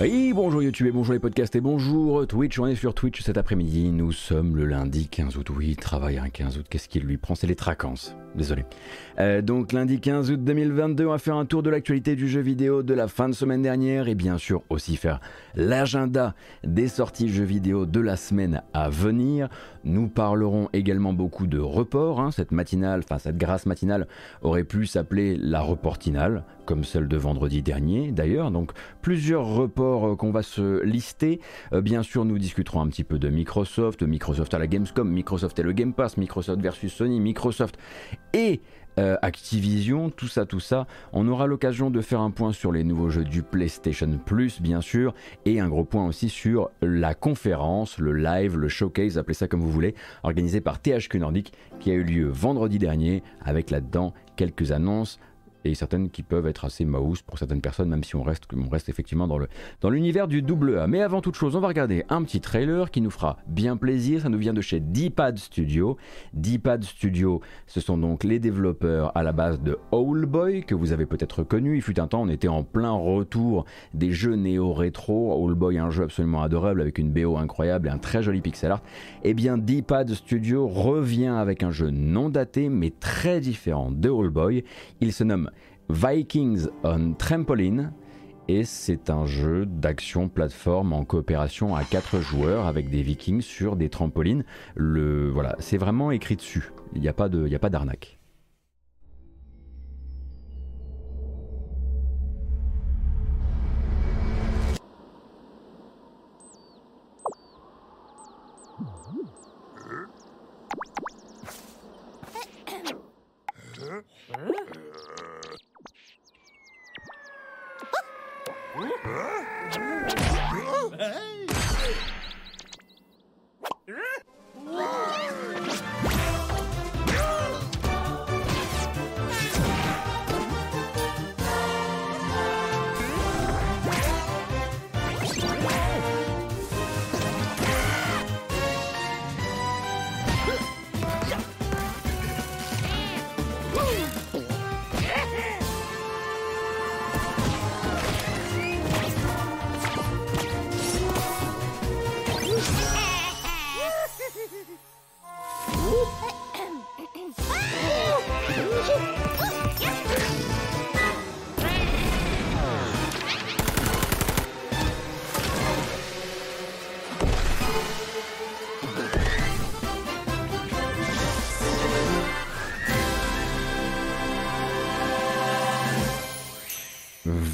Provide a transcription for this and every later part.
Oui, bonjour YouTube et bonjour les podcasts et bonjour Twitch. On est sur Twitch cet après-midi. Nous sommes le lundi 15 août. Oui, travaille un 15 août. Qu'est-ce qu'il lui prend? C'est les tracances. Désolé. Euh, donc lundi 15 août 2022, on va faire un tour de l'actualité du jeu vidéo de la fin de semaine dernière et bien sûr aussi faire l'agenda des sorties jeux vidéo de la semaine à venir. Nous parlerons également beaucoup de reports. Hein. Cette matinale, enfin cette matinale aurait pu s'appeler la reportinale, comme celle de vendredi dernier d'ailleurs. Donc plusieurs reports euh, qu'on va se lister. Euh, bien sûr, nous discuterons un petit peu de Microsoft, Microsoft à la Gamescom, Microsoft et le Game Pass, Microsoft versus Sony, Microsoft et euh, Activision, tout ça, tout ça. On aura l'occasion de faire un point sur les nouveaux jeux du PlayStation Plus, bien sûr, et un gros point aussi sur la conférence, le live, le showcase, appelez ça comme vous voulez, organisé par THQ Nordic, qui a eu lieu vendredi dernier, avec là-dedans quelques annonces et certaines qui peuvent être assez mouse pour certaines personnes, même si on reste, on reste effectivement dans, le, dans l'univers du double A. Mais avant toute chose, on va regarder un petit trailer qui nous fera bien plaisir. Ça nous vient de chez D-Pad Studio. D-Pad Studio, ce sont donc les développeurs à la base de Owlboy, que vous avez peut-être connu. Il fut un temps, on était en plein retour des jeux néo-rétro. Owlboy, un jeu absolument adorable avec une BO incroyable et un très joli pixel art. Eh bien, D-Pad Studio revient avec un jeu non daté mais très différent de Owlboy. Il se nomme Vikings on Trampoline. Et c'est un jeu d'action plateforme en coopération à 4 joueurs avec des vikings sur des trampolines. Le, voilà, c'est vraiment écrit dessus. Il n'y a pas d'arnaque. hey.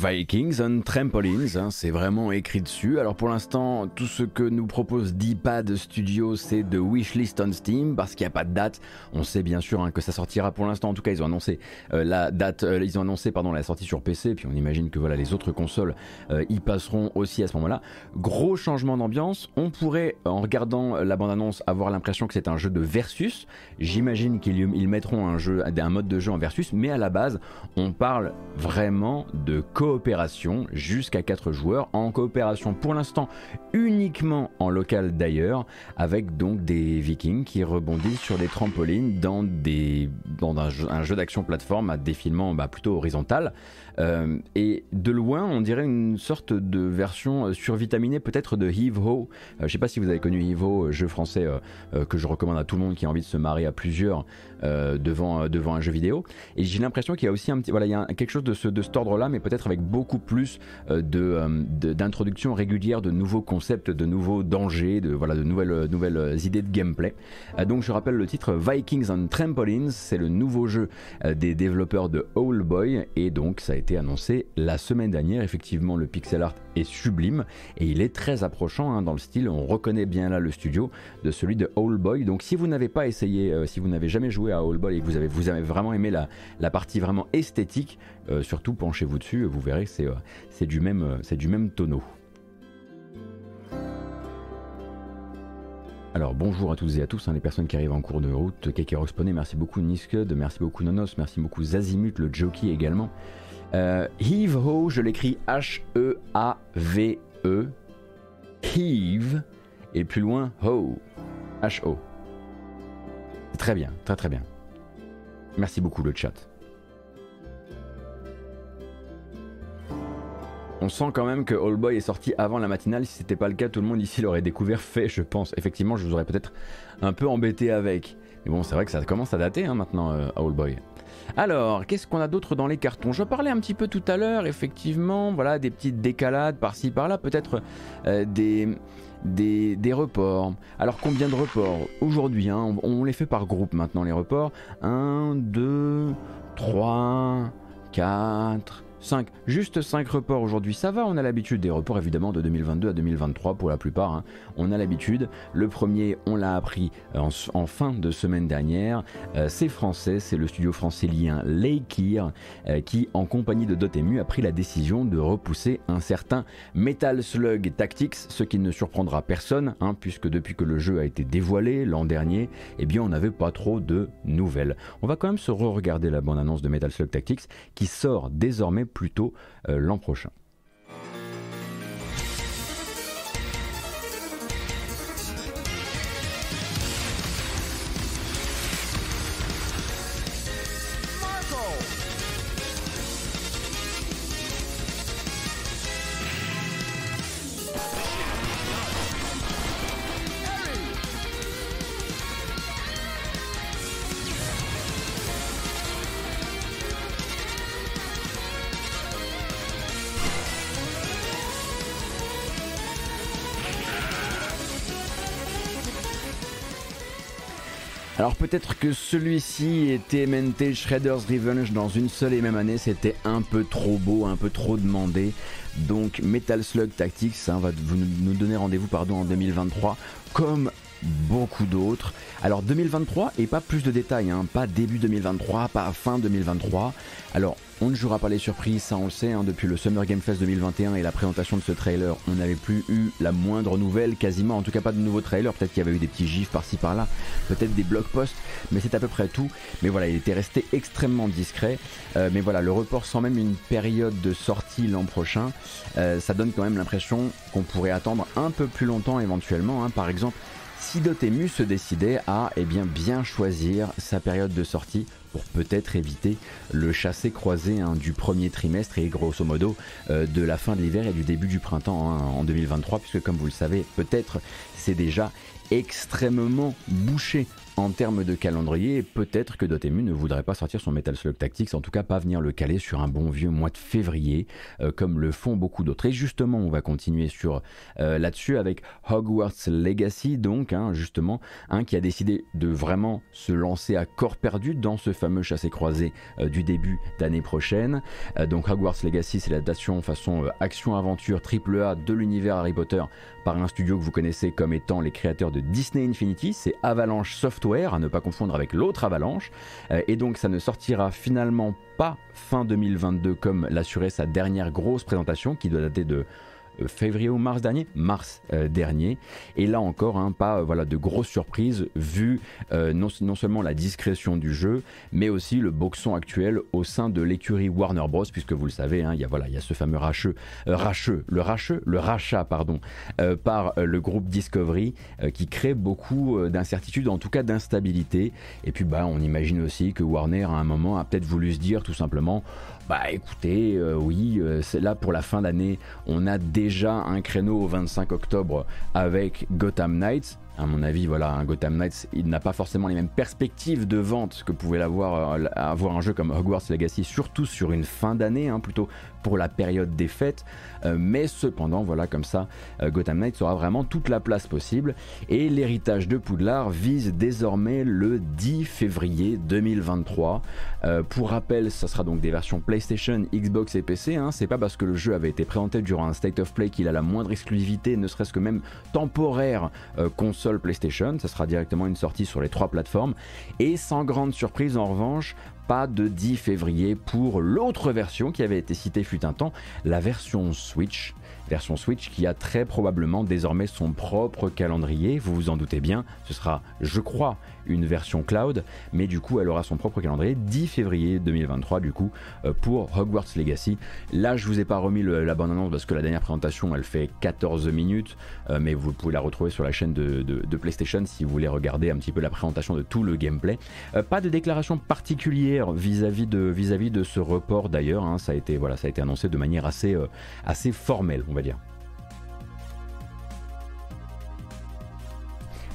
Vikings on Trampolines, hein, c'est vraiment écrit dessus. Alors pour l'instant, tout ce que nous propose D-Pad Studio, c'est de wishlist on Steam, parce qu'il n'y a pas de date. On sait bien sûr hein, que ça sortira pour l'instant. En tout cas, ils ont annoncé euh, la date, euh, ils ont annoncé pardon la sortie sur PC, puis on imagine que voilà les autres consoles euh, y passeront aussi à ce moment-là. Gros changement d'ambiance. On pourrait, en regardant la bande-annonce, avoir l'impression que c'est un jeu de versus. J'imagine qu'ils mettront un jeu, un mode de jeu en versus, mais à la base, on parle vraiment de co coopération jusqu'à 4 joueurs, en coopération pour l'instant uniquement en local d'ailleurs, avec donc des vikings qui rebondissent sur des trampolines dans, des, dans un jeu, d'action plateforme à défilement bah, plutôt horizontal. Euh, et de loin, on dirait une sorte de version euh, survitaminée peut-être de Heave Ho. Euh, je sais pas si vous avez connu Heave Ho, jeu français que je recommande à tout le monde qui a envie de se marier à plusieurs devant, devant un jeu vidéo. Et j'ai l'impression qu'il y a aussi un petit, voilà, il y a quelque chose de, ce, de cet ordre-là, mais peut-être avec beaucoup plus de, d'introduction régulière de nouveaux concepts, de nouveaux dangers, de, voilà, de nouvelles, nouvelles idées de gameplay. donc je rappelle le titre Vikings on Trampolines, c'est le nouveau jeu des développeurs de Boy et donc ça a été annoncé la semaine dernière. Effectivement, le pixel art est sublime et il est très approchant hein, dans le style. On reconnaît bien là le studio de celui de Boy. Donc, si vous n'avez pas essayé, euh, si vous n'avez jamais joué à Boy et que vous avez, vous avez vraiment aimé la, la partie vraiment esthétique, euh, surtout penchez-vous dessus. Vous verrez que c'est euh, du même, c'est du même tonneau. Alors bonjour à tous et à tous, hein, les personnes qui arrivent en cours de route, Kekeroxponé, merci beaucoup Nisked, merci beaucoup Nonos, merci beaucoup Zazimut, le jockey également. Euh, Heave Ho, je l'écris H-E-A-V-E. Heave. Et plus loin, Ho. H-O. Très bien, très très bien. Merci beaucoup le chat. on sent quand même que All Boy est sorti avant la matinale. Si c'était pas le cas, tout le monde ici l'aurait découvert fait, je pense. Effectivement, je vous aurais peut-être un peu embêté avec. Mais bon, c'est vrai que ça commence à dater hein, maintenant, euh, Boy. Alors, qu'est-ce qu'on a d'autre dans les cartons? Je parlais un petit peu tout à l'heure, effectivement, voilà, des petites décalades par-ci par-là, peut-être euh, des, des, reports. Alors, combien de reports? Aujourd'hui, hein, on, on, les fait par groupe maintenant, les reports. 1, 2, 3, 4, 5, juste 5 reports aujourd'hui, ça va, on a l'habitude des reports évidemment de 2022 à 2023 pour la plupart, hein. On a l'habitude. Le premier, on l'a appris en, fin de semaine dernière, euh, c'est français, c'est le studio français lien Leikir euh, qui, en compagnie de Dotemu, a pris la décision de repousser un certain Metal Slug Tactics, ce qui ne surprendra personne, hein, puisque depuis que le jeu a été dévoilé l'an dernier, eh bien on n'avait pas trop de nouvelles. On va quand même se re-regarder la bande-annonce de Metal Slug Tactics qui sort désormais plutôt euh, l'an prochain. Alors peut-être que celui-ci était TMNT Shredder's Revenge dans une seule et même année, c'était un peu trop beau, un peu trop demandé. Donc Metal Slug Tactics hein, va nous donner rendez-vous en 2023 comme beaucoup d'autres. Alors 2023 et pas plus de détails, hein, pas début 2023, pas fin 2023. Alors on ne jouera pas les surprises, ça on le sait, hein, depuis le Summer Game Fest 2021 et la présentation de ce trailer, on n'avait plus eu la moindre nouvelle, quasiment, en tout cas pas de nouveau trailer, peut-être qu'il y avait eu des petits gifs par-ci par-là, peut-être des blog posts, mais c'est à peu près tout. Mais voilà, il était resté extrêmement discret. Euh, mais voilà, le report sans même une période de sortie l'an prochain, euh, ça donne quand même l'impression qu'on pourrait attendre un peu plus longtemps éventuellement. Hein. Par exemple, si Dotemu se décidait à eh bien, bien choisir sa période de sortie pour peut-être éviter le chassé-croisé hein, du premier trimestre et grosso modo euh, de la fin de l'hiver et du début du printemps hein, en 2023, puisque comme vous le savez, peut-être c'est déjà extrêmement bouché en termes de calendrier, peut-être que Dotemu ne voudrait pas sortir son Metal Slug Tactics, en tout cas pas venir le caler sur un bon vieux mois de février, euh, comme le font beaucoup d'autres. Et justement, on va continuer sur euh, là-dessus avec Hogwarts Legacy, donc hein, justement, un qui a décidé de vraiment se lancer à corps perdu dans ce fameux chassé-croisé euh, du début d'année prochaine. donc Hogwarts Legacy, c'est l'adaptation façon action-aventure triple A de l'univers Harry Potter par un studio que vous connaissez comme étant les créateurs de Disney Infinity, c'est Avalanche À ne pas confondre avec l'autre Avalanche, euh, et donc ça ne sortira finalement pas fin 2022 comme l'assurait sa dernière grosse présentation qui doit dater de février ou mars dernier, mars euh, dernier. Et là encore, hein, pas euh, voilà, de grosses surprises vu non, seulement la discrétion du jeu, mais aussi le boxon actuel au sein de l'écurie Warner Bros. Puisque vous le savez, hein, il y a voilà, il y a ce fameux racheux, racheux, le racheux, le rachat pardon, par le groupe Discovery qui crée beaucoup d'incertitudes, en tout cas d'instabilité. Et puis bah, on imagine aussi que Warner à un moment a peut-être voulu se dire tout simplement bah écoutez, euh, oui, euh, c'est là pour la fin d'année, on a déjà un créneau au 25 octobre avec Gotham Knights. À mon avis, voilà, un Gotham Knights, il n'a pas forcément les mêmes perspectives de vente que pouvait l'avoir euh, avoir un jeu comme Hogwarts Legacy, surtout sur une fin d'année, hein, plutôt pour la période des fêtes. Euh, mais cependant, voilà, comme ça, euh, Gotham Knights aura vraiment toute la place possible. Et l'héritage de Poudlard vise désormais le 10 février 2023. pour rappel, ça sera donc des versions PlayStation, Xbox et PC. Hein. C'est pas parce que le jeu avait été présenté durant un State of Play qu'il a la moindre exclusivité, ne serait-ce que même temporaire, console PlayStation, ça sera directement une sortie sur les trois plateformes. Et sans grande surprise en revanche, pas de 10 février pour l'autre version qui avait été citée fut un temps, la version Switch. Version Switch qui a très probablement désormais son propre calendrier, vous vous en doutez bien, ce sera je crois une version cloud, mais du coup elle aura son propre calendrier 10 février 2023 du coup euh, pour Hogwarts Legacy. Là je vous ai pas remis la bonne annonce parce que la dernière présentation elle fait 14 minutes, euh, mais vous pouvez la retrouver sur la chaîne de, PlayStation si vous voulez regarder un petit peu la présentation de tout le gameplay. Euh, pas de déclaration particulière vis-à-vis de, vis -vis de ce report d'ailleurs. Hein. ça, a été, voilà, ça a été annoncé de manière assez, assez formelle, on va dire.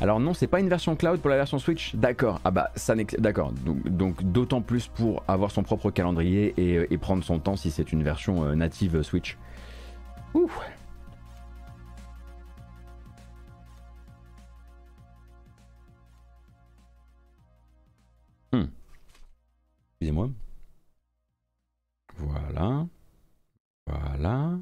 Alors non, c'est pas une version cloud pour la version Switch. D'accord. Ah bah ça d'accord. Donc d'autant plus pour avoir son propre calendrier et, prendre son temps si c'est une version euh, native Switch. Ouh. Hmm. Excusez-moi. Voilà. Voilà.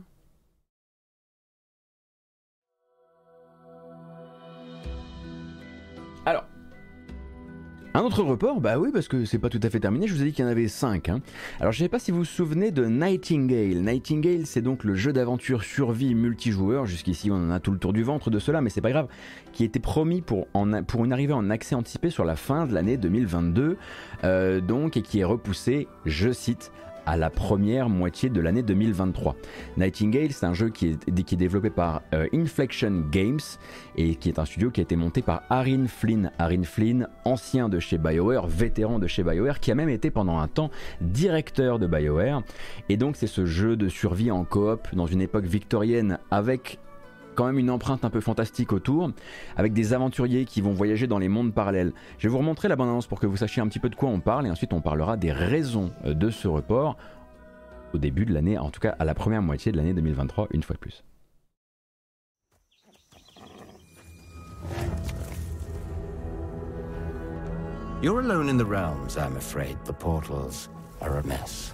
Un autre report, bah oui, parce que c'est pas tout à fait terminé. Je vous ai dit qu'il y en avait 5. Hein. Alors, je sais pas si vous vous souvenez de Nightingale. Nightingale, c'est donc le jeu d'aventure survie multijoueur. Jusqu'ici, on en a tout le tour du ventre de cela, mais c'est pas grave. Qui était promis pour, une arrivée en accès anticipé sur la fin de l'année 2022. Euh, donc, et qui est repoussé, je cite, à la première moitié de l'année 2023. Nightingale, c'est un jeu qui est, qui est développé par euh, Inflection Games et qui est un studio qui a été monté par Arin Flynn. Arin Flynn, ancien de chez BioWare, vétéran de chez BioWare, qui a même été pendant un temps directeur de BioWare. Et donc c'est ce jeu de survie en coop dans une époque victorienne avec quand même une empreinte un peu fantastique autour, avec des aventuriers qui vont voyager dans les mondes parallèles. Je vais vous remontrer la bande-annonce pour que vous sachiez un petit peu de quoi on parle, et ensuite on parlera des raisons euh, de ce report au début de l'année, en tout cas à la première moitié de l'année 2023, une fois de plus. Realms.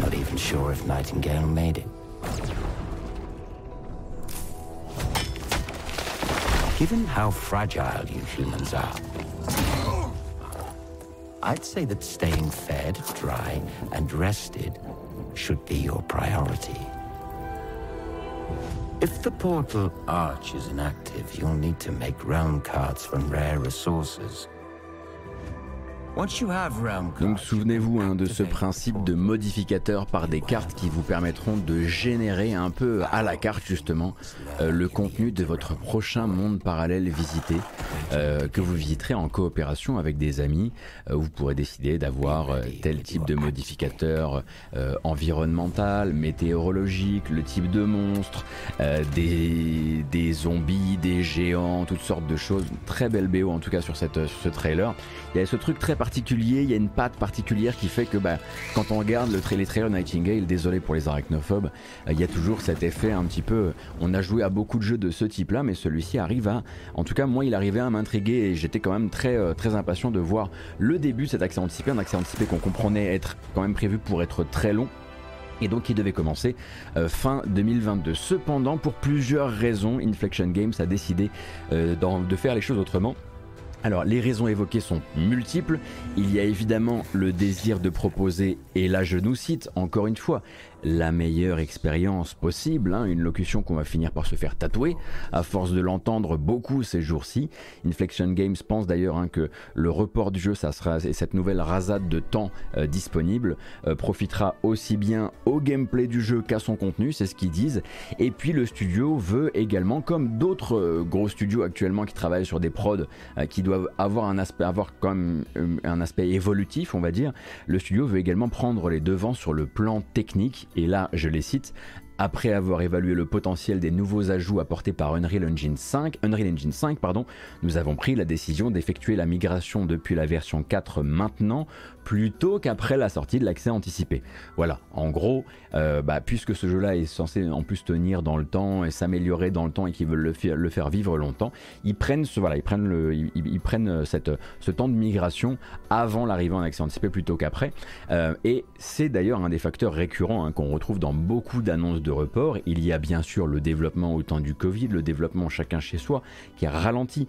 Not even sure if Nightingale made it. Given how fragile you humans are, I'd say that staying fed, dry, and rested should be your priority. If the portal arch is inactive, you'll need to make realm cards from rare resources. Donc souvenez-vous hein, de ce principe de modificateur par des cartes qui vous permettront de générer un peu à la carte justement euh, le contenu de votre prochain monde parallèle visité euh, que vous visiterez en coopération avec des amis. Euh, vous pourrez décider d'avoir tel type de modificateur environnemental, météorologique, le type de monstre, des, des, zombies, des géants, toutes sortes de choses. Très belle BO en tout cas sur, cette, sur ce trailer. Il y a ce truc très particulier, il y a une patte particulière qui fait que bah, quand on regarde le les trailers Nightingale, désolé pour les arachnophobes, euh, il y a toujours cet effet un petit peu. On a joué à beaucoup de jeux de ce type-là, mais celui-ci arrive à. En tout cas, moi, il arrivait à m'intriguer et j'étais quand même très, euh, impatient de voir le début cet accès anticipé, un accès anticipé qu'on comprenait être quand même prévu pour être très long et donc il devait commencer euh, fin 2022. Cependant, pour plusieurs raisons, Inflection Games a décidé de faire les choses autrement alors les raisons évoquées sont multiples. Il y a évidemment le désir de proposer, et là je nous cite encore une fois, la meilleure expérience possible, hein, une locution qu'on va finir par se faire tatouer, à force de l'entendre beaucoup ces jours-ci. Inflection Games pense d'ailleurs hein, que le report du jeu, ça sera, et cette nouvelle rasade de temps euh, disponible, euh, profitera aussi bien au gameplay du jeu qu'à son contenu, c'est ce qu'ils disent. Et puis le studio veut également, comme d'autres euh, gros studios actuellement qui travaillent sur des prods qui doivent avoir un aspect, évolutif, on va dire, le studio veut également prendre les devants sur le plan technique et là je les cite, après avoir évalué le potentiel des nouveaux ajouts apportés par Unreal Engine 5, Unreal Engine 5 pardon, nous avons pris la décision d'effectuer la migration depuis la version 4 maintenant plutôt qu'après la sortie de l'accès anticipé. Voilà, en gros, euh, bah, puisque ce jeu-là est censé en plus tenir dans le temps et s'améliorer dans le temps et qu'ils veulent le, faire vivre longtemps, ils prennent ce, temps de migration avant l'arrivée en accès anticipé plutôt qu'après. Euh, et c'est d'ailleurs un des facteurs récurrents hein, qu'on retrouve dans beaucoup d'annonces de report. Il y a bien sûr le développement au temps du Covid, le développement chacun chez soi qui a ralenti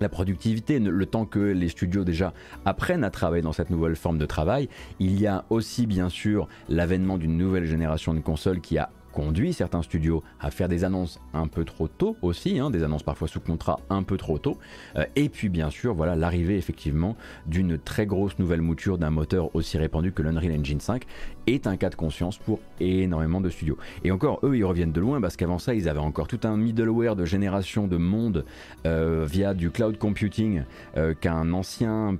la productivité, le temps que les studios déjà apprennent à travailler dans cette nouvelle forme de travail. Il y a aussi bien sûr l'avènement d'une nouvelle génération de consoles qui a conduit certains studios à faire des annonces un peu trop tôt aussi, hein, des annonces parfois sous contrat un peu trop tôt. Euh, et puis bien sûr, voilà l'arrivée effectivement d'une très grosse nouvelle mouture d'un moteur aussi répandu que l'Unreal Engine 5 est un cas de conscience pour énormément de studios. Et encore, eux, ils reviennent de loin parce qu'avant ça, ils avaient encore tout un middleware de génération de monde euh, via du cloud computing euh, qu'un ancien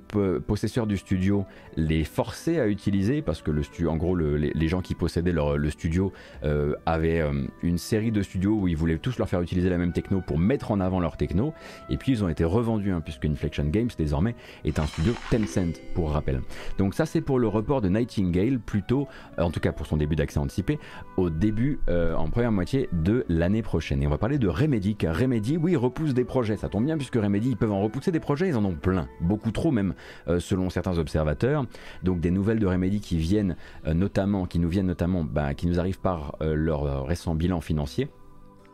possesseur du studio les forçait à utiliser parce que le studio, en gros, les, gens qui possédaient le studio euh, avaient une série de studios où ils voulaient tous leur faire utiliser la même techno pour mettre en avant leur techno. Et puis ils ont été revendus hein, puisque Inflection Games désormais est un studio Tencent pour rappel. Donc ça c'est pour le report de Nightingale plutôt en tout cas pour son début d'accès anticipé, au début, euh, en première moitié de l'année prochaine. Et on va parler de Remedy, car Remedy, oui, repousse des projets. Ça tombe bien, puisque Remedy, ils peuvent en repousser des projets, ils en ont plein, beaucoup trop même, euh, selon certains observateurs. Donc des nouvelles de Remedy qui viennent euh, notamment, qui nous viennent notamment, bah, qui nous arrivent par leur récent bilan financier.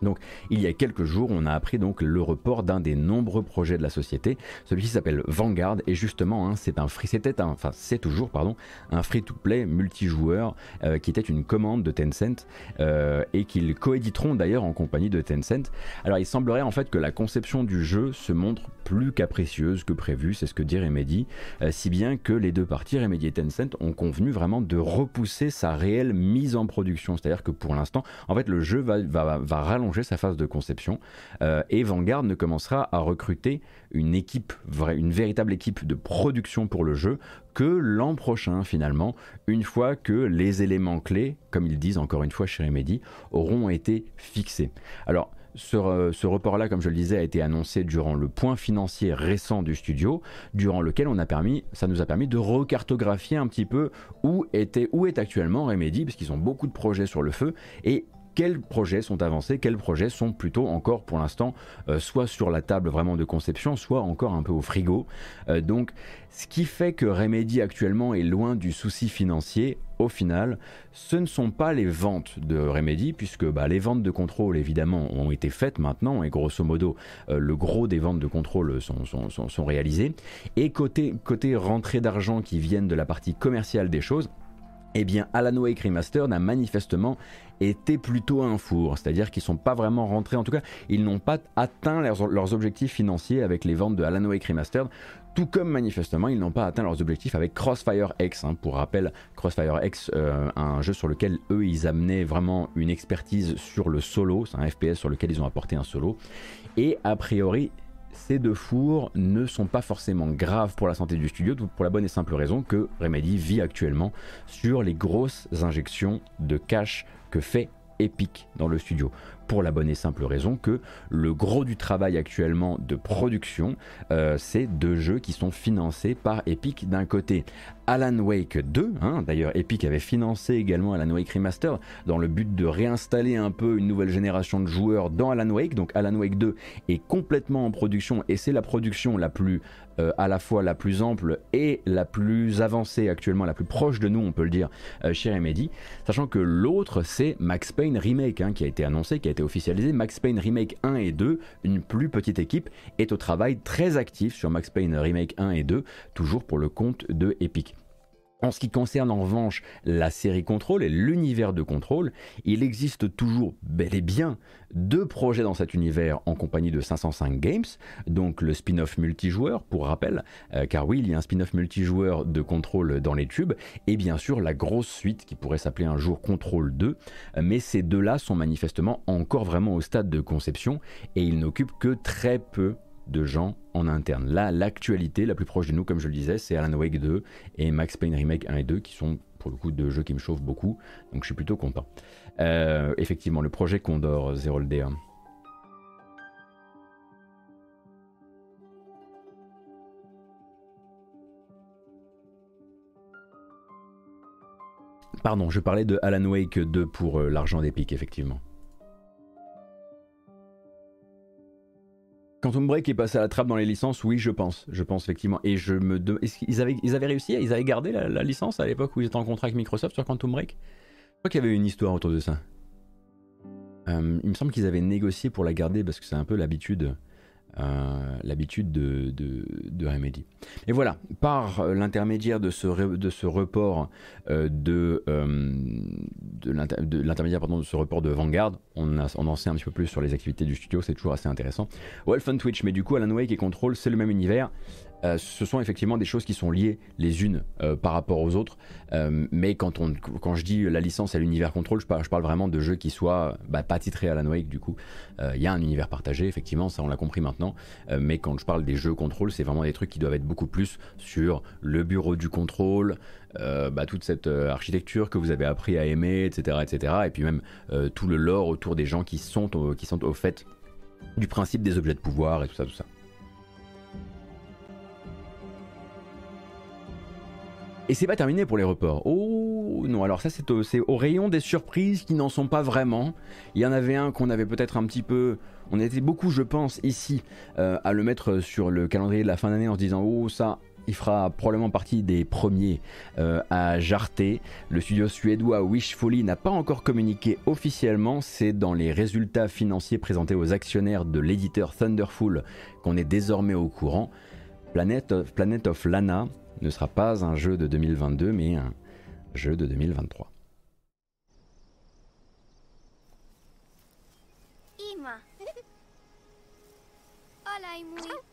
Donc, il y a quelques jours, on a appris donc le report d'un des nombreux projets de la société. Celui-ci s'appelle Vanguard et justement, hein, c'est un free, c'était un, enfin c'est toujours pardon, un free-to-play multijoueur euh, qui était une commande de Tencent euh, et qu'ils coéditeront d'ailleurs en compagnie de Tencent. Alors, il semblerait en fait que la conception du jeu se montre plus capricieuse que prévu, c'est ce que dit Remedy, euh, si bien que les deux parties, Remedy et Tencent, ont convenu vraiment de repousser sa réelle mise en production. C'est-à-dire que pour l'instant, en fait, le jeu va, va, va rallonger sa phase de conception euh, et Vanguard ne commencera à recruter une équipe, une véritable équipe de production pour le jeu que l'an prochain finalement, une fois que les éléments clés, comme ils disent encore une fois chez Remedy, auront été fixés. Alors, ce, ce report-là, comme je le disais, a été annoncé durant le point financier récent du studio, durant lequel on a permis, ça nous a permis de recartographier un petit peu où était, où est actuellement Remedy, parce qu'ils ont beaucoup de projets sur le feu, et quels projets sont avancés, quels projets sont plutôt encore pour l'instant euh, soit sur la table vraiment de conception, soit encore un peu au frigo. Euh, donc ce qui fait que Remedy actuellement est loin du souci financier, au final, ce ne sont pas les ventes de Remedy, puisque bah, les ventes de contrôle évidemment ont été faites maintenant, et grosso modo euh, le gros des ventes de contrôle sont, sont, réalisées. Et côté, côté rentrée d'argent qui viennent de la partie commerciale des choses, eh bien Alan Wake Remastered a manifestement été plutôt un four, c'est-à-dire qu'ils sont pas vraiment rentrés, en tout cas ils n'ont pas atteint leurs, objectifs financiers avec les ventes de Alan Wake Remastered, tout comme manifestement ils n'ont pas atteint leurs objectifs avec Crossfire X. Hein. Pour rappel, Crossfire X, euh, un jeu sur lequel eux ils amenaient vraiment une expertise sur le solo, c'est un FPS sur lequel ils ont apporté un solo, et a priori ces deux fours ne sont pas forcément graves pour la santé du studio, pour la bonne et simple raison que Remedy vit actuellement sur les grosses injections de cash que fait Epic dans le studio pour la bonne et simple raison que le gros du travail actuellement de production, euh, c'est deux jeux qui sont financés par Epic d'un côté. Alan Wake 2, hein, d'ailleurs Epic avait financé également Alan Wake Remaster dans le but de réinstaller un peu une nouvelle génération de joueurs dans Alan Wake. Donc Alan Wake 2 est complètement en production et c'est la production la plus euh, à la fois la plus ample et la plus avancée actuellement, la plus proche de nous, on peut le dire, euh, chez Remedy. Sachant que l'autre, c'est Max Payne Remake, hein, qui a été annoncé, qui a été officialisé, Max Payne Remake 1 et 2, une plus petite équipe, est au travail très actif sur Max Payne Remake 1 et 2, toujours pour le compte de Epic. En ce qui concerne en revanche la série Control et l'univers de Control, il existe toujours bel et bien deux projets dans cet univers en compagnie de 505 Games, donc le spin-off multijoueur pour rappel, euh, car oui, il y a un spin-off multijoueur de Control dans les tubes, et bien sûr la grosse suite qui pourrait s'appeler un jour Control 2, mais ces deux-là sont manifestement encore vraiment au stade de conception et ils n'occupent que très peu de gens en interne. Là, l'actualité la plus proche de nous, comme je le disais, c'est Alan Wake 2 et Max Payne Remake 1 et 2 qui sont pour le coup deux jeux qui me chauffent beaucoup, donc je suis plutôt content. Euh, effectivement, le projet Condor 0LD1. Pardon, je parlais de Alan Wake 2 pour euh, l'argent d'Epic, effectivement. Quantum Break est passé à la trappe dans les licences, oui, je pense, je pense effectivement. Et je me avaient, ils avaient réussi, ils avaient gardé la, licence à l'époque où ils étaient en contrat avec Microsoft sur Quantum Break? Je crois qu'il y avait une histoire autour de ça. Euh, il me semble qu'ils avaient négocié pour la garder parce que c'est un peu l'habitude euh, l'habitude de, de, Remedy. Et voilà, par l'intermédiaire de ce, de ce report euh, de, de de ce report de Vanguard, on, on en sait un petit peu plus sur les activités du studio, c'est toujours assez intéressant. Wolf Twitch, mais du coup Alan Wake et Control, c'est le même univers. Euh, ce sont effectivement des choses qui sont liées les unes euh, par rapport aux autres. Euh, mais quand, on, quand je dis la licence et l'univers contrôle, je parle, vraiment de jeux qui soient bah, pas titrés à la Wake du coup. Il y a un univers partagé, effectivement, ça on l'a compris maintenant. mais quand je parle des jeux contrôle, c'est vraiment des trucs qui doivent être beaucoup plus sur le bureau du contrôle, bah, toute cette architecture que vous avez appris à aimer, etc. etc. et puis même tout le lore autour des gens qui sont, qui sont au fait du principe des objets de pouvoir et tout ça, tout ça. Et c'est pas terminé pour les reports. Oh non, alors ça c'est au, rayon des surprises qui n'en sont pas vraiment. Il y en avait un qu'on avait peut-être un petit peu... On était beaucoup, je pense, ici euh, à le mettre sur le calendrier de la fin d'année en se disant oh ça, il fera probablement partie des premiers euh, à jarter. Le studio suédois Wishfully n'a pas encore communiqué officiellement. C'est dans les résultats financiers présentés aux actionnaires de l'éditeur Thunderful qu'on est désormais au courant. Planet Planet of Lana ne sera pas un jeu de 2022, mais un jeu de 2023.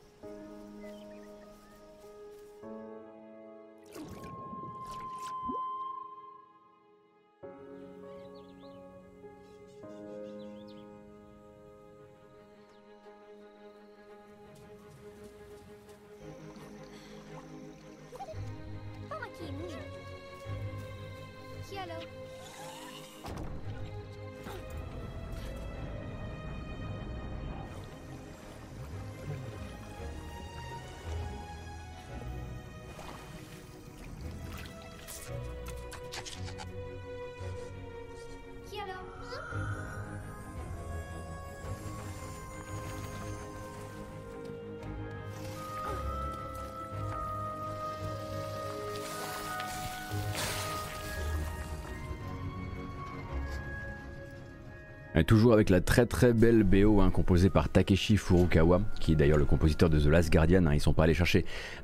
toujours avec la très très belle BO hein, composée par Takeshi Furukawa, qui est d'ailleurs le compositeur de The Last Guardian. Hein. ils sont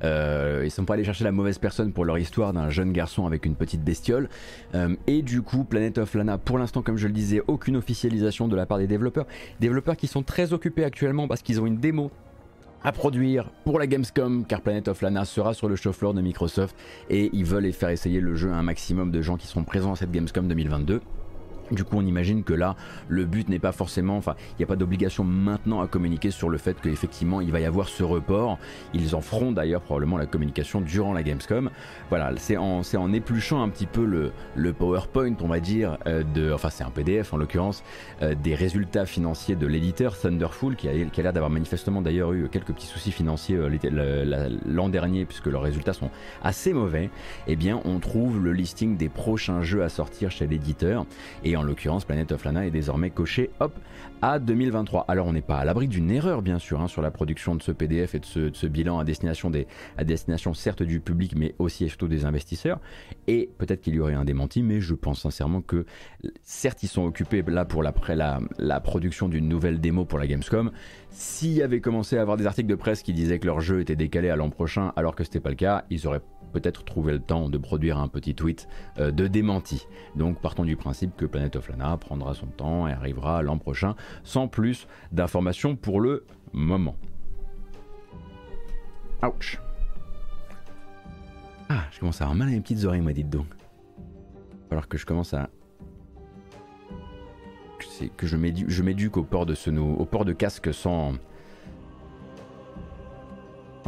euh, sont pas allés chercher la mauvaise personne pour leur histoire d'un jeune garçon avec une petite bestiole. Euh, et du coup, Planet of Lana, pour l'instant, comme je le disais, aucune officialisation de la part des développeurs. Développeurs qui sont très occupés actuellement parce qu'ils ont une démo à produire pour la Gamescom car Planet of Lana sera sur le show floor de Microsoft et ils veulent faire essayer le jeu à un maximum de gens qui seront présents à cette Gamescom 2022. Du coup, on imagine que là, le but n'est pas forcément, enfin, il n'y a pas d'obligation maintenant à communiquer sur le fait qu'effectivement, il va y avoir ce report. Ils en feront d'ailleurs probablement la communication durant la Gamescom. Voilà, c'est en, épluchant un petit peu le, PowerPoint, on va dire, euh, de, enfin, c'est un PDF en l'occurrence, euh, des résultats financiers de l'éditeur Thunderful, qui a, l'air d'avoir manifestement d'ailleurs eu quelques petits soucis financiers euh, l'an dernier, puisque leurs résultats sont assez mauvais. Eh bien, on trouve le listing des prochains jeux à sortir chez l'éditeur. En l'occurrence Planet of Lana est désormais coché hop à 2023. Alors on n'est pas à l'abri d'une erreur bien sûr hein, sur la production de ce PDF et de ce, bilan à destination, certes du public mais aussi et surtout des investisseurs. Et peut-être qu'il y aurait un démenti mais je pense sincèrement que certes ils sont occupés là pour la production d'une nouvelle démo pour la Gamescom. S'il y avait commencé à avoir des articles de presse qui disaient que leur jeu était décalé à l'an prochain alors que c'était pas le cas, ils auraient peut-être trouver le temps de produire un petit tweet euh, de démenti. Donc partons du principe que Planet of Lana prendra son temps et arrivera l'an prochain sans plus d'informations pour le moment. Ouch. Ah, je commence à avoir mal à mes petites oreilles, moi, dites donc. Alors que je commence à c'est que je m'éduque au port de au port de casque sans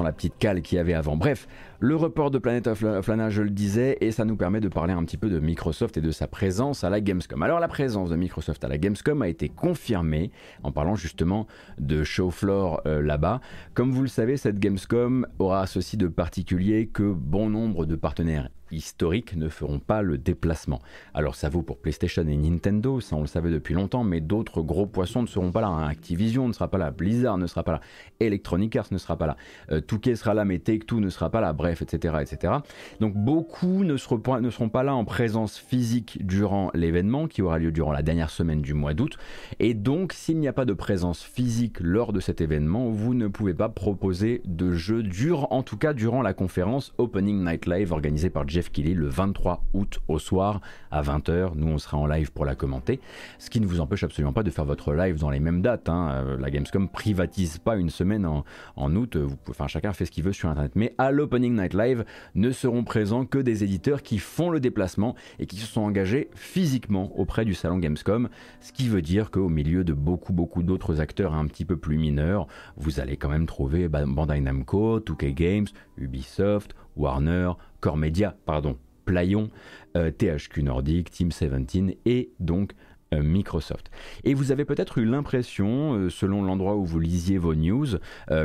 la petite cale qu'il y avait avant. Bref, le report de Planet of Lana, je le disais, et ça nous permet de parler un petit peu de Microsoft et de sa présence à la Gamescom. Alors la présence de Microsoft à la Gamescom a été confirmée en parlant justement de show floor euh, là-bas. Comme vous le savez, cette Gamescom aura ceci de particulier que bon nombre de partenaires historiques ne feront pas le déplacement. Alors ça vaut pour PlayStation et Nintendo, ça on le savait depuis longtemps, mais d'autres gros poissons ne seront pas là. Hein. Activision ne sera pas là, Blizzard ne sera pas là, Electronic Arts ne sera pas là, euh, Touquet sera là, mais Take-Two ne sera pas là, bref, etc. etc. Donc beaucoup ne seront, pas, là en présence physique durant l'événement qui aura lieu durant la dernière semaine du mois d'août. Et donc s'il n'y a pas de présence physique lors de cet événement, vous ne pouvez pas proposer de jeu dur, en tout cas durant la conférence Opening Night Live organisée par Jeff Keighley le 23 août au soir à 20h. Nous, on sera en live pour la commenter. Ce qui ne vous empêche absolument pas de faire votre live dans les mêmes dates. Hein. Euh, la Gamescom privatise pas une semaine en, août. Vous enfin, chacun fait ce qu'il veut sur Internet. Mais à l'Opening Night Live, ne seront présents que des éditeurs qui font le déplacement et qui se sont engagés physiquement auprès du salon Gamescom. Ce qui veut dire qu'au milieu de beaucoup, beaucoup d'autres acteurs un petit peu plus mineurs, vous allez quand même trouver Bandai Namco, 2K Games, Ubisoft, Warner, Core Media, pardon, Playon, THQ euh, Nordic, Team 17 et donc euh, Microsoft. Et vous avez peut-être eu l'impression, euh, selon l'endroit où vous lisiez vos news,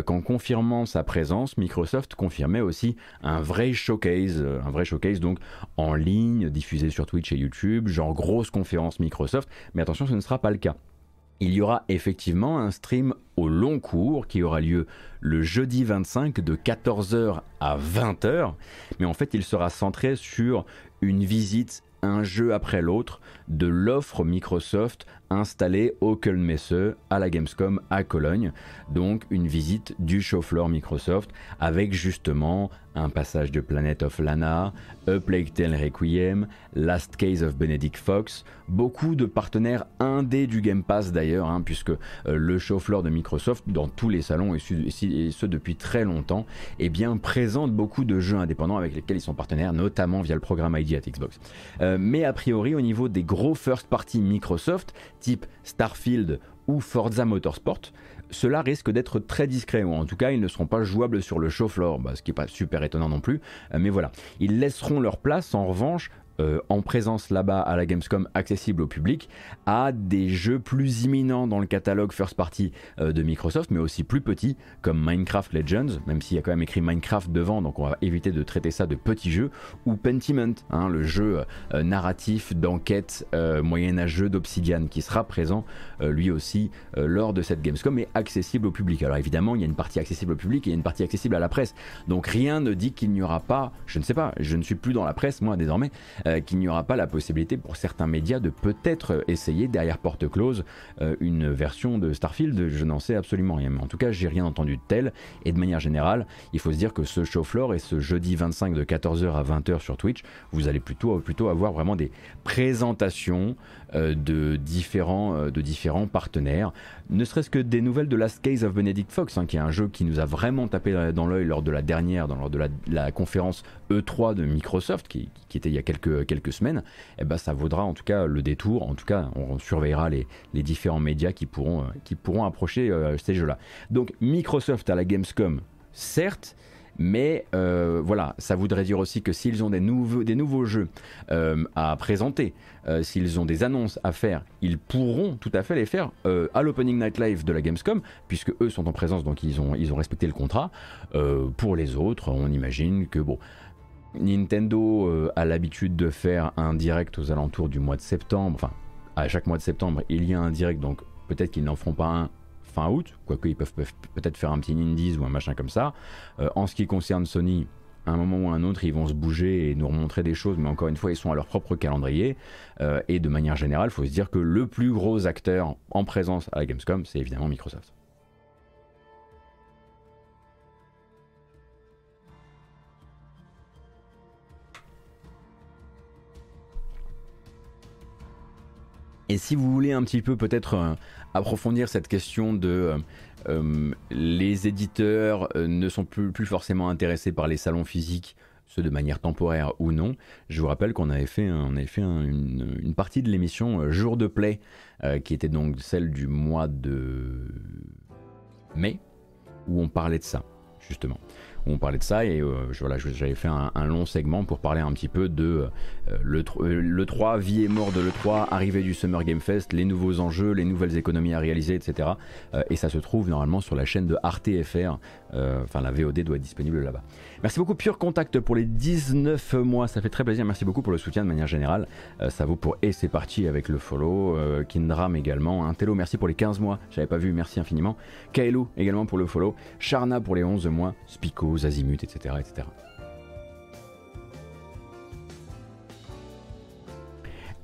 qu'en confirmant sa présence, Microsoft confirmait aussi un vrai showcase, un vrai showcase donc en ligne, diffusé sur Twitch et YouTube, genre grosse conférence Microsoft. Mais attention, ce ne sera pas le cas il y aura effectivement un stream au long cours qui aura lieu le jeudi 25 de 14h à 20h, mais en fait il sera centré sur une visite un jeu après l'autre de l'offre Microsoft installée au Kölnmesse à la Gamescom à Cologne. Donc une visite du show floor Microsoft avec justement un passage de Planet of Lana, A Plague Tale Requiem, Last Case of Benedict Fox, beaucoup de partenaires indés du Game Pass d'ailleurs, hein, puisque euh, le show floor de Microsoft, dans tous les salons et, ce depuis très longtemps, eh bien, présente beaucoup de jeux indépendants avec lesquels ils sont partenaires, notamment via le programme ID at Xbox. Euh, mais a priori, au niveau des gros first party Microsoft, type Starfield ou Forza Motorsport, cela risque d'être très discret, ou en tout cas ils ne seront pas jouables sur le show floor, bah, ce qui n'est pas super étonnant non plus, euh, mais voilà. Ils laisseront leur place en revanche euh, en présence là-bas à la Gamescom accessible au public à des jeux plus imminents dans le catalogue first party euh, de Microsoft mais aussi plus petits comme Minecraft Legends même s'il y a quand même écrit Minecraft devant donc on va éviter de traiter ça de petits jeux ou Pentiment hein, le jeu euh, narratif d'enquête moyenâgeux d'Obsidian qui sera présent lui aussi lors de cette Gamescom et accessible au public. Alors évidemment il y a une partie accessible au public et il y a une partie accessible à la presse. Donc rien ne dit qu'il n'y aura pas je ne sais pas je ne suis plus dans la presse moi désormais euh, qu'il n'y aura pas la possibilité pour certains médias de peut-être essayer derrière porte close euh, une version de Starfield. Je n'en sais absolument rien. Mais en tout cas, j'ai rien entendu de tel. Et de manière générale, il faut se dire que ce show floor et ce jeudi 25 de 14h à 20h sur Twitch, vous allez plutôt, plutôt avoir vraiment des présentations euh, de, différents, partenaires. Ne serait-ce que des nouvelles de Last Case of Benedict Fox, hein, qui est un jeu qui nous a vraiment tapé dans l'œil lors de la dernière, lors de la, conférence E3 de Microsoft, qui, était il y a quelques semaines, eh ben, ça vaudra en tout cas le détour. En tout cas, on surveillera les, différents médias qui pourront, euh, qui pourront approcher euh, ces jeux-là. Donc Microsoft à la Gamescom, certes, mais euh, voilà, ça voudrait dire aussi que s'ils ont des nouveaux, des nouveaux jeux à présenter, s'ils ont des annonces à faire, ils pourront tout à fait les faire à l'Opening Night Live de la Gamescom, puisque eux sont en présence, donc ils ont, ils ont respecté le contrat. pour les autres, on imagine que bon, Nintendo euh, a l'habitude de faire un direct aux alentours du mois de septembre. Enfin, à chaque mois de septembre, il y a un direct, donc peut-être qu'ils n'en feront pas un fin août, quoique ils peuvent, peut-être faire un petit Indies ou un machin comme ça. Euh, en ce qui concerne Sony, à un moment ou à un autre, ils vont se bouger et nous remontrer des choses, mais encore une fois, ils sont à leur propre calendrier. Euh, et de manière générale, il faut se dire que le plus gros acteur en présence à la Gamescom, c'est évidemment Microsoft. Et si vous voulez un petit peu peut-être euh, approfondir cette question de euh, euh, les éditeurs ne sont plus, forcément intéressés par les salons physiques, ceux de manière temporaire ou non, je vous rappelle qu'on avait fait, on avait fait une, partie de l'émission Jour de Play, qui était donc celle du mois de mai, où on parlait de ça, justement. Où on parlait de ça et voilà, j'avais fait un, long segment pour parler un petit peu de le, le 3, vie et mort de l'E3, arrivée du Summer Game Fest, les nouveaux enjeux, les nouvelles économies à réaliser, etc. et ça se trouve normalement sur la chaîne de Arte FR, enfin la VOD doit être disponible là-bas. Merci beaucoup Pure Contact pour les 19 mois, ça fait très plaisir, merci beaucoup pour le soutien de manière générale, ça vaut pour et c'est parti avec le follow, Kindram également, un Tello merci pour les 15 mois, j'avais pas vu, merci infiniment, Kaelo également pour le follow, Charna pour les 11 mois, Spico, Azimut, etc. etc.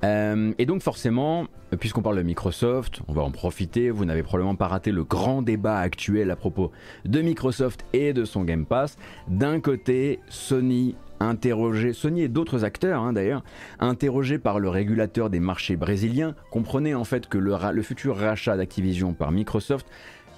Euh, et donc forcément, puisqu'on parle de Microsoft, on va en profiter, vous n'avez probablement pas raté le grand débat actuel à propos de Microsoft et de son Game Pass. D'un côté, Sony interrogé, Sony et d'autres acteurs hein, d'ailleurs, interrogés par le régulateur des marchés brésiliens, comprenez en fait que le futur rachat d'Activision par Microsoft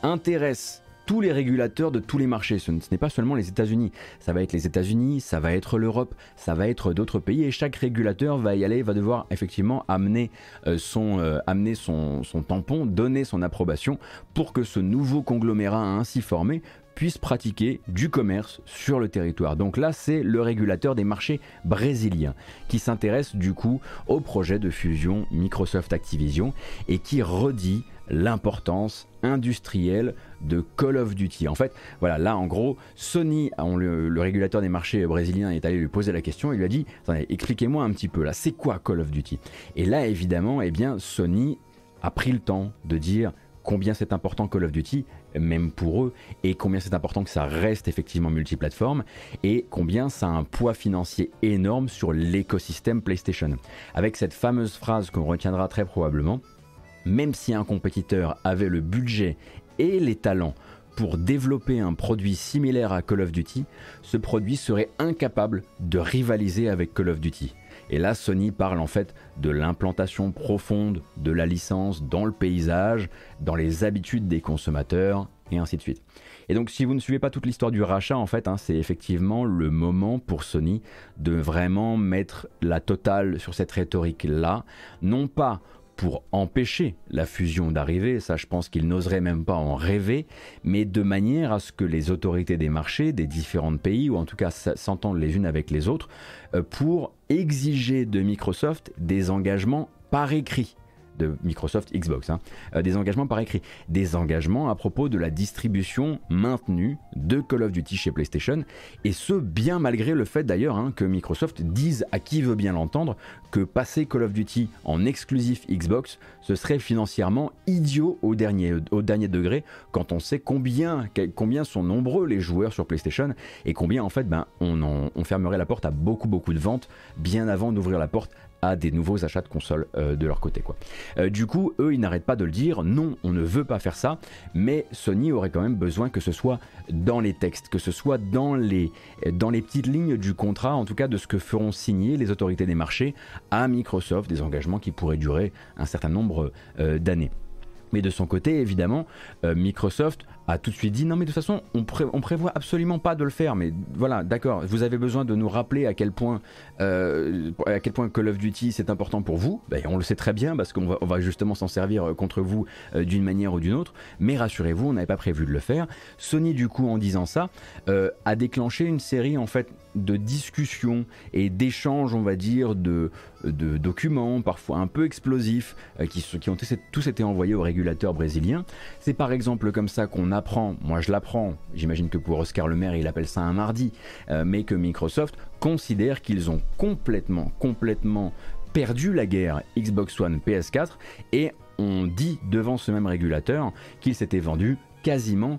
intéresse tous les régulateurs de tous les marchés. Ce n'est pas seulement les États-Unis. Ça va être les États-Unis, ça va être l'Europe, ça va être d'autres pays et chaque régulateur va y aller, va devoir effectivement amener, euh, son, euh, son, son tampon, donner son approbation pour que ce nouveau conglomérat ainsi formé puisse pratiquer du commerce sur le territoire. Donc là, c'est le régulateur des marchés brésiliens qui s'intéresse du coup au projet de fusion Microsoft Activision et qui redit l'importance industrielle de Call of Duty. En fait, voilà, là en gros, Sony, le, régulateur des marchés brésiliens est allé lui poser la question, il lui a dit, expliquez-moi un petit peu là, c'est quoi Call of Duty? Et là évidemment, eh bien, Sony a pris le temps de dire combien c'est important Call of Duty, même pour eux, et combien c'est important que ça reste effectivement multiplateforme, et combien ça a un poids financier énorme sur l'écosystème PlayStation. Avec cette fameuse phrase qu'on retiendra très probablement, même si un compétiteur avait le budget et les talents pour développer un produit similaire à Call of Duty, ce produit serait incapable de rivaliser avec Call of Duty. Et là, Sony parle en fait de l'implantation profonde de la licence dans le paysage, dans les habitudes des consommateurs, et ainsi de suite. Et donc, si vous ne suivez pas toute l'histoire du rachat, en fait, hein, c'est effectivement le moment pour Sony de vraiment mettre la totale sur cette rhétorique-là, non pas pour empêcher la fusion d'arriver, ça je pense qu'ils n'oseraient même pas en rêver, mais de manière à ce que les autorités des marchés des différents pays, ou en tout cas s'entendent les unes avec les autres, euh, pour exiger de Microsoft des engagements par écrit de Microsoft Xbox, hein. euh, des engagements par écrit, des engagements à propos de la distribution maintenue de Call of Duty chez PlayStation, et ce bien malgré le fait d'ailleurs hein, que Microsoft dise à qui veut bien l'entendre que passer Call of Duty en exclusif Xbox, ce serait financièrement idiot au dernier, au dernier degré quand on sait combien, combien sont nombreux les joueurs sur PlayStation et combien en fait ben, on, on fermerait la porte à beaucoup beaucoup de ventes bien avant d'ouvrir la porte à des nouveaux achats de consoles euh, de leur côté. Quoi. Euh, du coup, eux, ils n'arrêtent pas de le dire, non, on ne veut pas faire ça, mais Sony aurait quand même besoin que ce soit dans les textes, que ce soit dans les, petites lignes du contrat, en tout cas de ce que feront signer les autorités des marchés à Microsoft, des engagements qui pourraient durer un certain nombre euh, d'années. Mais de son côté, évidemment, Microsoft a tout de suite dit non mais de toute façon on, prévoit absolument pas de le faire mais voilà d'accord vous avez besoin de nous rappeler à quel point euh, à quel point Call of Duty c'est important pour vous. Ben, on le sait très bien parce qu'on va, justement s'en servir euh, contre vous euh, d'une manière ou d'une autre mais rassurez-vous on n'avait pas prévu de le faire. Sony du coup en disant ça a déclenché une série en fait de discussions et d'échanges on va dire de, documents parfois un peu explosifs qui, qui ont tous été envoyés aux régulateurs brésiliens c'est par exemple comme ça qu'on apprend, moi je l'apprends, j'imagine que pour Oscar Le Maire il appelle ça un mardi, euh, mais que Microsoft considère qu'ils ont complètement, complètement perdu la guerre Xbox One PS4 et on dit devant ce même régulateur qu'il s'était vendu quasiment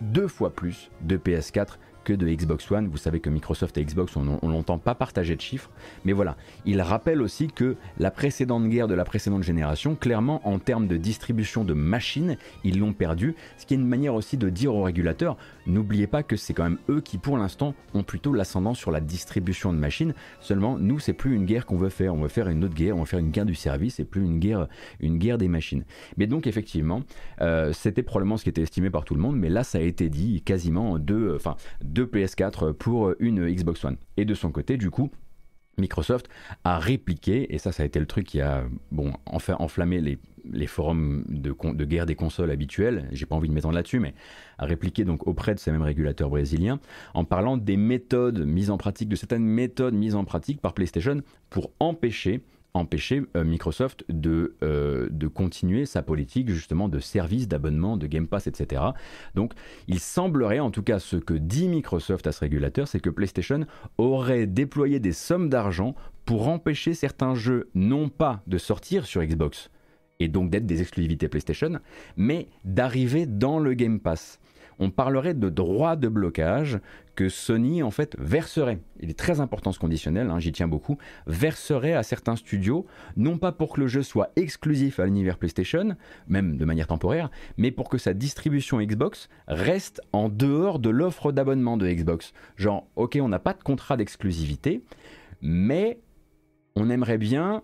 deux fois plus de PS4 de Xbox One. Vous savez que Microsoft et Xbox, on, n'entend longtemps pas partager de chiffres. Mais voilà, il rappelle aussi que la précédente guerre de la précédente génération, clairement, en termes de distribution de machines, ils l'ont perdu. Ce qui est une manière aussi de dire aux régulateurs, n'oubliez pas que c'est quand même eux qui, pour l'instant, ont plutôt l'ascendant sur la distribution de machines. Seulement, nous, c'est plus une guerre qu'on veut faire. On veut faire une autre guerre, on veut faire une guerre du service et plus une guerre, une guerre des machines. Mais donc, effectivement, euh, c'était probablement ce qui était estimé par tout le monde. Mais là, ça a été dit quasiment deux, enfin, de PS4 pour une Xbox One. Et de son côté, du coup, Microsoft a répliqué, et ça, ça a été le truc qui a bon, enfin, enflammé les, forums de, de guerre des consoles habituels, j'ai pas envie de m'étendre là-dessus, mais a répliqué donc auprès de ces mêmes régulateurs brésiliens en parlant des méthodes mises en pratique, de certaines méthodes mises en pratique par PlayStation pour empêcher empêcher euh, Microsoft de, euh, de continuer sa politique justement de service, d'abonnement, de Game Pass, etc. Donc il semblerait, en tout cas ce que dit Microsoft à ce régulateur, c'est que PlayStation aurait déployé des sommes d'argent pour empêcher certains jeux non pas de sortir sur Xbox et donc d'être des exclusivités PlayStation, mais d'arriver dans le Game Pass on parlerait de droit de blocage que Sony en fait verserait, il est très important ce conditionnel, hein, j'y tiens beaucoup, verserait à certains studios, non pas pour que le jeu soit exclusif à l'univers PlayStation, même de manière temporaire, mais pour que sa distribution Xbox reste en dehors de l'offre d'abonnement de Xbox. Genre, ok, on n'a pas de contrat d'exclusivité, mais on aimerait bien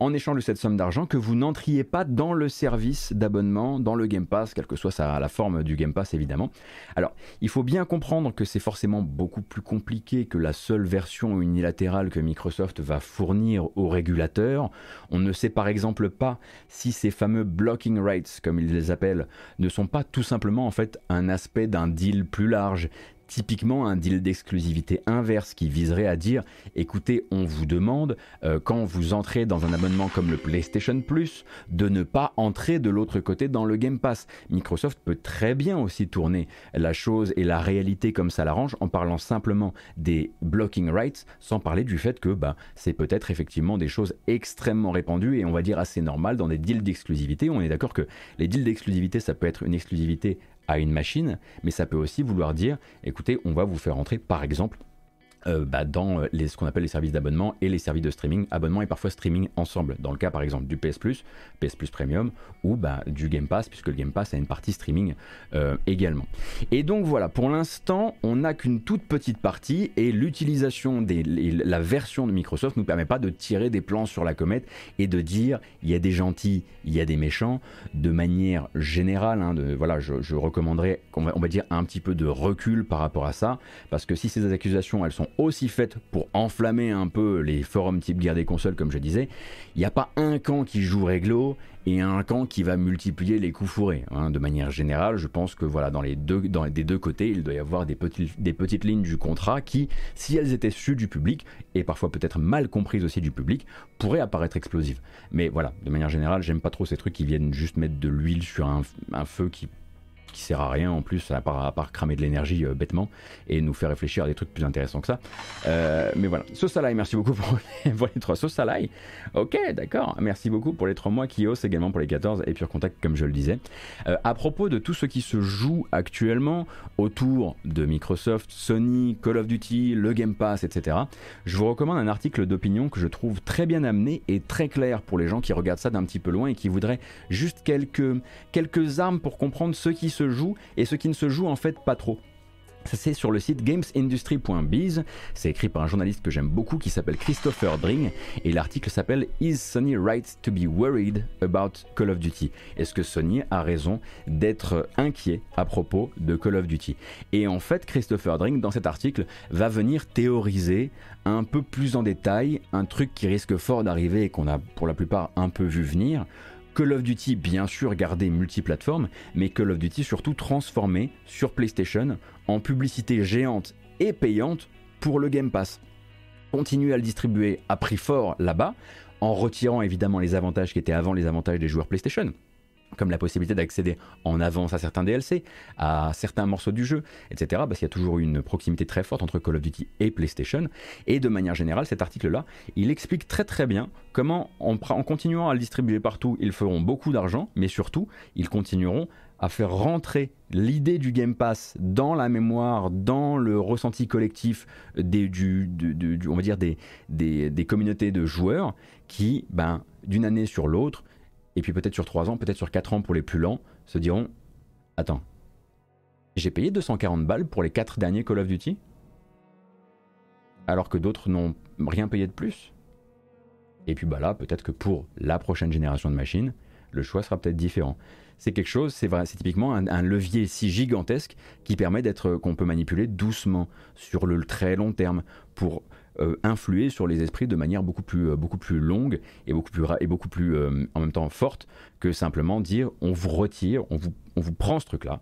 en échange de cette somme d'argent que vous n'entriez pas dans le service d'abonnement, dans le Game Pass, quelle que soit la forme du Game Pass évidemment. Alors, il faut bien comprendre que c'est forcément beaucoup plus compliqué que la seule version unilatérale que Microsoft va fournir aux régulateurs. On ne sait par exemple pas si ces fameux blocking rights, comme ils les appellent, ne sont pas tout simplement en fait un aspect d'un deal plus large typiquement un deal d'exclusivité inverse qui viserait à dire écoutez, on vous demande, euh, quand vous entrez dans un abonnement comme le PlayStation Plus, de ne pas entrer de l'autre côté dans le Game Pass. Microsoft peut très bien aussi tourner la chose et la réalité comme ça l'arrange en parlant simplement des blocking rights sans parler du fait que bah, c'est peut-être effectivement des choses extrêmement répandues et on va dire assez normales dans des deals d'exclusivité. On est d'accord que les deals d'exclusivité, ça peut être une exclusivité à une machine, mais ça peut aussi vouloir dire, écoutez, on va vous faire entrer par exemple euh, bah, dans euh, les, ce qu'on appelle les services d'abonnement et les services de streaming, abonnement et parfois streaming ensemble. Dans le cas par exemple du PS Plus, PS Plus Premium ou bah, du Game Pass, puisque le Game Pass a une partie streaming euh, également. Et donc voilà, pour l'instant, on n'a qu'une toute petite partie et l'utilisation de la version de Microsoft nous permet pas de tirer des plans sur la comète et de dire il y a des gentils, il y a des méchants. De manière générale, hein, de, voilà, je, recommanderais, on va dire, un petit peu de recul par rapport à ça, parce que si ces accusations elles sont aussi faites pour enflammer un peu les forums type guerre des consoles, comme je disais, il n'y a pas un camp qui joue réglo et un camp qui va multiplier les coups fourrés. Hein. De manière générale, je pense que voilà, dans les deux, des deux côtés, il doit y avoir des, petites lignes du contrat qui, si elles étaient sues du public, et parfois peut-être mal comprises aussi du public, pourraient apparaître explosives. Mais voilà, de manière générale, j'aime pas trop ces trucs qui viennent juste mettre de l'huile sur un feu qui qui sert à rien en plus, à part, cramer de l'énergie euh, bêtement et nous faire réfléchir à des trucs plus intéressants que ça. Euh, mais voilà, Sosalai, merci beaucoup pour les, trois Sosalai. Ok, d'accord, merci beaucoup pour les trois mois, qui haussent également pour les 14 et Pure Contact, comme je le disais. Euh, à propos de tout ce qui se joue actuellement autour de Microsoft, Sony, Call of Duty, le Game Pass, etc., je vous recommande un article d'opinion que je trouve très bien amené et très clair pour les gens qui regardent ça d'un petit peu loin et qui voudraient juste quelques, quelques armes pour comprendre ce qui se joue et ce qui ne se joue en fait pas trop. Ça c'est sur le site gamesindustry.biz, c'est écrit par un journaliste que j'aime beaucoup qui s'appelle Christopher Dring et l'article s'appelle Is Sony right to be worried about Call of Duty? Est-ce que Sony a raison d'être inquiet à propos de Call of Duty? Et en fait Christopher Dring dans cet article va venir théoriser un peu plus en détail un truc qui risque fort d'arriver et qu'on a pour la plupart un peu vu venir Call of Duty bien sûr gardé multiplateforme, mais Call of Duty surtout transformé sur PlayStation en publicité géante et payante pour le Game Pass. Continuer à le distribuer à prix fort là-bas, en retirant évidemment les avantages qui étaient avant les avantages des joueurs PlayStation comme la possibilité d'accéder en avance à certains DLC, à certains morceaux du jeu, etc. Parce qu'il y a toujours une proximité très forte entre Call of Duty et PlayStation. Et de manière générale, cet article-là, il explique très très bien comment, en, continuant à le distribuer partout, ils feront beaucoup d'argent, mais surtout, ils continueront à faire rentrer l'idée du Game Pass dans la mémoire, dans le ressenti collectif des, on va dire des, communautés de joueurs qui, ben, d'une année sur l'autre, et puis peut-être sur 3 ans, peut-être sur 4 ans pour les plus lents, se diront Attends, j'ai payé 240 balles pour les 4 derniers Call of Duty Alors que d'autres n'ont rien payé de plus? Et puis bah là, peut-être que pour la prochaine génération de machines, le choix sera peut-être différent. C'est quelque chose, c'est typiquement un, levier si gigantesque qui permet d'être, qu'on peut manipuler doucement sur le très long terme pour influer sur les esprits de manière beaucoup plus, beaucoup plus longue et beaucoup plus, et beaucoup plus en même temps forte que simplement dire on vous retire, on vous, on vous prend ce truc-là,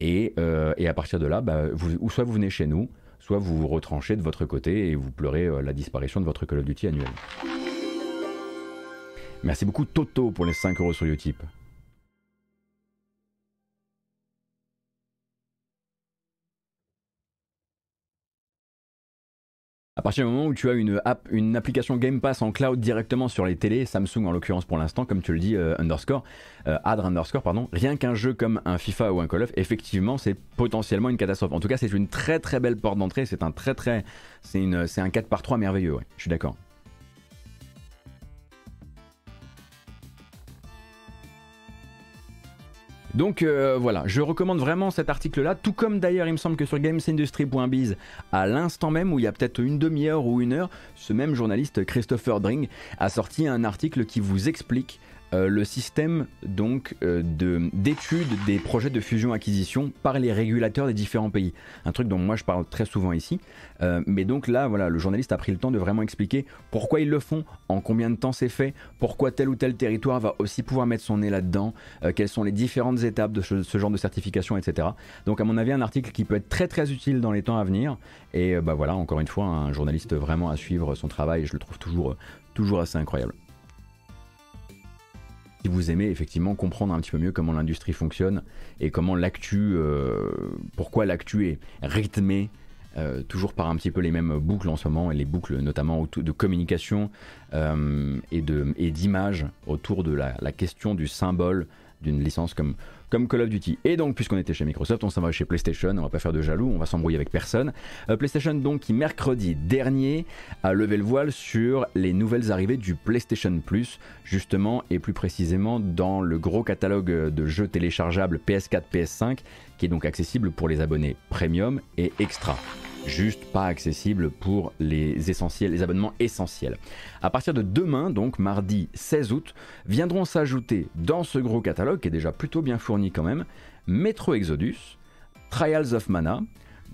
et, et, à partir de là, bah, vous, ou soit vous venez chez nous, soit vous vous retranchez de votre côté et vous pleurez la disparition de votre Call of Duty annuel. Merci beaucoup Toto pour les 5 euros sur Utip. À partir du moment où tu as une, app, une application Game Pass en cloud directement sur les télés, Samsung en l'occurrence pour l'instant, comme tu le dis, euh, underscore, euh, Adre underscore, pardon, rien qu'un jeu comme un FIFA ou un Call of, effectivement, c'est potentiellement une catastrophe. En tout cas, c'est une très très belle porte d'entrée, c'est un très très, c'est un 4 par 3 merveilleux, ouais, je suis d'accord. Donc euh, voilà, je recommande vraiment cet article-là, tout comme d'ailleurs il me semble que sur gamesindustry.biz, à l'instant même où il y a peut-être une demi-heure ou une heure, ce même journaliste Christopher Dring a sorti un article qui vous explique euh, le système donc euh, d'étude des projets de fusion-acquisition par les régulateurs des différents pays. Un truc dont moi je parle très souvent ici. Euh, mais donc là, voilà, le journaliste a pris le temps de vraiment expliquer pourquoi ils le font, en combien de temps c'est fait, pourquoi tel ou tel territoire va aussi pouvoir mettre son nez là-dedans, quelles sont les différentes étapes de ce, genre de certification, etc. Donc à mon avis, un article qui peut être très très utile dans les temps à venir. Et bah voilà, encore une fois, un journaliste vraiment à suivre son travail, je le trouve toujours, toujours assez incroyable si vous aimez effectivement comprendre un petit peu mieux comment l'industrie fonctionne et comment l'actu, euh, pourquoi l'actu est rythmée euh, toujours par un petit peu les mêmes boucles en ce moment, et les boucles notamment de communication euh, et d'image autour de la, la, question du symbole d'une licence comme, comme Call of Duty. Et donc, puisqu'on était chez Microsoft, on s'en va chez PlayStation, on va pas faire de jaloux, on va s'embrouiller avec personne. Euh, PlayStation, donc, qui mercredi dernier a levé le voile sur les nouvelles arrivées du PlayStation Plus, justement, et plus précisément dans le gros catalogue de jeux téléchargeables PS4, PS5, qui est donc accessible pour les abonnés Premium et Extra juste pas accessible pour les abonnements essentiels. À partir de demain, donc mardi 16 août, viendront s'ajouter dans ce gros catalogue, qui est déjà plutôt bien fourni quand même, Metro Exodus, Trials of Mana,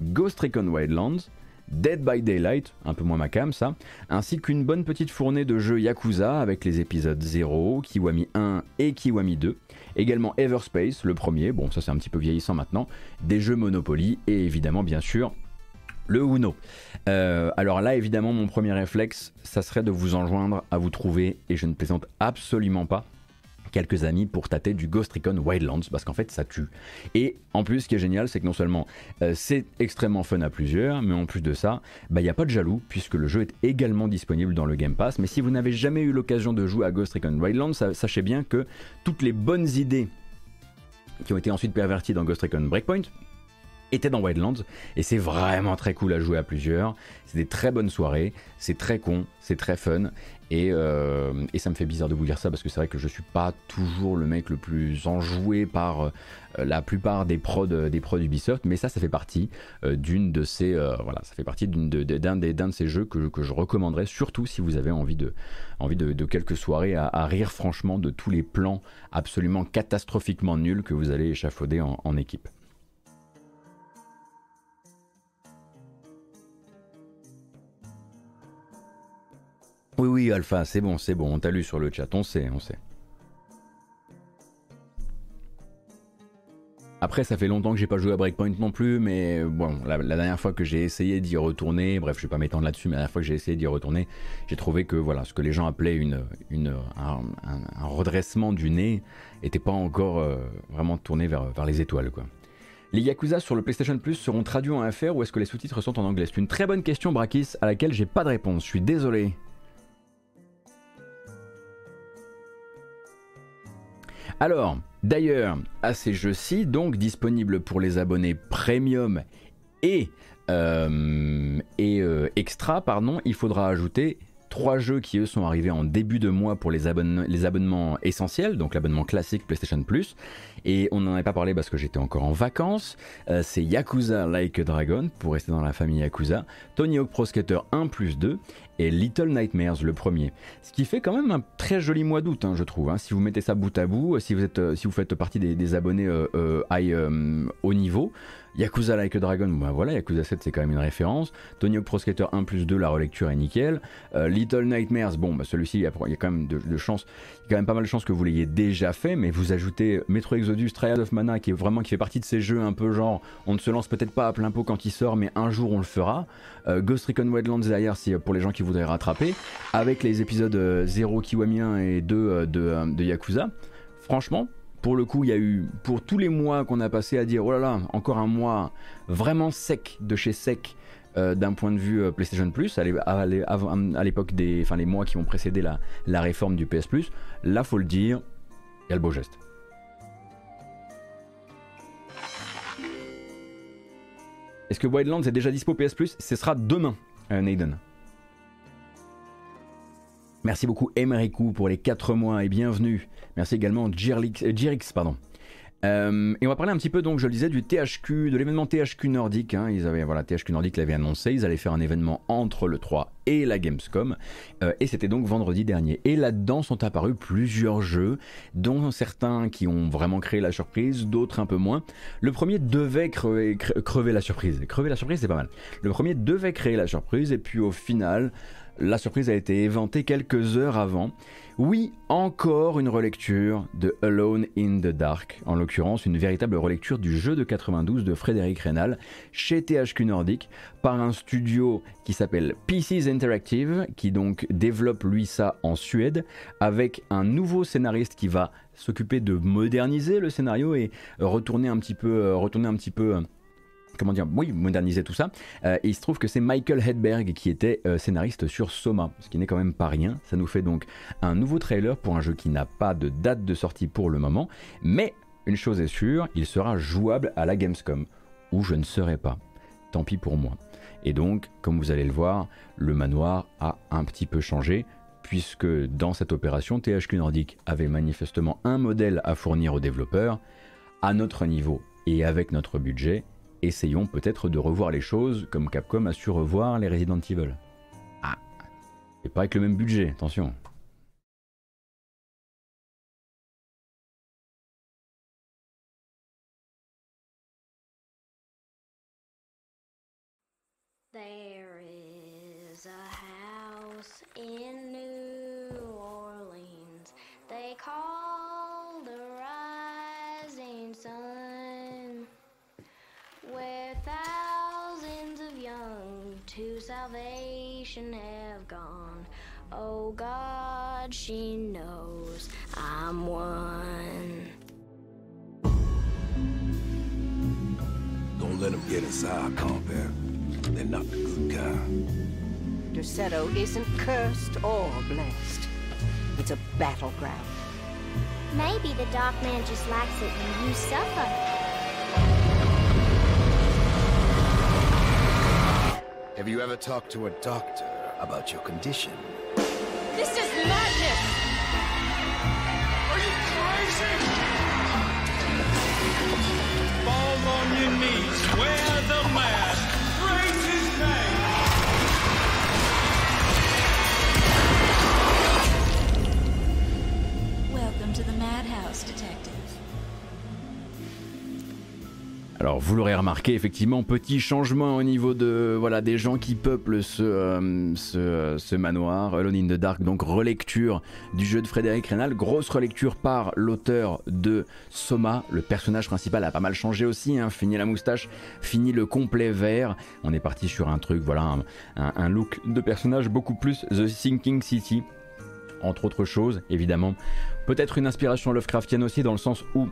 Ghost Recon Wildlands, Dead by Daylight, un peu moins ma cam ça, ainsi qu'une bonne petite fournée de jeux Yakuza avec les épisodes 0, Kiwami 1 et Kiwami 2, également Everspace, le premier, bon ça c'est un petit peu vieillissant maintenant, des jeux Monopoly et évidemment bien sûr le Uno. Euh, alors là, évidemment, mon premier réflexe, ça serait de vous enjoindre à vous trouver, et je ne plaisante absolument pas, quelques amis pour tâter du Ghost Recon Wildlands parce qu'en fait ça tue. Et en plus ce qui est génial c'est que non seulement euh, c'est extrêmement fun à plusieurs mais en plus de ça bah, il n'y a pas de jaloux puisque le jeu est également disponible dans le Game Pass mais si vous n'avez jamais eu l'occasion de jouer à Ghost Recon Wildlands sachez bien que toutes les bonnes idées qui ont été ensuite perverties dans Ghost Recon Breakpoint était dans Wildlands. Et c'est vraiment très cool à jouer à plusieurs. C'est des très bonnes soirées, c'est très con, c'est très fun. Et, euh, et, ça me fait bizarre de vous dire ça parce que c'est vrai que je suis pas toujours le mec le plus enjoué par euh, la plupart des prods des prods Ubisoft, mais ça, ça fait partie euh, d'une de ces voilà, ça fait partie d'un de, de ces jeux que, que, je recommanderais. Surtout si vous avez envie de envie de, quelques soirées à, rire franchement de tous les plans absolument catastrophiquement nuls que vous allez échafauder en équipe. Oui, oui, Alpha, c'est bon, c'est bon, on t'a lu sur le chat, on sait, on sait. Après, ça fait longtemps que j'ai pas joué à Breakpoint non plus, mais bon, la, dernière fois que j'ai essayé d'y retourner, bref, je vais pas m'étendre là-dessus, mais la dernière fois que j'ai essayé d'y retourner, j'ai trouvé que voilà, ce que les gens appelaient une, une un, redressement du nez était pas encore euh, vraiment tourné vers, vers les étoiles, quoi. Les Yakuza sur le PlayStation Plus seront traduits en FR ou est-ce que les sous-titres sont en anglais? C'est une très bonne question, Brakis, à laquelle j'ai pas de réponse. Je suis désolé. Alors, d'ailleurs, à ces jeux-ci, donc disponibles pour les abonnés premium et, euh, et euh, extra, pardon, il faudra ajouter trois jeux qui eux sont arrivés en début de mois pour les, abonnements essentiels, donc l'abonnement classique PlayStation Plus. Et on n'en avait pas parlé parce que j'étais encore en vacances. Euh, c'est Yakuza Like a Dragon, pour rester dans la famille Yakuza, Tony Hawk Pro Skater 1 plus 2 et Little Nightmares le premier. Ce qui fait quand même un très joli mois d'août, hein, je trouve. Hein. Si vous mettez ça bout à bout, si vous, êtes, si vous faites partie des, abonnés euh, euh, high, haut niveau, Yakuza Like a Dragon, bah voilà, Yakuza 7 c'est quand même une référence. Tony Hawk Pro Skater 1 plus 2, la relecture est nickel. Euh, Little Nightmares, bon, bah celui-ci, il y a quand même de, il y a quand même pas mal de chances que vous l'ayez déjà fait, mais vous ajoutez Metro Exodus, Triad of Mana, qui est vraiment, qui fait partie de ces jeux un peu genre, on ne se lance peut-être pas à plein pot quand il sort, mais un jour on le fera. Euh, Ghost Recon Wildlands derrière, si, pour les gens qui voudraient rattraper, avec les épisodes 0 Kiwami 1 et 2 de, de Yakuza. Franchement, pour le coup, il y a eu, pour tous les mois qu'on a passé à dire, oh là là, encore un mois vraiment sec de chez sec euh, d'un point de vue euh, PlayStation Plus, à l'époque des, enfin les mois qui ont précédé la, réforme du PS Plus, là faut le dire, il y a le beau geste. Est-ce que Wildlands est déjà dispo PS Plus? Ce sera demain, euh, Naden. Merci beaucoup Emerikou pour les 4 mois et bienvenue. Merci également Jirix, euh, pardon. Euh, et on va parler un petit peu, donc, je le disais, du THQ, de l'événement THQ Nordique. Hein. Ils avaient, voilà, THQ Nordique l'avait annoncé. Ils allaient faire un événement entre le 3 et la Gamescom. Euh, et c'était donc vendredi dernier. Et là-dedans sont apparus plusieurs jeux, dont certains qui ont vraiment créé la surprise, d'autres un peu moins. Le premier devait crever, crever la surprise. Crever la surprise, c'est pas mal. Le premier devait créer la surprise, et puis au final, la surprise a été éventée quelques heures avant. Oui, encore une relecture de Alone in the Dark, en l'occurrence une véritable relecture du jeu de 92 de Frédéric Reynal chez THQ Nordic par un studio qui s'appelle Pieces Interactive, qui donc développe lui ça en Suède, avec un nouveau scénariste qui va s'occuper de moderniser le scénario et retourner un petit peu, euh, retourner un petit peu euh, comment dire, oui, moderniser tout ça. Euh, et il se trouve que c'est Michael Hedberg qui était euh, scénariste sur Soma, ce qui n'est quand même pas rien. Ça nous fait donc un nouveau trailer pour un jeu qui n'a pas de date de sortie pour le moment, mais une chose est sûre, il sera jouable à la Gamescom, où je ne serai pas. Tant pis pour moi. Et donc, comme vous allez le voir, le manoir a un petit peu changé, puisque dans cette opération, THQ Nordic avait manifestement un modèle à fournir aux développeurs, à notre niveau et avec notre budget, essayons peut-être de revoir les choses comme Capcom a su revoir les Resident Evil. Ah, et pas avec le même budget, attention. Oh God, she knows I'm one. Don't let them get inside, compare. They're not the good kind. Derceto isn't cursed or blessed. It's a battleground. Maybe the Dark Man just likes it when you suffer. Have you ever talked to a doctor about your condition? This is madness! Are you crazy? Fall on your knees, wear the mask, Alors vous l'aurez remarqué, effectivement, petit changement au niveau de voilà des gens qui peuplent ce, euh, ce, manoir, Alone in the Dark, donc relecture du jeu de Frédéric Rénal, grosse relecture par l'auteur de Soma, le personnage principal a pas mal changé aussi, hein, fini la moustache, fini le complet vert, on est parti sur un truc, voilà, un, un look de personnage beaucoup plus The Sinking City, entre autres choses, évidemment. Peut-être une inspiration Lovecraftienne aussi, dans le sens où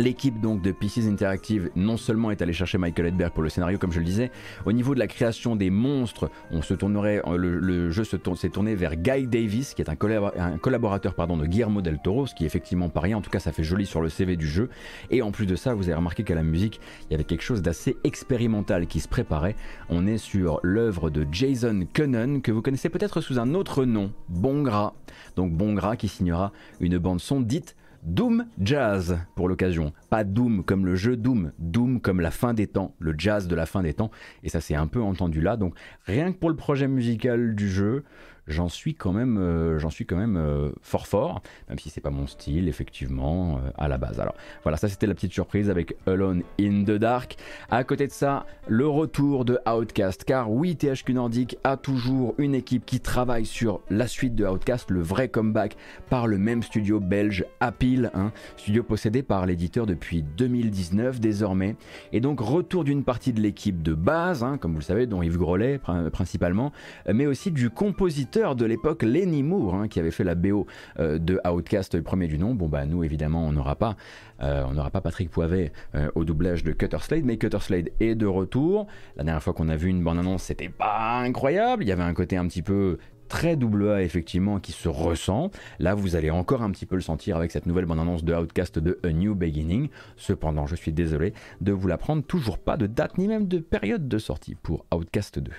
L'équipe donc de Pieces Interactive non seulement est allée chercher Michael Edberg pour le scénario comme je le disais, au niveau de la création des monstres, on se tournerait, euh, le, jeu s'est tourné vers Guy Davis qui est un, collaborateur pardon, de Guillermo del Toro, ce qui est effectivement pas rien, en tout cas ça fait joli sur le CV du jeu. Et en plus de ça, vous avez remarqué qu'à la musique, il y avait quelque chose d'assez expérimental qui se préparait. On est sur l'œuvre de Jason Cunnan que vous connaissez peut-être sous un autre nom, Bongras. Donc Bongras qui signera une bande son dite Doom Jazz pour l'occasion. Pas Doom comme le jeu Doom, Doom comme la fin des temps, le jazz de la fin des temps. Et ça c'est un peu entendu là. Donc rien que pour le projet musical du jeu, j'en suis quand même, euh, j'en suis quand même euh, fort fort, même si c'est pas mon style effectivement euh, à la base. Alors voilà, ça c'était la petite surprise avec Alone in the Dark. À côté de ça, le retour de Outcast, car oui, THQ Nordic a toujours une équipe qui travaille sur la suite de Outcast, le vrai comeback par le même studio belge Apil, hein, studio possédé par l'éditeur depuis 2019 désormais, et donc retour d'une partie de l'équipe de base, hein, comme vous le savez, dont Yves Grolet principalement, mais aussi du compositeur de l'époque, Lenny Moore, hein, qui avait fait la BO euh, de Outcast, le premier du nom. Bon, bah, nous, évidemment, on n'aura pas, euh, on n'aura pas Patrick Poivet euh, au doublage de Cutter Slade, mais Cutter Slade est de retour. La dernière fois qu'on a vu une bande-annonce, c'était pas incroyable. Il y avait un côté un petit peu très double A effectivement qui se ressent. Là, vous allez encore un petit peu le sentir avec cette nouvelle bande-annonce de Outcast de A New Beginning. Cependant, je suis désolé de vous l'apprendre, toujours pas de date ni même de période de sortie pour Outcast 2.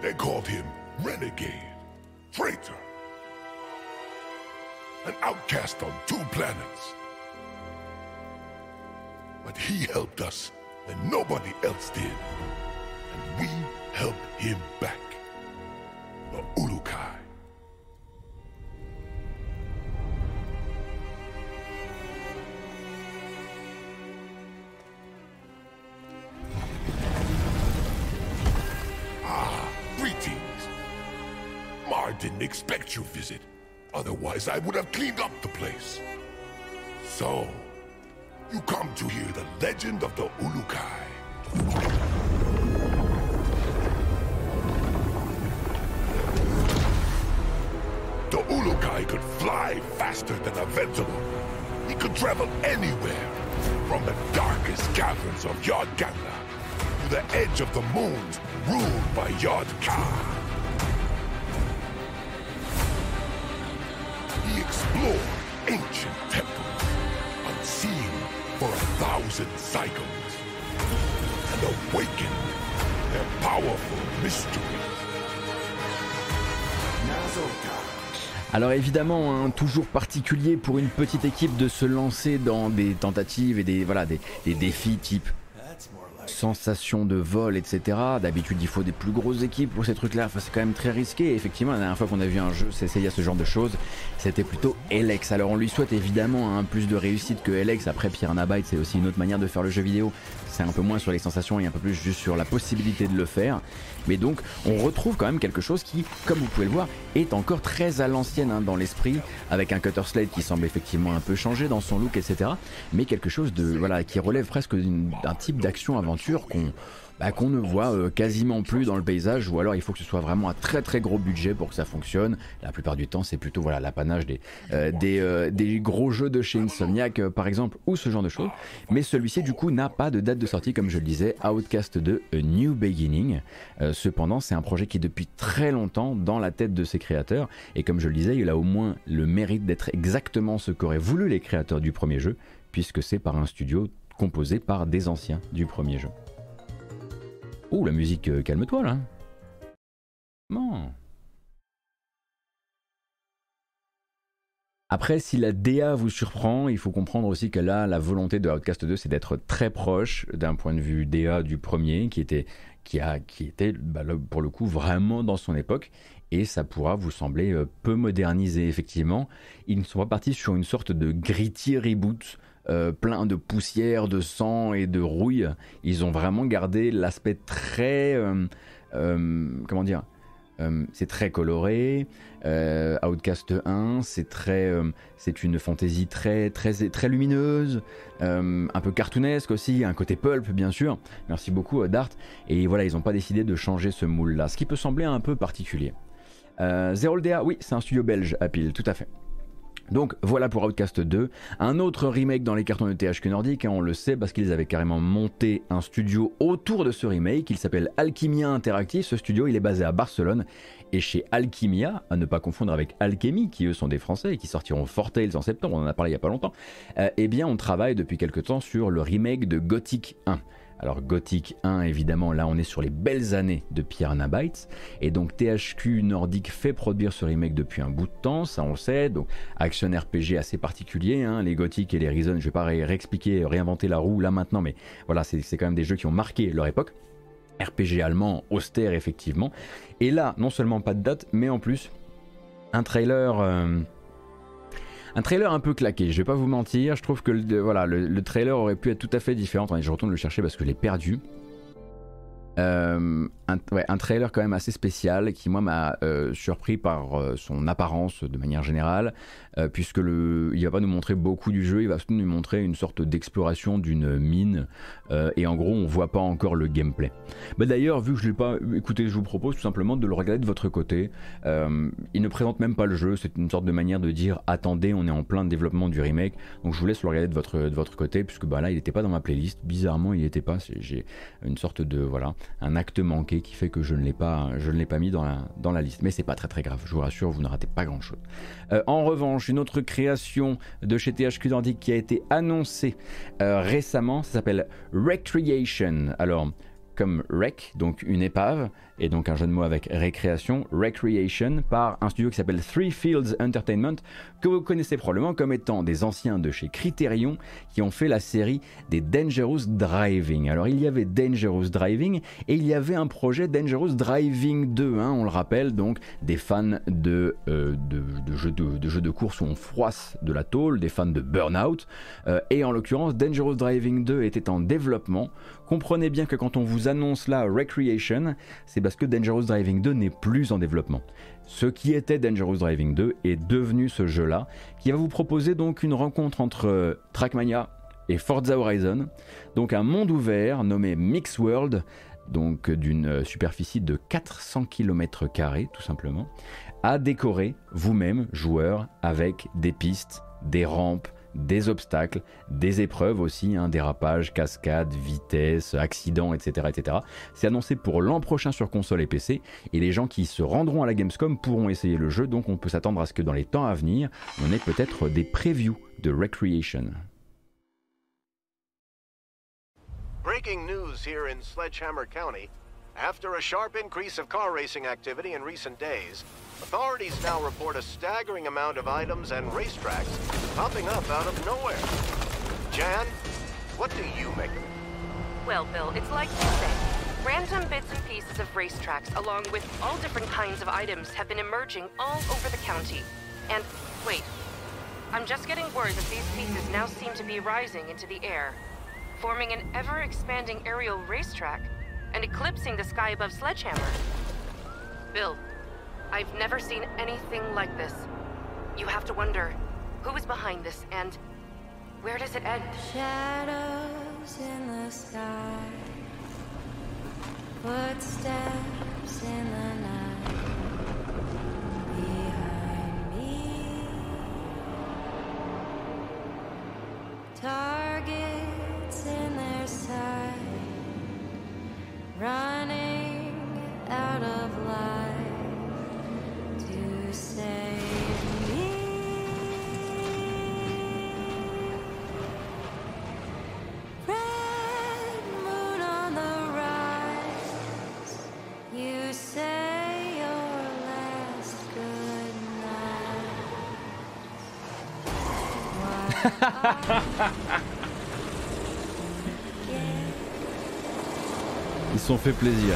They called him renegade, traitor, an outcast on two planets. But he helped us and nobody else did. And we helped him back. The Otherwise, I would have cleaned up the place. So, you come to hear the legend of the Ulukai. The Ulukai could fly faster than a Ventolin. He could travel anywhere, from the darkest caverns of Yodganda to the edge of the moons ruled by Yodka. Alors évidemment, hein, toujours particulier pour une petite équipe de se lancer dans des tentatives et des, voilà, des défis type sensation de vol, etc. D'habitude, il faut des plus grosses équipes pour ces trucs-là. Enfin, c'est quand même très risqué. effectivement, la dernière fois qu'on a vu un jeu s'essayer à ce genre de choses, c'était plutôt Elex. Alors, on lui souhaite évidemment un plus de réussite que Elex. Après, Pierre Nabyte, c'est aussi une autre manière de faire le jeu vidéo. C'est un peu moins sur les sensations et un peu plus juste sur la possibilité de le faire. Mais donc, on retrouve quand même quelque chose qui, comme vous pouvez le voir, est encore très à l'ancienne hein, dans l'esprit, avec un cutter slate qui semble effectivement un peu changer dans son look, etc. Mais quelque chose de voilà qui relève presque d'un type bah, qu'on ne voit euh, quasiment plus dans le paysage, ou alors il faut que ce soit vraiment un très très gros budget pour que ça fonctionne. La plupart du temps, c'est plutôt voilà l'apanage des, euh, euh, des, gros jeux de chez Insomniac, par exemple, ou ce genre de choses. Mais celui-ci, du coup, n'a pas de date de sortie, comme je le disais, Outcast 2, A New Beginning. cependant, c'est un projet qui est depuis très longtemps dans la tête de ses créateurs, et comme je le disais, il a au moins le mérite d'être exactement ce qu'auraient voulu les créateurs du premier jeu, puisque c'est par un studio composé par des anciens du premier jeu. Oh, la musique, euh, calme-toi là. Non. Après, si la DA vous surprend, il faut comprendre aussi que là, la volonté de Outcast 2, c'est d'être très proche d'un point de vue DA du premier, qui était, qui a, qui était bah, pour le coup vraiment dans son époque, et ça pourra vous sembler euh, peu modernisé, effectivement. Ils ne sont pas partis sur une sorte de gritty reboot euh, plein de poussière, de sang et de rouille. Ils ont vraiment gardé l'aspect très... Euh, euh, comment dire c'est très coloré. Outcast 1, c'est très, c'est une fantaisie très, très, très lumineuse, un peu cartoonesque aussi, un côté pulp bien sûr. Merci beaucoup Dart. Et voilà, ils n'ont pas décidé de changer ce moule-là, ce qui peut sembler un peu particulier. DA, oui, c'est un studio belge à pile, tout à fait. Donc voilà pour Outcast 2, un autre remake dans les cartons de THQ Nordic, hein, on le sait parce qu'ils avaient carrément monté un studio autour de ce remake, il s'appelle Alchimia Interactive, ce studio il est basé à Barcelone, et chez Alchimia, à ne pas confondre avec Alchemy, qui eux sont des Français et qui sortiront Fortales en septembre, on en a parlé il n'y a pas longtemps, euh, eh bien on travaille depuis quelque temps sur le remake de Gothic 1. Alors Gothic 1 évidemment là on est sur les belles années de Piranha Bytes et donc THQ Nordic fait produire ce remake depuis un bout de temps, ça on sait, donc action RPG assez particulier, hein, les Gothic et les Reason, je vais pas réexpliquer, réinventer la roue là maintenant mais voilà c'est quand même des jeux qui ont marqué leur époque. RPG allemand austère effectivement. Et là, non seulement pas de date, mais en plus un trailer. Euh, un trailer un peu claqué, je vais pas vous mentir, je trouve que le, trailer aurait pu être tout à fait différent. Attendez, je retourne le chercher parce que je l'ai perdu. Euh, un, trailer quand même assez spécial qui moi m'a euh, surpris par euh, son apparence de manière générale, puisque le, il va pas nous montrer beaucoup du jeu, il va surtout nous montrer une sorte d'exploration d'une mine, et en gros on voit pas encore le gameplay. Bah, D'ailleurs, vu que je l'ai pas écouté, je vous propose tout simplement de le regarder de votre côté. il ne présente même pas le jeu, c'est une sorte de manière de dire attendez, on est en plein développement du remake, donc je vous laisse le regarder de votre, de votre côté, puisque bah, là il n'était pas dans ma playlist, bizarrement il n'était pas, j'ai une sorte de voilà un acte manqué qui fait que je ne l'ai pas, je ne l'ai pas mis dans la, dans la liste. Mais c'est pas très très grave, je vous rassure, vous ne ratez pas grand chose. Euh, en revanche, une autre création de chez THQ Nordic qui a été annoncée euh, récemment, ça s'appelle Recreation. Alors, comme Rec, donc une épave, et donc un jeu de mots avec récréation, Recreation, par un studio qui s'appelle Three Fields Entertainment, que vous connaissez probablement comme étant des anciens de chez Criterion qui ont fait la série des Dangerous Driving. Alors il y avait Dangerous Driving et il y avait un projet Dangerous Driving 2, hein, on le rappelle, donc des fans de, euh, de, jeux de, jeux de course où on froisse de la tôle, des fans de Burnout, euh, et en l'occurrence Dangerous Driving 2 était en développement. Comprenez bien que quand on vous annonce là Recreation, c'est parce que Dangerous Driving 2 n'est plus en développement. Ce qui était Dangerous Driving 2 est devenu ce jeu-là, qui va vous proposer donc une rencontre entre euh, Trackmania et Forza Horizon, donc un monde ouvert nommé Mix World, donc d'une euh, superficie de 400 km tout simplement, à décorer vous-même, joueur, avec des pistes, des rampes, des obstacles, des épreuves aussi, hein, dérapage, cascade, vitesse, accident, etc. etc. C'est annoncé pour l'an prochain sur console et PC, et les gens qui se rendront à la Gamescom pourront essayer le jeu, donc on peut s'attendre à ce que dans les temps à venir, on ait peut-être des previews de Recreation. Breaking news here in Sledgehammer County. After a sharp increase of car racing activity in recent days, authorities now report a staggering amount of items and racetracks popping up out of nowhere. Jan, what do you make of it? Well, Bill, it's like you say. Random bits and pieces of racetracks, along with all different kinds of items, have been emerging all over the county. And, wait, I'm just getting word that these pieces now seem to be rising into the air, forming an ever-expanding aerial racetrack and eclipsing the sky above Sledgehammer. Bill, I've never seen anything like this. You have to wonder, who is behind this and where does it end? Shadows in the sky, footsteps in the night. Behind me, targets in their sight running out of life to save me. Red moon on the rise, you say your last. Ils sont fait plaisir.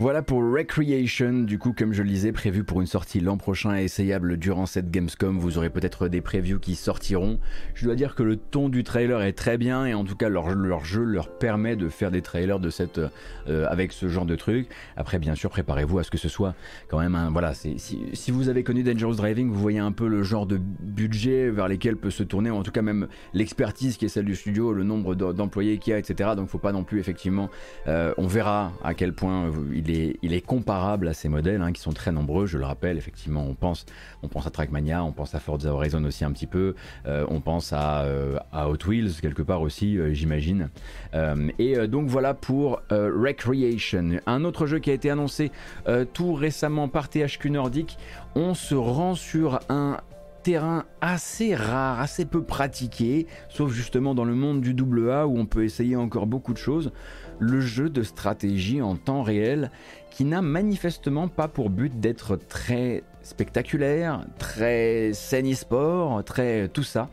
Voilà pour Recreation, du coup comme je le disais, prévu pour une sortie l'an prochain et essayable durant cette Gamescom. Vous aurez peut-être des previews qui sortiront. Je dois dire que le ton du trailer est très bien et en tout cas leur, jeu leur permet de faire des trailers de cette, euh, avec ce genre de truc. Après bien sûr préparez-vous à ce que ce soit quand même un... Voilà, si, si, vous avez connu Dangerous Driving, vous voyez un peu le genre de budget vers lesquels peut se tourner, ou en tout cas même l'expertise qui est celle du studio, le nombre d'employés qu'il y a, etc. Donc faut pas non plus effectivement... Euh, on verra à quel point il il est, il est comparable à ces modèles hein, qui sont très nombreux. Je le rappelle, effectivement, on pense, on pense à Trackmania, on pense à Forza Horizon aussi un petit peu, on pense à, à, Hot Wheels quelque part aussi, j'imagine. et donc voilà pour Recreation, un autre jeu qui a été annoncé tout récemment par THQ Nordic. On se rend sur un terrain assez rare, assez peu pratiqué, sauf justement dans le monde du double A où on peut essayer encore beaucoup de choses, le jeu de stratégie en temps réel qui n'a manifestement pas pour but d'être très spectaculaire, très scène sport très tout ça.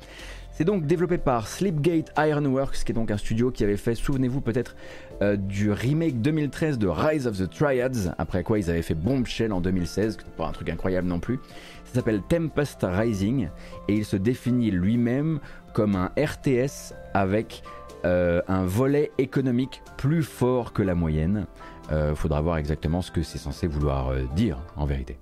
C'est donc développé par Sleepgate Ironworks, qui est donc un studio qui avait fait, souvenez-vous peut-être, euh, du remake 2013 de Rise of the Triads, après quoi ils avaient fait Bombshell en 2016, pas un truc incroyable non plus. Ça s'appelle Tempest Rising et il se définit lui-même comme un RTS avec euh, un volet économique plus fort que la moyenne. Euh, faudra voir exactement ce que c'est censé vouloir dire en vérité.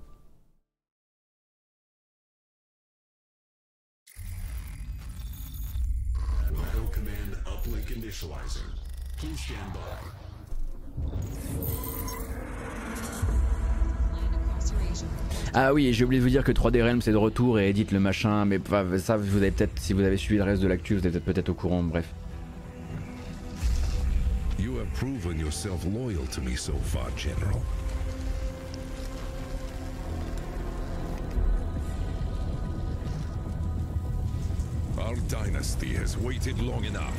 Ah oui, j'ai oublié de vous dire que 3D Realm c'est de retour et édite le machin, mais ça vous avez peut-être, si vous avez suivi le reste de l'actu, vous êtes peut-être au courant, bref. You have proven yourself loyal to me so far, General. Our dynasty has waited long enough.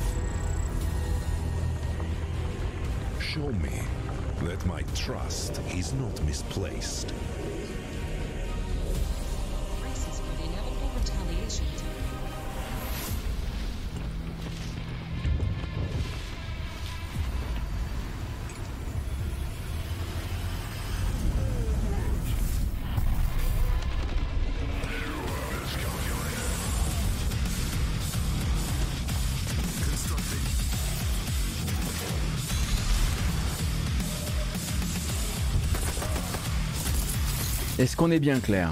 show me that my trust is not misplaced. Est-ce qu'on est bien clair?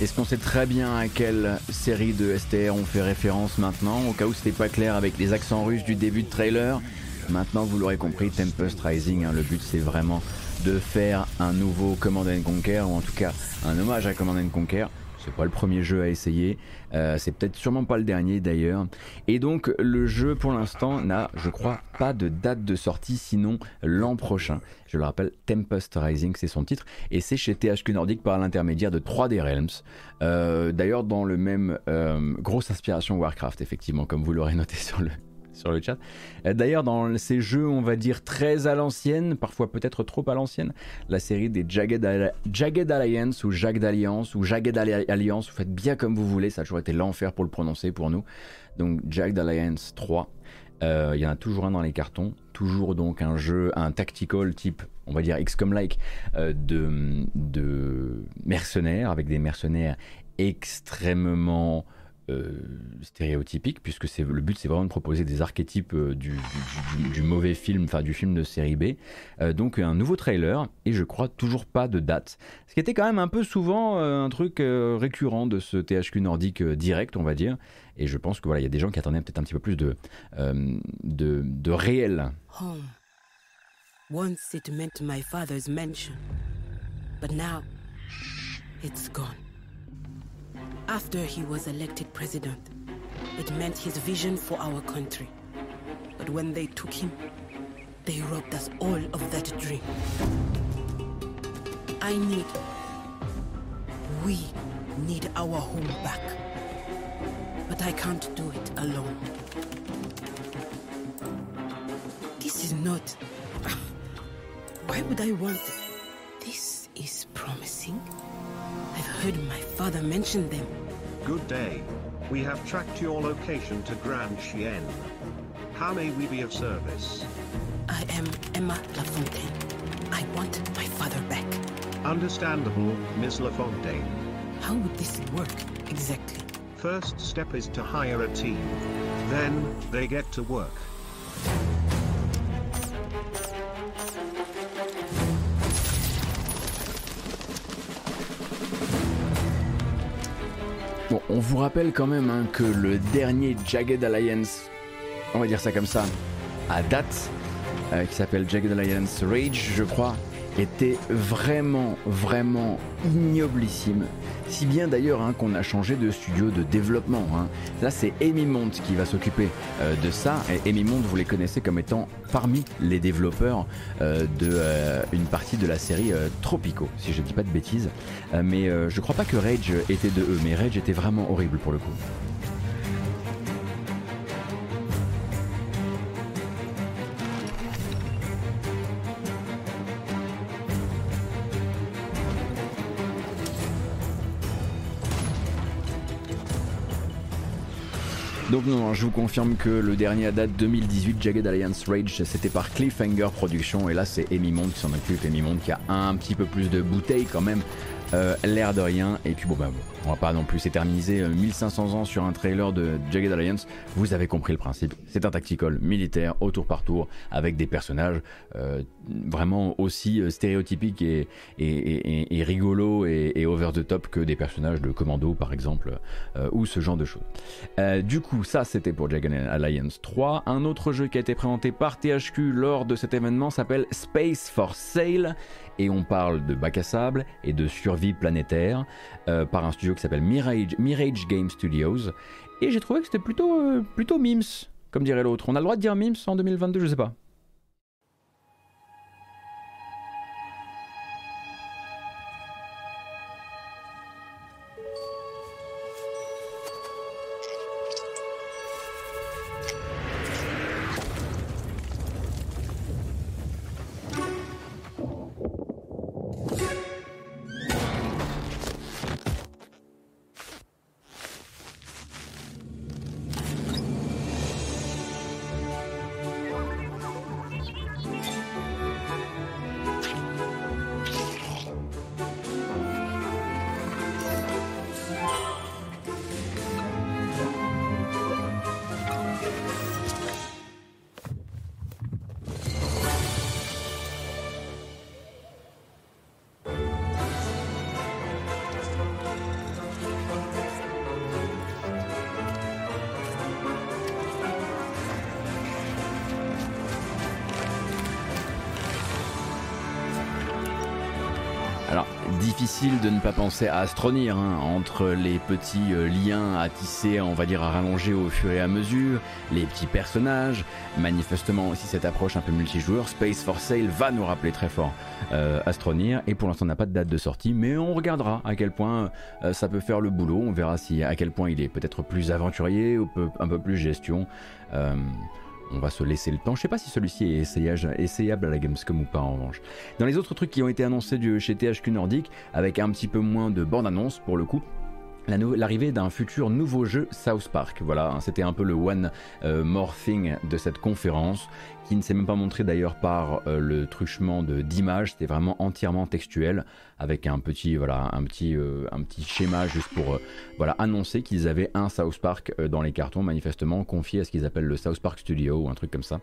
Est-ce qu'on sait très bien à quelle série de STR on fait référence maintenant Au cas où c'était pas clair avec les accents russes du début de trailer? Maintenant vous l'aurez compris, Tempest Rising, hein, le but c'est vraiment de faire un nouveau Command Conquer, ou en tout cas un hommage à Command Conquer. C'est pas le premier jeu à essayer, euh, c'est peut-être sûrement pas le dernier d'ailleurs. Et donc le jeu pour l'instant n'a, je crois, pas de date de sortie, sinon l'an prochain. Je le rappelle, Tempest Rising, c'est son titre, et c'est chez THQ Nordic par l'intermédiaire de 3D Realms. Euh, d'ailleurs, dans le même euh, grosse inspiration Warcraft, effectivement, comme vous l'aurez noté sur le, sur le chat. Euh, d'ailleurs, dans ces jeux, on va dire très à l'ancienne, parfois peut-être trop à l'ancienne, la série des Jagged, Alliance ou Jagged Alliance ou Jagged Alliance, vous faites bien comme vous voulez, ça a toujours été l'enfer pour le prononcer pour nous. Donc Jagged Alliance 3, euh, il y en a toujours un dans les cartons, toujours donc un jeu, un tactical type, on va dire XCOM-like, euh, de, de mercenaires, avec des mercenaires extrêmement euh, stéréotypique, puisque c'est le but c'est vraiment de proposer des archétypes euh, du, mauvais film, enfin du film de série B. Euh, donc un nouveau trailer, et je crois toujours pas de date. Ce qui était quand même un peu souvent un truc récurrent de ce THQ nordique direct, on va dire. Et je pense que voilà, il y a des gens qui attendaient peut-être un petit peu plus de, de, de réel. Home. Once it meant my father's mansion, but now it's gone. After he was elected president, it meant his vision for our country. But when they took him, they robbed us all of that dream. I need, we need our home back. But I can't do it alone. This is not. Why would I want This is promising. I've heard my father mention them. Good day. We have tracked your location to Grand Chien. How may we be of service? I am Emma Lafontaine. I want my father back. Understandable, Miss Lafontaine. How would this work, exactly? First step is to hire a team. Then, they get to work. Bon, on vous rappelle quand même hein, que le dernier Jagged Alliance, on va dire ça comme ça, à date, euh, qui s'appelle Jagged Alliance Rage, je crois, était vraiment, vraiment ignoblissime. Si bien d'ailleurs hein, qu'on a changé de studio de développement. Hein. Là, c'est Amy Mont qui va s'occuper euh, de ça. Et Amy Mont, vous les connaissez comme étant parmi les développeurs euh, euh, partie de la série Tropico, si je ne dis pas de bêtises. mais je crois pas que Rage était de eux, mais Rage était vraiment horrible pour le coup. Donc non, je vous confirme que le dernier à date 2018 Jagged Alliance Rage c'était par Cliffhanger Productions et là c'est Amy Monde qui s'en occupe, Amy Monde qui a un petit peu plus de bouteilles quand même euh, l'air de rien. Et puis bon, bah, on va pas non plus s'éterniser 1500 euh, ans sur un trailer de Jagged Alliance. Vous avez compris le principe. C'est un tactical militaire au tour par tour avec des personnages euh, vraiment aussi stéréotypiques et, et, et, rigolos et, over the top que des personnages de Commando par exemple ou ce genre de choses. du coup, ça c'était pour Jagged Alliance 3. Un autre jeu qui a été présenté par THQ lors de cet événement s'appelle Space for Sale et on parle de bac à sable et de survie planétaire euh, par un studio qui s'appelle Mirage, Mirage Game Studios. Et j'ai trouvé que c'était plutôt, euh, plutôt mims, comme dirait l'autre. On a le droit de dire mims en 2022, je sais pas. De ne pas penser à Astronir, hein, entre les petits euh, liens à tisser, on va dire à rallonger au fur et à mesure, les petits personnages, manifestement aussi cette approche un peu multijoueur, Space for Sale va nous rappeler très fort euh, Astronir, et pour l'instant on n'a pas de date de sortie, mais on regardera à quel point euh, ça peut faire le boulot, on verra si à quel point il est peut-être plus aventurier ou un peu plus gestion on va se laisser le temps. Je sais pas si celui-ci est essayable à la Gamescom ou pas en revanche. Dans les autres trucs qui ont été annoncés du, chez THQ Nordic, avec un petit peu moins de bande-annonce pour le coup, l'arrivée d'un futur nouveau jeu South Park. Voilà, hein, c'était un peu le one euh, more thing de cette conférence qui ne s'est même pas montré d'ailleurs par euh, le truchement d'images, c'était vraiment entièrement textuel avec un petit voilà un petit euh, un petit schéma juste pour euh, voilà annoncer qu'ils avaient un South Park dans les cartons manifestement confié à ce qu'ils appellent le South Park Studio ou un truc comme ça.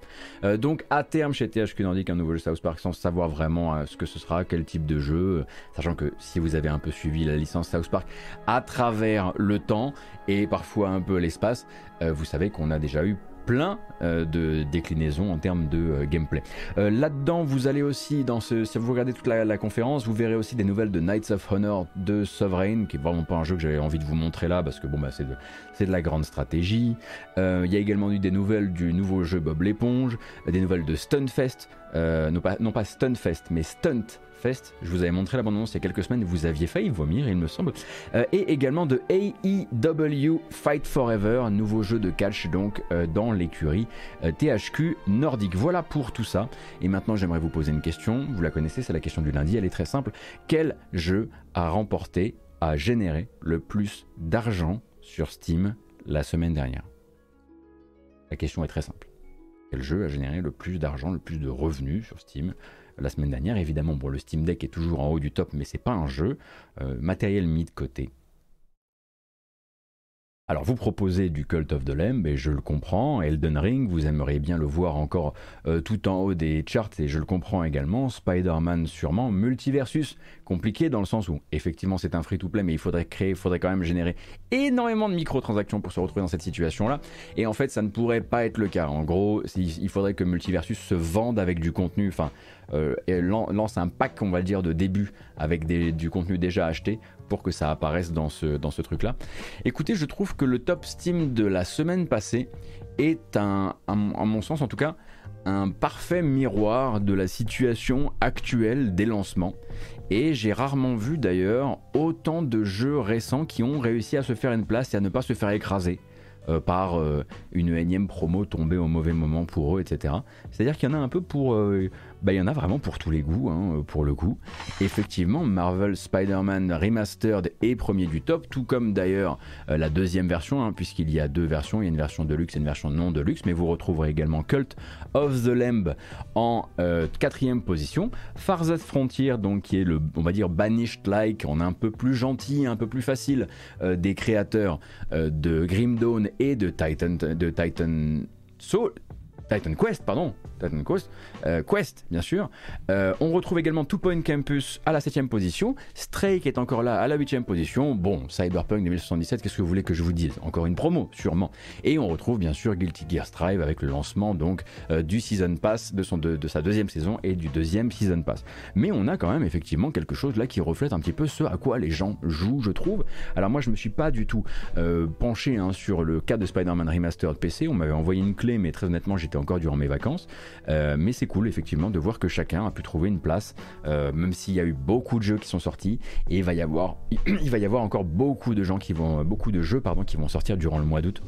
donc à terme chez THQ Nordic un nouveau South Park sans savoir vraiment ce que ce sera, quel type de jeu, sachant que si vous avez un peu suivi la licence South Park à travers le temps et parfois un peu l'espace, vous savez qu'on a déjà eu plein euh, de déclinaisons en termes de euh, gameplay. Euh, là-dedans, vous allez aussi, dans ce, si vous regardez toute la, conférence, vous verrez aussi des nouvelles de Knights of Honor de Sovereign, qui est vraiment pas un jeu que j'avais envie de vous montrer là, parce que bon, bah, c'est de, de, la grande stratégie. Il y a également eu des nouvelles du nouveau jeu Bob l'éponge, des nouvelles de Stunfest, non, pas, non pas Stunfest, mais Stunt Fest. Je vous avais montré l'abondance il y a quelques semaines, vous aviez failli vomir, il me semble. Euh, et également de AEW Fight Forever, nouveau jeu de catch donc euh, dans l'écurie euh, THQ nordique. Voilà pour tout ça. Et maintenant, j'aimerais vous poser une question. Vous la connaissez, c'est la question du lundi. Elle est très simple. Quel jeu a remporté, a généré le plus d'argent sur Steam la semaine dernière? La question est très simple. Quel jeu a généré le plus d'argent, le plus de revenus sur Steam la semaine dernière. Évidemment, le Steam Deck est toujours en haut du top, mais c'est pas un jeu. Euh, matériel mis de côté. Alors vous proposez du Cult of the Lamb et je le comprends, Elden Ring, vous aimeriez bien le voir encore euh, tout en haut des charts et je le comprends également, Spider-Man sûrement, Multiversus, compliqué dans le sens où effectivement c'est un free-to-play mais il faudrait créer, il faudrait quand même générer énormément de microtransactions pour se retrouver dans cette situation-là et en fait ça ne pourrait pas être le cas. En gros, il faudrait que Multiversus se vende avec du contenu, enfin euh, lance un pack on va dire de début avec du contenu déjà acheté pour que ça apparaisse dans ce, dans ce truc-là. Écoutez, je trouve que le top Steam de la semaine passée est un, à mon sens en tout cas, un parfait miroir de la situation actuelle des lancements. Et j'ai rarement vu d'ailleurs autant de jeux récents qui ont réussi à se faire une place et à ne pas se faire écraser. Euh, par euh, une énième promo tombée au mauvais moment pour eux, etc. C'est-à-dire qu'il y en a un peu pour euh, bah, il y en a vraiment pour tous les goûts, hein, pour le coup. Effectivement, Marvel Spider-Man Remastered est premier du top, tout comme d'ailleurs la deuxième version, hein, puisqu'il y a deux versions, il y a une version de luxe et une version non de luxe, mais vous retrouverez également Cult of the Lamb en quatrième position. Farthest Frontier, donc qui est le, on va dire, banished-like, on est un peu plus gentil, un peu plus facile des créateurs de Grim Dawn et de Titan, de Titan Soul. Titan Quest, pardon, Titan Quest, euh, Quest bien sûr. Euh, on retrouve également Two Point Campus à la 7ème position, Stray qui est encore là à la 8ème position. Bon, Cyberpunk 2077, qu'est-ce que vous voulez que je vous dise? Encore une promo, sûrement. Et on retrouve bien sûr Guilty Gear Strive avec le lancement donc euh, du Season Pass de, son, de, sa deuxième saison et du deuxième Season Pass. Mais on a quand même effectivement quelque chose là qui reflète un petit peu ce à quoi les gens jouent, je trouve. Alors moi je me suis pas du tout penché hein, sur le cas de Spider-Man Remastered PC, on m'avait envoyé une clé mais très honnêtement j'étais encore durant mes vacances. Euh, mais c'est cool effectivement de voir que chacun a pu trouver une place, euh, même s'il y a eu beaucoup de jeux qui sont sortis et il va y avoir, encore beaucoup de gens qui vont, beaucoup de jeux pardon qui vont sortir durant le mois d'août.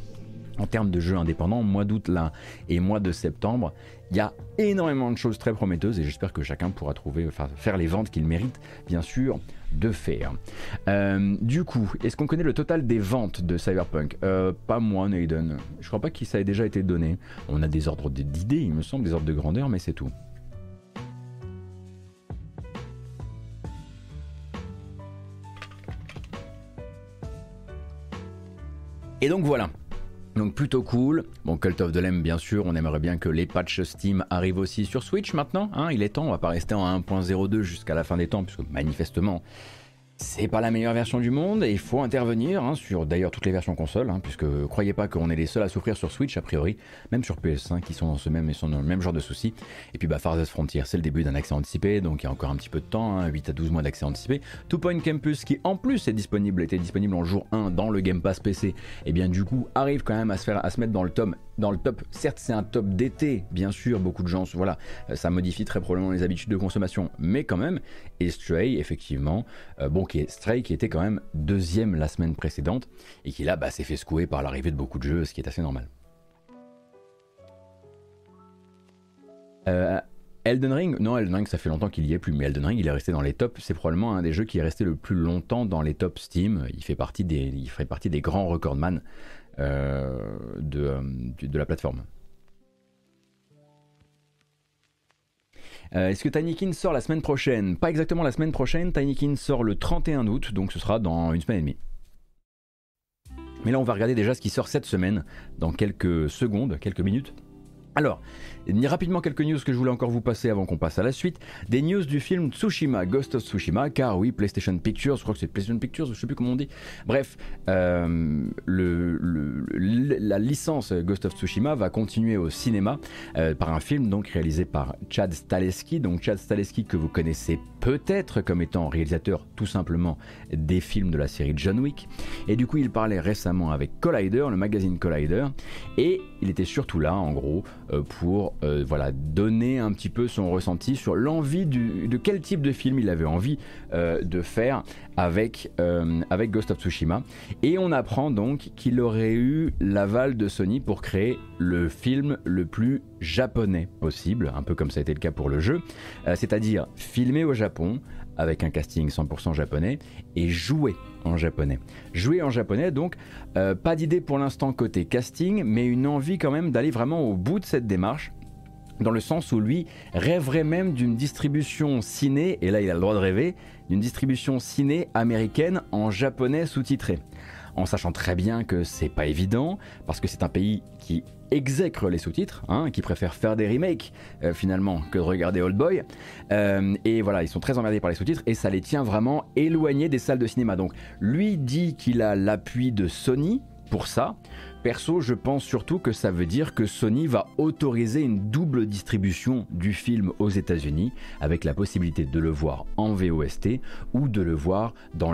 En termes de jeux indépendants, mois d'août là et mois de septembre, il y a énormément de choses très prometteuses et j'espère que chacun pourra trouver, enfin, faire les ventes qu'il mérite, bien sûr, de faire. Euh, du coup, est-ce qu'on connaît le total des ventes de Cyberpunk euh, Pas moi, Naiden. Je crois pas que ça ait déjà été donné. On a des ordres d'idées, il me semble, des ordres de grandeur, mais c'est tout. Et donc voilà, donc plutôt cool. Bon, Cult of the Lamb, bien sûr, on aimerait bien que les patchs Steam arrivent aussi sur Switch maintenant. Hein, il est temps, on va pas rester en 1.02 jusqu'à la fin des temps, puisque manifestement, c'est pas la meilleure version du monde et il faut intervenir hein, sur d'ailleurs toutes les versions console, hein, puisque croyez pas qu'on est les seuls à souffrir sur Switch a priori, même sur PS5 qui sont dans ce même, sont dans le même genre de soucis. Et puis bah Farthest Frontier, c'est le début d'un accès anticipé, donc il y a encore un petit peu de temps, 8 à 12 mois d'accès anticipé. Two Point Campus qui en plus est disponible, était disponible en jour 1 dans le Game Pass PC, et eh bien du coup arrive quand même à se faire à se mettre dans le tome dans le top. Certes, c'est un top d'été, bien sûr, beaucoup de gens, voilà, euh, ça modifie très probablement les habitudes de consommation, mais quand même. Et Stray, effectivement, euh, bon, qui est Stray, qui était quand même deuxième la semaine précédente, et qui là, bah, s'est fait secouer par l'arrivée de beaucoup de jeux, ce qui est assez normal. Euh, Elden Ring, non, Elden Ring, ça fait longtemps qu'il y est plus, mais Elden Ring, il est resté dans les tops. C'est probablement un des jeux qui est resté le plus longtemps dans les tops Steam. Il fait partie des, il fait partie des grands recordman. Euh, de, euh, de, la plateforme. Euh, est-ce que Tinykin sort la semaine prochaine? Pas exactement la semaine prochaine, Tinykin sort le 31 août, donc ce sera dans une semaine et demie. Mais là on va regarder déjà ce qui sort cette semaine, dans quelques secondes, quelques minutes. Alors, rapidement quelques news que je voulais encore vous passer avant qu'on passe à la suite. Des news du film Tsushima, Ghost of Tsushima, car oui, PlayStation Pictures, je crois que c'est PlayStation Pictures, je sais plus comment on dit. Bref, euh, la licence Ghost of Tsushima va continuer au cinéma euh, par un film donc réalisé par Chad Staleski. Donc Chad Staleski que vous connaissez peut-être comme étant réalisateur tout simplement des films de la série John Wick. Et du coup, il parlait récemment avec Collider, le magazine Collider, et il était surtout là, en gros, euh, euh, voilà, donner un petit peu son ressenti sur l'envie de quel type de film il avait envie euh, de faire avec, avec Ghost of Tsushima. Et on apprend donc qu'il aurait eu l'aval de Sony pour créer le film le plus japonais possible, un peu comme ça a été le cas pour le jeu, c'est-à-dire filmé au Japon, avec un casting 100% japonais et jouer en japonais. Jouer en japonais, donc pas d'idée pour l'instant côté casting, mais une envie quand même d'aller vraiment au bout de cette démarche dans le sens où lui rêverait même d'une distribution ciné, et là il a le droit de rêver, d'une distribution ciné américaine en japonais sous-titré. en sachant très bien que c'est pas évident, parce que c'est un pays qui exècre les sous-titres, hein, qui préfère faire des remakes euh, finalement que de regarder Old Boy. Euh, et voilà, ils sont très emmerdés par les sous-titres et ça les tient vraiment éloignés des salles de cinéma. Donc lui dit qu'il a l'appui de Sony pour ça. Perso, je pense surtout que ça veut dire que Sony va autoriser une double distribution du film aux États-Unis, avec la possibilité de le voir en VOST ou de le voir dans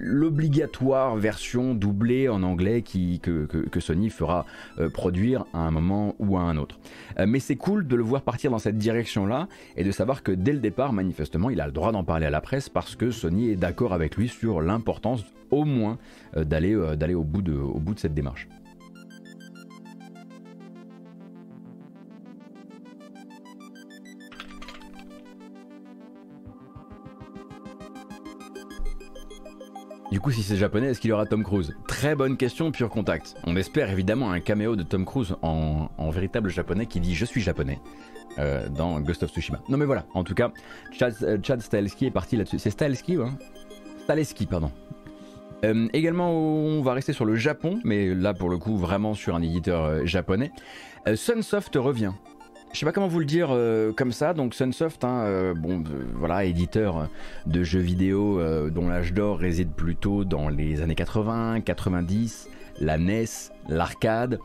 l'obligatoire version doublée en anglais que, Sony fera euh, produire à un moment ou à un autre. Euh, mais c'est cool de le voir partir dans cette direction-là et de savoir que dès le départ, manifestement, il a le droit d'en parler à la presse parce que Sony est d'accord avec lui sur l'importance au moins euh, d'aller d'aller au, bout de, au bout de cette démarche. Du coup, si c'est japonais, est-ce qu'il y aura Tom Cruise? Très bonne question, pure contact. On espère évidemment un caméo de Tom Cruise en, véritable japonais qui dit Je suis japonais euh, dans Ghost of Tsushima. Non, mais voilà, en tout cas, Chad, euh, Chad est parti là-dessus. C'est Stahelski, hein? Stahelski, pardon. Euh, également, on va rester sur le Japon, mais là pour le coup vraiment sur un éditeur euh, japonais. Euh, Sunsoft revient. Je sais pas comment vous le dire comme ça. Donc Sunsoft, hein, bon, voilà, éditeur de jeux vidéo dont l'âge d'or réside plutôt dans les années 80, 90, la NES, l'arcade.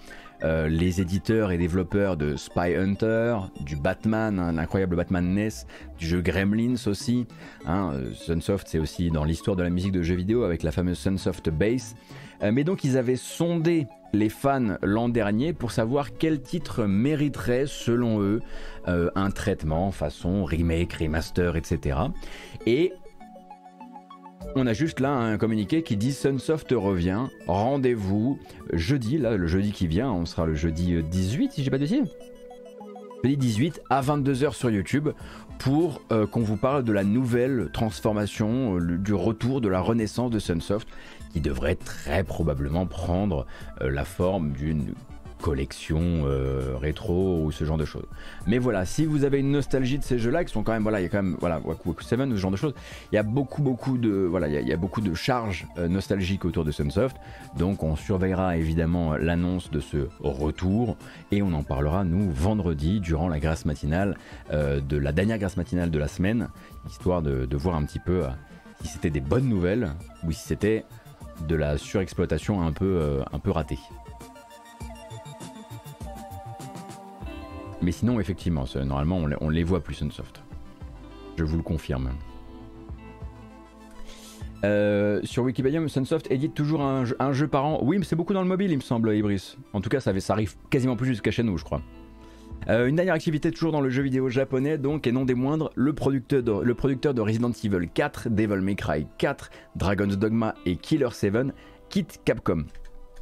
Euh, les éditeurs et développeurs de Spy Hunter, du Batman, un incroyable Batman NES, du jeu Gremlins aussi. Hein, euh, Sunsoft, c'est aussi dans l'histoire de la musique de jeux vidéo avec la fameuse Sunsoft Bass. Euh, mais donc ils avaient sondé les fans l'an dernier pour savoir quel titre mériterait selon eux un traitement façon remake, remaster, etc. Et on a juste là un communiqué qui dit Sunsoft revient, rendez-vous jeudi, là le jeudi qui vient, on sera le jeudi 18 si j'ai pas de dire. Jeudi 18 à 22h sur YouTube pour euh, qu'on vous parle de la nouvelle transformation, euh, du retour de la renaissance de Sunsoft qui devrait très probablement prendre euh, la forme d'une collection euh, rétro ou ce genre de choses. Mais voilà, si vous avez une nostalgie de ces jeux-là, qui sont quand même, voilà, il y a quand même, voilà, Waku 7 ou ce genre de choses, il y a beaucoup, beaucoup de, voilà, il y beaucoup de charges euh, nostalgiques autour de Sunsoft. Donc on surveillera évidemment l'annonce de ce retour et on en parlera nous vendredi durant la grâce matinale euh, de la dernière grâce matinale de la semaine, histoire de, de voir un petit peu si c'était des bonnes nouvelles ou si c'était de la surexploitation un peu, un peu ratée. Mais sinon, effectivement, normalement, on, les voit plus Sunsoft. Je vous le confirme. Euh, sur Wikipédia, Sunsoft édite toujours un, jeu par an. Oui, mais c'est beaucoup dans le mobile, il me semble, Ibris. En tout cas, ça, arrive quasiment plus jusqu'à chez nous, je crois. Euh, une dernière activité toujours dans le jeu vidéo japonais, donc, et non des moindres, le producteur de, le producteur de Resident Evil 4, Devil May Cry 4, Dragon's Dogma et Killer 7 quitte Capcom.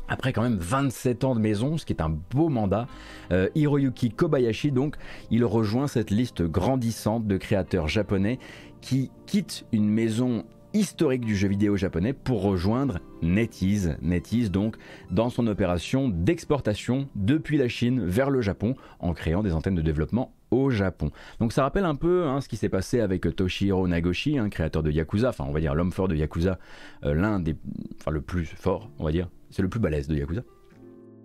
Après quand même 27 ans de maison, ce qui est un beau mandat, euh, Hiroyuki Kobayashi, donc, il rejoint cette liste grandissante de créateurs japonais qui quittent une maison historique du jeu vidéo japonais pour rejoindre NetEase. NetEase donc dans son opération d'exportation depuis la Chine vers le Japon en créant des antennes de développement au Japon. Donc ça rappelle un peu hein, ce qui s'est passé avec Toshihiro Nagoshi, un créateur de Yakuza, enfin on va dire l'homme fort de Yakuza, euh, l'un des, enfin le plus fort on va dire, c'est le plus balèze de Yakuza.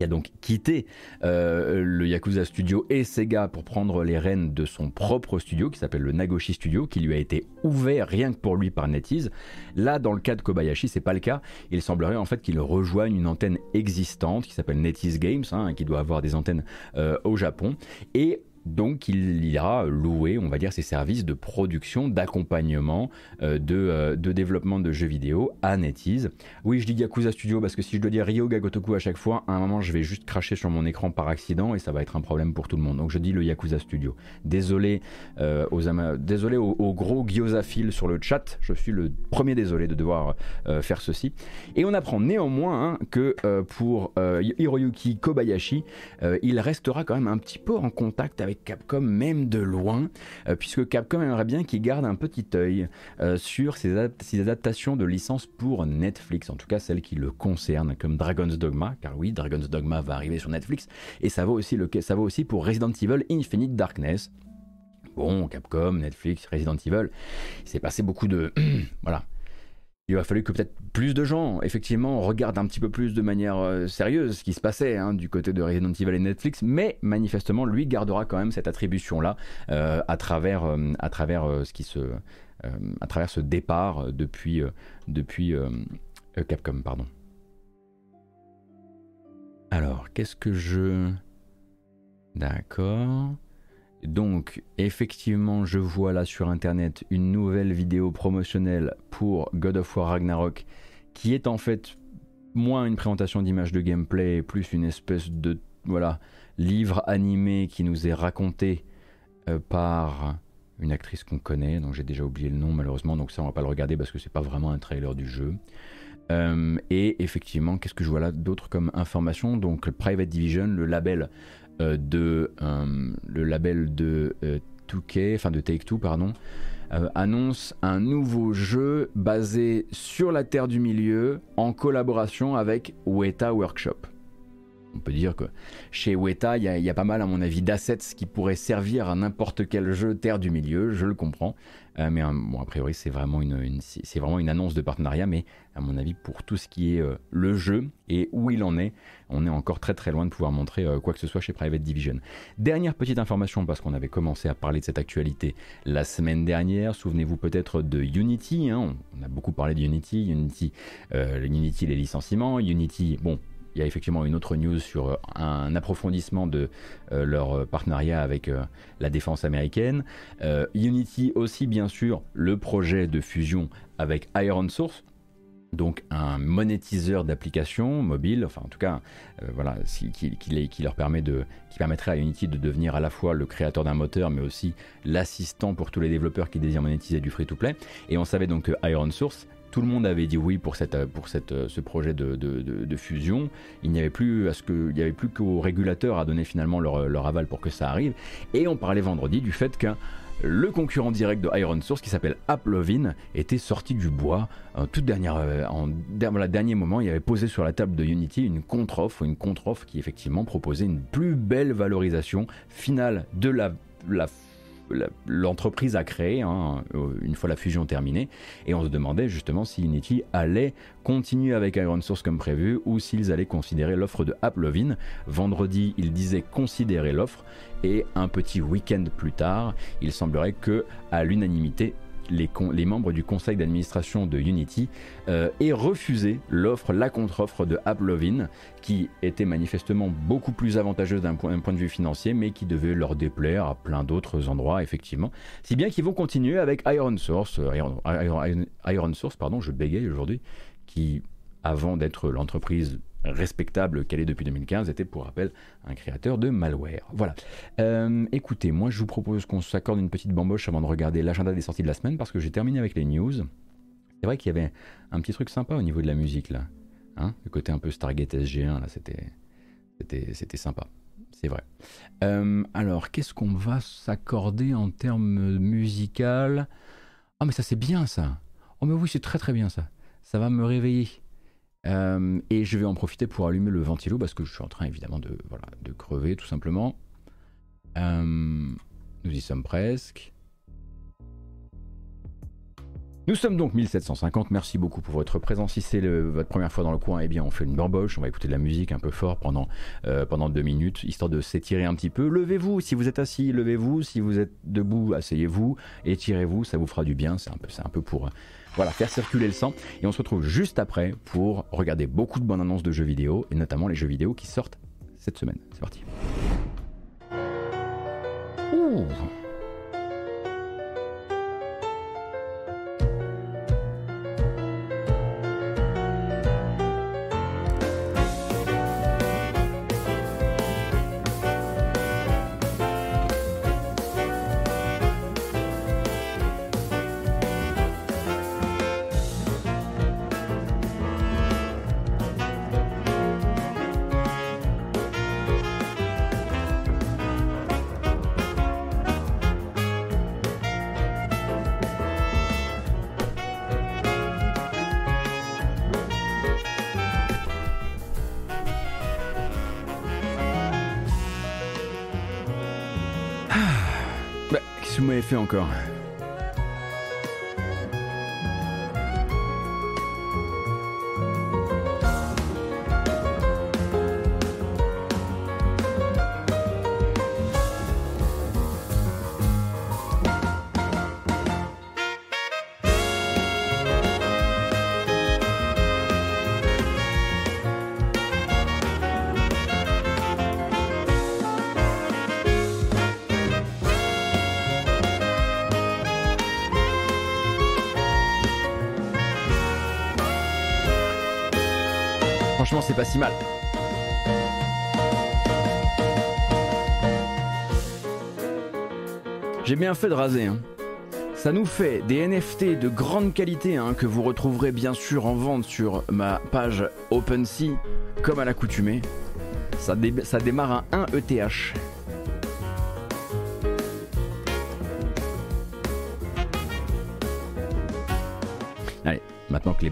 Il a donc quitté euh, le Yakuza Studio et Sega pour prendre les rênes de son propre studio qui s'appelle le Nagoshi Studio, qui lui a été ouvert rien que pour lui par NetEase. Là, dans le cas de Kobayashi, c'est pas le cas. Il semblerait en fait qu'il rejoigne une antenne existante qui s'appelle NetEase Games, hein, qui doit avoir des antennes euh, au Japon. Et donc il ira louer, on va dire, ses services de production, d'accompagnement, euh, euh, de, développement de jeux vidéo à NetEase. Oui, je dis Yakuza Studio parce que si je dois dire Ryo Gagotoku à chaque fois, à un moment je vais juste cracher sur mon écran par accident et ça va être un problème pour tout le monde. Donc je dis le Yakuza Studio. Désolé, euh, aux, gros sur le chat, je suis le premier désolé de devoir faire ceci. Et on apprend néanmoins hein, que pour Hiroyuki Kobayashi, il restera quand même un petit peu en contact avec Capcom même de loin, euh, puisque Capcom aimerait bien qu'il garde un petit œil euh, sur ses, adaptations de licences pour Netflix, en tout cas celles qui le concernent, comme Dragon's Dogma, car oui, Dragon's Dogma va arriver sur Netflix, et ça vaut aussi, le, ça vaut aussi pour Resident Evil Infinite Darkness. Bon, Capcom, Netflix, Resident Evil, il s'est passé beaucoup de... voilà il a fallu que peut-être plus de gens, effectivement, regardent un petit peu plus de manière euh, sérieuse ce qui se passait hein, du côté de Resident Evil et Netflix, mais manifestement, lui gardera quand même cette attribution-là euh, à travers, euh, ce départ depuis, depuis Capcom, pardon. Alors, qu'est-ce que je... D'accord. Donc, effectivement, je vois là sur internet une nouvelle vidéo promotionnelle pour God of War Ragnarok qui est en fait moins une présentation d'image de gameplay, plus une espèce de voilà, livre animé qui nous est raconté euh, par une actrice qu'on connaît, dont j'ai déjà oublié le nom malheureusement, donc ça on va pas le regarder parce que c'est pas vraiment un trailer du jeu. Euh, et effectivement, qu'est-ce que je vois là d'autre comme information? Donc Private Division, le label de euh, le label de 2K, euh, enfin de Take Two pardon, annonce un nouveau jeu basé sur la Terre du Milieu en collaboration avec Weta Workshop. On peut dire que chez Weta, il y, a pas mal, à mon avis, d'assets qui pourraient servir à n'importe quel jeu Terre du Milieu, je le comprends. Euh, mais bon, a priori, c'est vraiment une, c'est vraiment une annonce de partenariat, mais à mon avis, pour tout ce qui est euh, le jeu et où il en est, on est encore très très loin de pouvoir montrer euh, quoi que ce soit chez Private Division. Dernière petite information, parce qu'on avait commencé à parler de cette actualité la semaine dernière. Souvenez-vous peut-être de Unity. Hein. on, a beaucoup parlé de Unity, Unity, Unity, les licenciements, Unity, bon il y a effectivement une autre news sur euh, un approfondissement de euh, leur partenariat avec euh, la défense américaine. Unity aussi, bien sûr, le projet de fusion avec Iron Source, donc un monétiseur d'applications mobiles, enfin en tout cas, voilà, qui, leur permet de, qui permettrait à Unity de devenir à la fois le créateur d'un moteur, mais aussi l'assistant pour tous les développeurs qui désirent monétiser du free-to-play. Et on savait donc que Iron Source tout le monde avait dit oui pour, cette, ce projet de, fusion. Il n'y avait plus qu'aux régulateurs à donner finalement leur, aval pour que ça arrive. Et on parlait vendredi du fait que le concurrent direct de Iron Source qui s'appelle Applovin était sorti du bois en toute dernière euh, en, dernier moment il avait posé sur la table de Unity une contre-offre une contre-offre qui effectivement proposait une plus belle valorisation finale de la, la l'entreprise a créé hein, euh, une fois la fusion terminée. Et on se demandait justement si Unity allait continuer avec Iron Source comme prévu ou s'ils allaient considérer l'offre de Applovin. Vendredi, ils disaient considérer l'offre et un petit week-end plus tard, il semblerait que à l'unanimité, les, membres du conseil d'administration de Unity euh, aient refusé l'offre, la contre-offre de Applovin, qui était manifestement beaucoup plus avantageuse d'un point, de vue financier, mais qui devait leur déplaire à plein d'autres endroits, effectivement. Si bien qu'ils vont continuer avec Iron Source, euh, Iron Source, pardon, je bégaye aujourd'hui, qui, avant d'être l'entreprise respectable qu'elle est depuis 2015 était pour rappel un créateur de malware. Voilà. Euh, écoutez, moi je vous propose qu'on s'accorde une petite bamboche avant de regarder l'agenda des sorties de la semaine parce que j'ai terminé avec les news. C'est vrai qu'il y avait un petit truc sympa au niveau de la musique là. Hein le côté un peu Stargate SG1 là, c'était, c'était, sympa. C'est vrai. Euh, alors, qu'est-ce qu'on va s'accorder en termes musical? Ah, mais ça c'est bien ça. Oh, mais oui, c'est très très bien ça. Ça va me réveiller. Euh, et je vais en profiter pour allumer le ventilo parce que je suis en train évidemment de, voilà, de crever tout simplement. Euh, nous y sommes presque. Nous sommes donc 1750, merci beaucoup pour votre présence. Si c'est votre première fois dans le coin, eh bien on fait une bamboche, on va écouter de la musique un peu fort pendant, euh, pendant deux minutes, histoire de s'étirer un petit peu. Levez-vous, si vous êtes assis, levez-vous, si vous êtes debout, asseyez-vous, étirez-vous, ça vous fera du bien, c'est un un peu pour voilà, faire circuler le sang. Et on se retrouve juste après pour regarder beaucoup de bonnes annonces de jeux vidéo, et notamment les jeux vidéo qui sortent cette semaine. C'est parti. Ouh encore si mal. J'ai bien fait de raser. Hein. Ça nous fait des NFT de grande qualité hein, que vous retrouverez bien sûr en vente sur ma page OpenSea, comme à l'accoutumée. Ça, ça démarre à 1 ETH.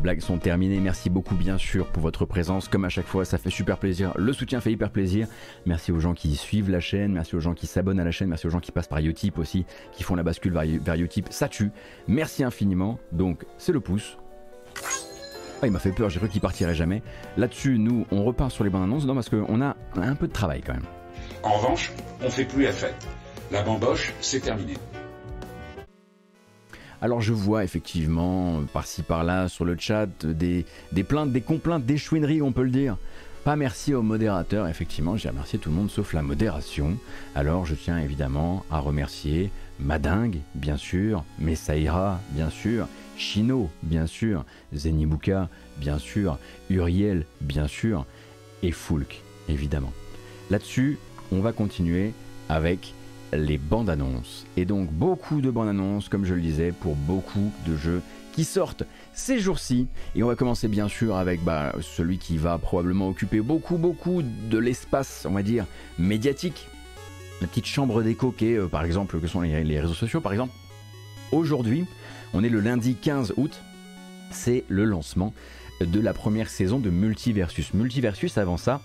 Blagues sont terminées, merci beaucoup bien sûr pour votre présence. Comme à chaque fois, ça fait super plaisir. Le soutien fait hyper plaisir. Merci aux gens qui suivent la chaîne, merci aux gens qui s'abonnent à la chaîne, merci aux gens qui passent par Utip aussi, qui font la bascule vers, Utip. Ça tue. Merci infiniment. Donc, c'est le pouce. Ah, il m'a fait peur, j'ai cru qu'il partirait jamais. Là-dessus, nous, on repart sur les bandes annonces, non, parce qu'on a un peu de travail quand même. En revanche, on fait plus la fête. La bamboche, c'est terminé. Alors je vois effectivement par-ci par-là sur le chat des, plaintes, des complaintes, des chouineries on peut le dire. Pas merci au modérateur, effectivement j'ai remercié tout le monde sauf la modération. Alors je tiens évidemment à remercier Madingue, bien sûr, Messaïra, bien sûr, Chino, bien sûr, Zenibuka, bien sûr, Uriel, bien sûr, et Foulk, évidemment. Là-dessus, on va continuer avec les bandes annonces. Et donc beaucoup de bandes annonces, comme je le disais, pour beaucoup de jeux qui sortent ces jours-ci. Et on va commencer bien sûr avec bah, celui qui va probablement occuper beaucoup, beaucoup de l'espace, on va dire, médiatique. La petite chambre d'écho qui est, euh, par exemple, que sont les, les réseaux sociaux, par exemple. Aujourd'hui, on est le lundi 15 août, c'est le lancement de la première saison de Multiversus. Multiversus, avant ça,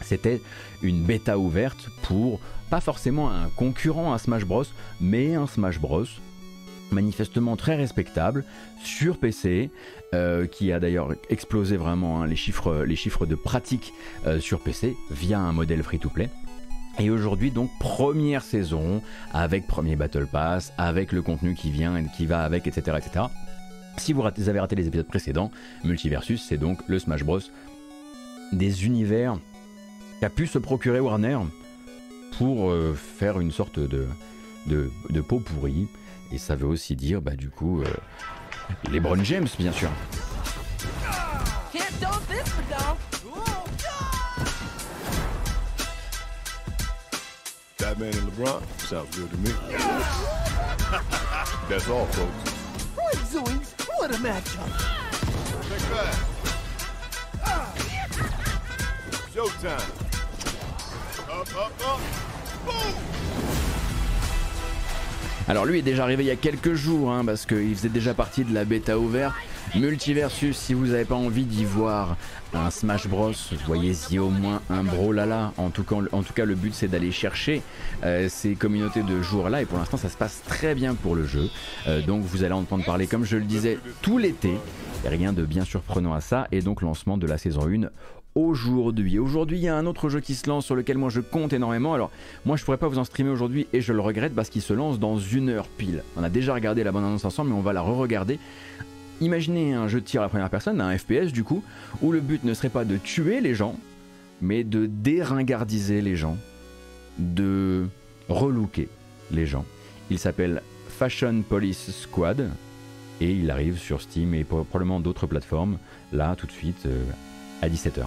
c'était une bêta ouverte pour pas forcément un concurrent à Smash Bros, mais un Smash Bros manifestement très respectable sur PC, euh, qui a d'ailleurs explosé vraiment hein, les, chiffres, les chiffres de pratique euh, sur PC via un modèle free-to-play. Et aujourd'hui donc première saison avec premier Battle Pass, avec le contenu qui vient et qui va avec, etc. etc. Si vous avez raté les épisodes précédents, Multiversus c'est donc le Smash Bros des univers qu'a pu se procurer Warner pour euh, faire une sorte de, de, de, pot pourri. Et ça veut aussi dire, bah, du coup, euh, les Brown James, bien sûr. Batman and LeBron sounds good to me. That's all, folks. What zoinks? What a matchup! Take that. Showtime. Alors lui est déjà arrivé il y a quelques jours, hein, parce qu'il faisait déjà partie de la bêta ouverte. Multiversus, si vous n'avez pas envie d'y voir un Smash Bros, voyez-y au moins un Brawlhalla. En tout cas, en tout cas le but c'est d'aller chercher euh, ces communautés de joueurs-là, et pour l'instant ça se passe très bien pour le jeu. Euh, donc vous allez entendre parler, comme je le disais, tout l'été. Rien de bien surprenant à ça, et donc lancement de la saison 1 aujourd'hui. Aujourd'hui, il y a un autre jeu qui se lance sur lequel moi je compte énormément. Alors, moi je pourrais pas vous en streamer aujourd'hui et je le regrette parce qu'il se lance dans une heure pile. On a déjà regardé la bande annonce ensemble, mais on va la re-regarder. Imaginez un jeu de tir à la première personne, un FPS du coup, où le but ne serait pas de tuer les gens, mais de déringardiser les gens, de relooker les gens. Il s'appelle Fashion Police Squad et il arrive sur Steam et probablement d'autres plateformes. Là, tout de suite, euh, à 17h.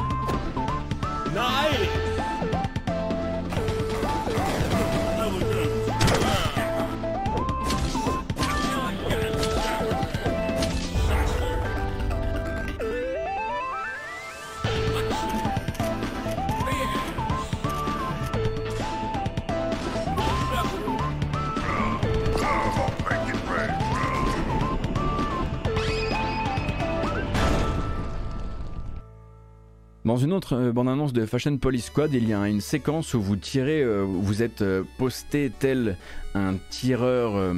Dans une autre euh, bande-annonce de Fashion Police Squad, il y a une séquence où vous tirez, euh, vous êtes euh, posté tel un tireur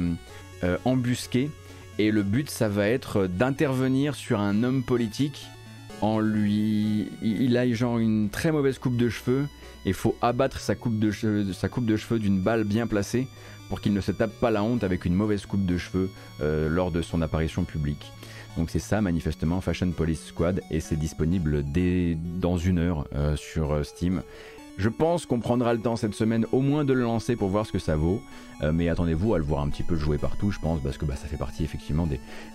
embusqué, et le but ça va être d'intervenir sur un homme politique lui, il a genre une très mauvaise coupe de cheveux et faut abattre sa coupe de cheveux, sa coupe de cheveux d'une balle bien placée pour qu'il ne se tape pas la honte avec une mauvaise coupe de cheveux euh, lors de son apparition publique. Donc c'est ça manifestement Fashion Police Squad et c'est disponible dès dans une heure euh, sur euh, Steam. Je pense qu'on prendra le temps cette semaine au moins de le lancer pour voir ce que ça vaut. Euh, mais attendez-vous à le voir un petit peu jouer partout, je pense, parce que bah, ça fait partie effectivement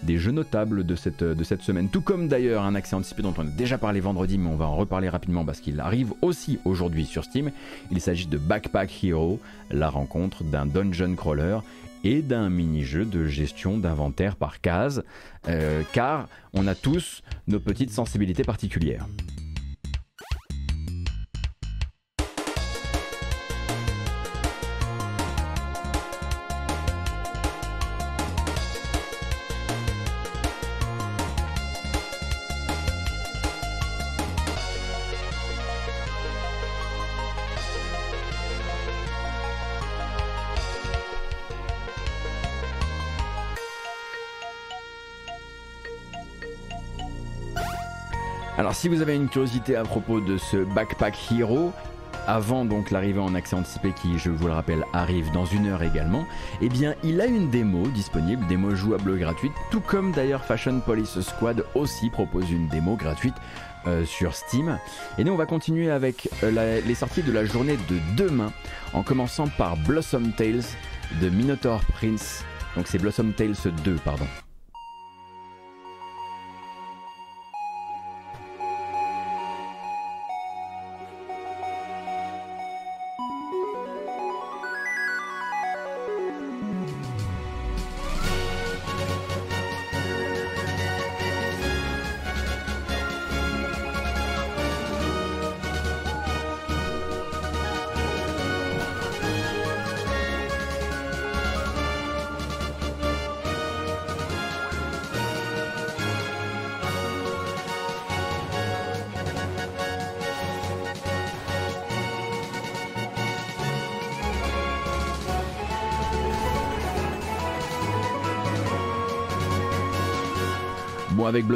des, jeux notables de cette, semaine. Tout comme d'ailleurs un accès anticipé dont on a déjà parlé vendredi, mais on va en reparler rapidement parce qu'il arrive aussi aujourd'hui sur Steam. Il s'agit de Backpack Hero, la rencontre d'un dungeon crawler et d'un mini-jeu de gestion d'inventaire par case, euh, car on a tous nos petites sensibilités particulières. Si vous avez une curiosité à propos de ce Backpack Hero, avant donc l'arrivée en accès anticipé qui, je vous le rappelle, arrive dans une heure également, eh bien il a une démo disponible, démo jouable gratuite, tout comme d'ailleurs Fashion Police Squad aussi propose une démo gratuite euh, sur Steam. Et nous on va continuer avec euh, les sorties de la journée de demain, en commençant par Blossom Tales de Minotaur Prince. Donc c'est Blossom Tales 2, pardon.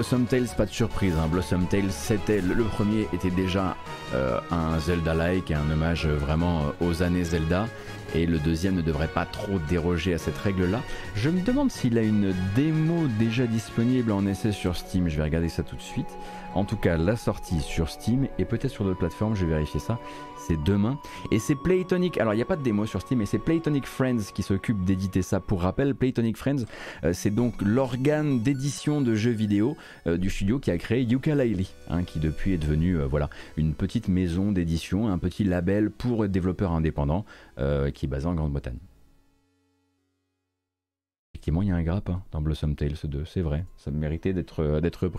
Blossom Tales, pas de surprise. Hein. Blossom Tales, c'était le, premier était déjà euh, un Zelda-like, un hommage vraiment euh, aux années Zelda. Et le deuxième ne devrait pas trop déroger à cette règle-là. Je me demande s'il a une démo déjà disponible en essai sur Steam. Je vais regarder ça tout de suite. En tout cas, la sortie sur Steam et peut-être sur d'autres plateformes, je vais vérifier ça. C'est demain. Et c'est Playtonic. Alors, il n'y a pas de démo sur Steam, mais c'est Playtonic Friends qui s'occupe d'éditer ça. Pour rappel, Playtonic Friends, euh, c'est donc l'organe d'édition de jeux vidéo euh, du studio qui a créé Yooka-Laylee, hein, qui depuis est devenu euh, voilà, une petite maison d'édition, un petit label pour développeurs indépendants qui est basé en Grande-Bretagne effectivement, il y a un grappin dans Blossom Tales 2, c'est vrai. Ça méritait d'être euh, d'être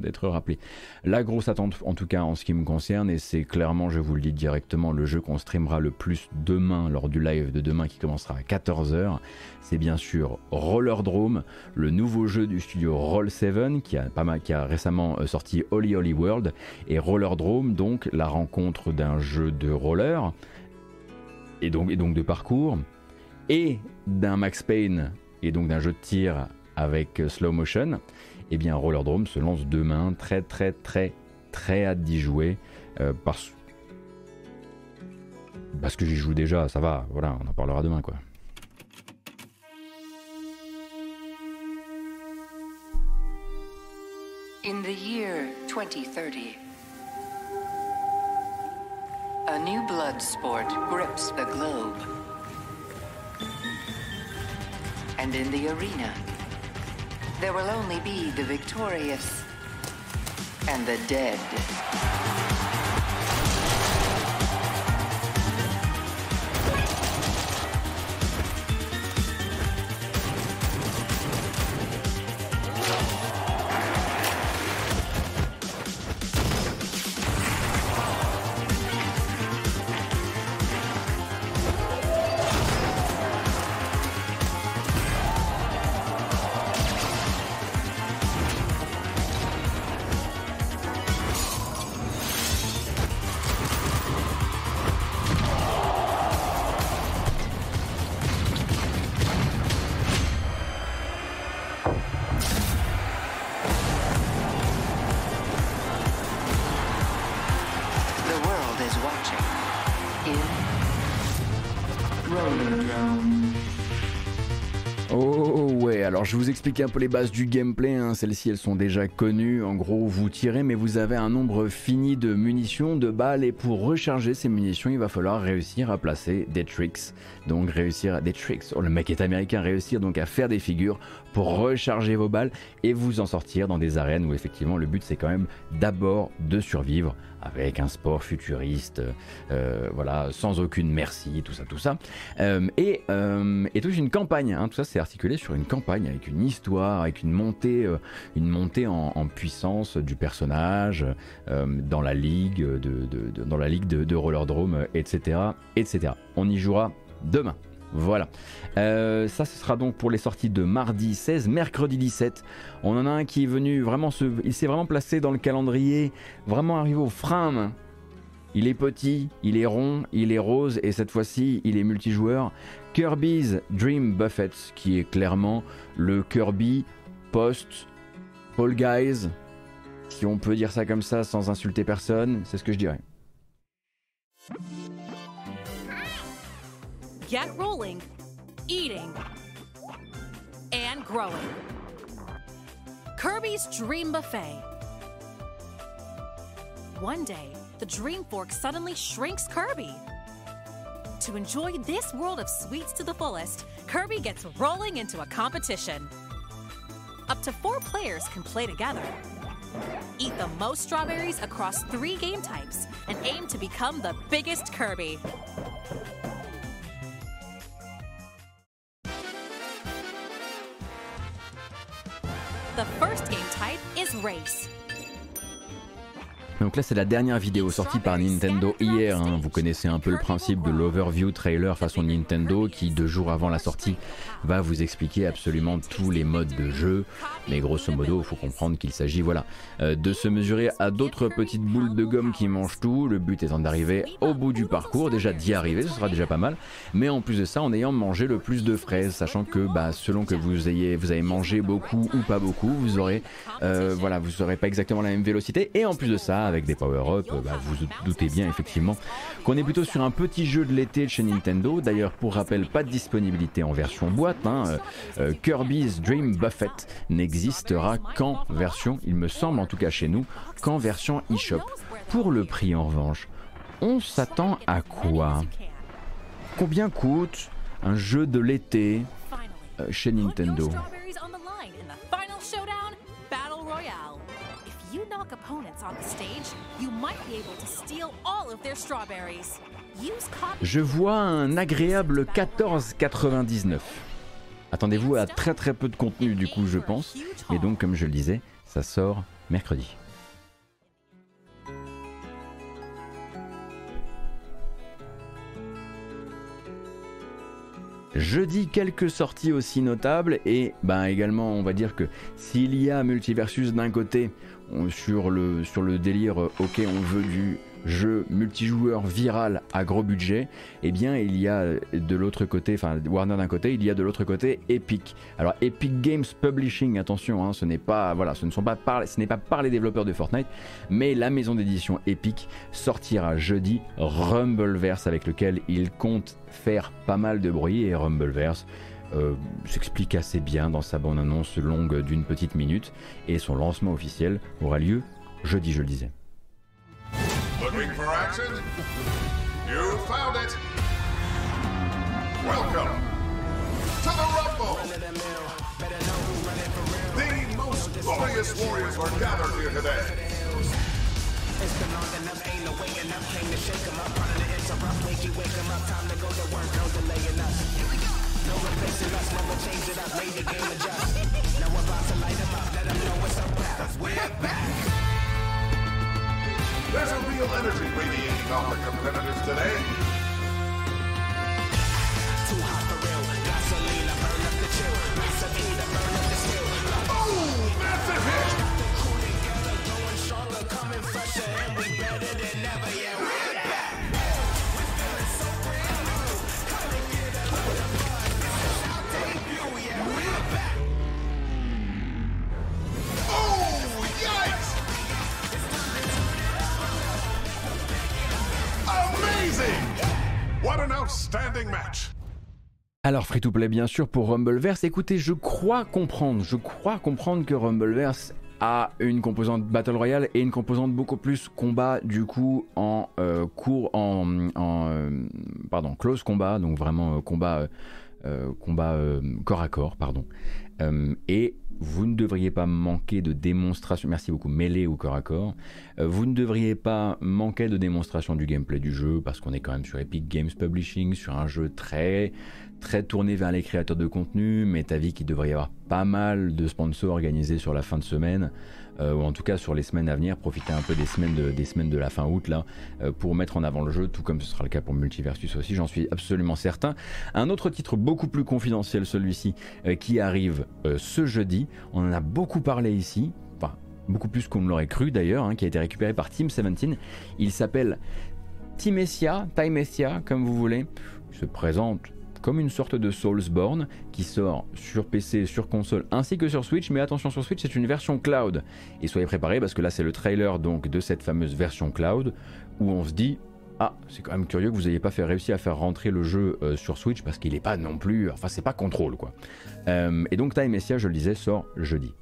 d'être rappelé. La grosse attente, en tout cas en ce qui me concerne, et c'est clairement, je vous le dis directement, le jeu qu'on streamera le plus demain lors du live de demain qui commencera à 14h, c'est bien sûr Roller Drome, le nouveau jeu du studio Roll7 qui a pas mal, qui a récemment euh, sorti Holy Holy World et Roller Drome, donc la rencontre d'un jeu de roller et donc de parcours et d'un Max Payne et donc d'un jeu de tir avec euh, slow motion, eh bien Roller Drome se lance demain. Très très très très hâte d'y jouer euh, parce que j'y joue déjà, ça va, voilà, on en parlera demain quoi. In the year 2030, a new blood sport grips the globe. And in the arena, there will only be the victorious and the dead. Je vous explique un peu les bases du gameplay, hein. celles-ci elles sont déjà connues, en gros vous tirez mais vous avez un nombre fini de munitions, de balles. Et pour recharger ces munitions il va falloir réussir à placer des tricks, donc réussir à des tricks, oh le mec est américain, réussir donc à faire des figures pour recharger vos balles et vous en sortir dans des arènes où effectivement le but c'est quand même d'abord de survivre avec un sport futuriste, euh, voilà, sans aucune merci, tout ça, tout ça. Euh, et, euh, et toute une campagne, hein, tout ça c'est articulé sur une campagne avec une histoire, avec une montée, en, puissance du personnage dans la ligue de, de- de- la ligue de, etc., etc. On y jouera demain. Voilà. Euh, ça, ce sera donc pour les sorties de mardi 16, mercredi 17. On en a un qui est venu vraiment se. Il s'est vraiment placé dans le calendrier, vraiment arrivé au frame. Il est petit, il est rond, il est rose et cette fois-ci il est multijoueur. Kirby's Dream Buffet, qui est clairement le Kirby post Fall Guys, si on peut dire ça comme ça sans insulter personne, c'est ce que je dirais. Get rolling, eating, and growing. Kirby's Dream Buffet. One day, the Dream Fork suddenly shrinks Kirby. To enjoy this world of sweets to the fullest, Kirby gets rolling into a competition. Up to four players can play together. Eat the most strawberries across three game types and aim to become the biggest Kirby. The first game type is race. Donc là c'est la dernière vidéo sortie par Nintendo hier, hein. vous connaissez un peu le principe de l'overview trailer façon Nintendo qui deux jours avant la sortie va vous expliquer absolument tous les modes de jeu, mais grosso modo il faut comprendre qu'il s'agit voilà, euh, de se mesurer à d'autres petites boules de gomme qui mangent tout, le but étant d'arriver au bout du parcours, déjà d'y arriver, ce sera déjà pas mal, mais en plus de ça en ayant mangé le plus de fraises, sachant que bah, selon que vous ayez, avez mangé beaucoup ou pas beaucoup, vous aurez, euh, voilà, vous aurez pas exactement la même vélocité, et en plus de ça avec des power-up, euh, bah, vous vous doutez bien effectivement qu'on est plutôt sur un petit jeu de l'été chez Nintendo. D'ailleurs, pour rappel, pas de disponibilité en version boîte. hein. Euh, euh, Kirby's Dream Buffet n'existera qu'en version, il me semble en tout cas chez nous, qu'en version eShop. Pour le prix en revanche, on s'attend à quoi? Combien coûte un jeu de l'été euh, chez Nintendo? You knock opponents on the stage, you might be able to steal all of their strawberries. Use copy. Je vois un agréable 14,99. Attendez-vous à très très peu de contenu du coup je pense. Mais donc comme je le disais, ça sort mercredi. Jeudi, quelques sorties aussi notables et ben également on va dire que s'il y a Multiversus d'un côté sur le, délire euh, ok on veut du jeu multijoueur viral à gros budget, eh bien il y a de l'autre côté, enfin Warner d'un côté, il y a de l'autre côté Epic. Alors Epic Games Publishing, attention, hein, ce n'est pas ce par, n'est pas les développeurs de Fortnite, mais la maison d'édition Epic sortira jeudi Rumbleverse avec lequel il compte faire pas mal de bruit et Rumbleverse euh, s'explique assez bien dans sa bande-annonce longue d'une petite minute et son lancement officiel aura lieu jeudi, je le disais. No replacing us, never change it up, made the game adjust. now we're about to light them up, let them know what's up, cause we're back. There's a real energy radiating off the competitors today. Too hot for real, the chill. Massive the hit! Got the crew together, going stronger, coming fresher, and we better than Alors free to play bien sûr pour Rumbleverse. Écoutez, je crois comprendre, je crois comprendre que Rumbleverse a une composante Battle Royale et une composante beaucoup plus combat du coup en euh, cours en, euh, pardon close combat donc vraiment euh, combat combat corps à corps pardon et vous ne devriez pas manquer de démonstration merci beaucoup mêlée ou corps à corps Euh, vous ne devriez pas manquer de démonstration du gameplay du jeu parce qu'on est quand même sur Epic Games Publishing sur un jeu très très tourné vers les créateurs de contenu, mais t'as vu qu'il devrait y avoir pas mal de sponsors organisés sur la fin de semaine, euh, ou en tout cas sur les semaines à venir, profiter un peu des semaines de, des semaines de la fin août là, euh, pour mettre en avant le jeu, tout comme ce sera le cas pour Multiversus aussi, j'en suis absolument certain. Un autre titre beaucoup plus confidentiel, celui-ci, euh, qui arrive euh, ce jeudi, on en a beaucoup parlé ici, enfin beaucoup plus qu'on ne l'aurait cru d'ailleurs, hein, qui a été récupéré par Team 17, il s'appelle Timesia, Timesia comme vous voulez, il se présente comme une sorte de Soulsborne qui sort sur PC, sur console ainsi que sur Switch. Mais attention sur Switch, c'est une version cloud. Et soyez préparés parce que là, c'est le trailer donc de cette fameuse version cloud où on se dit. Ah, c'est quand même curieux que vous n'ayez pas réussi à faire rentrer le jeu euh, sur Switch parce qu'il n'est pas non plus. Enfin, c'est pas contrôle quoi. Euh, et donc, Time Messia, je le disais, sort jeudi.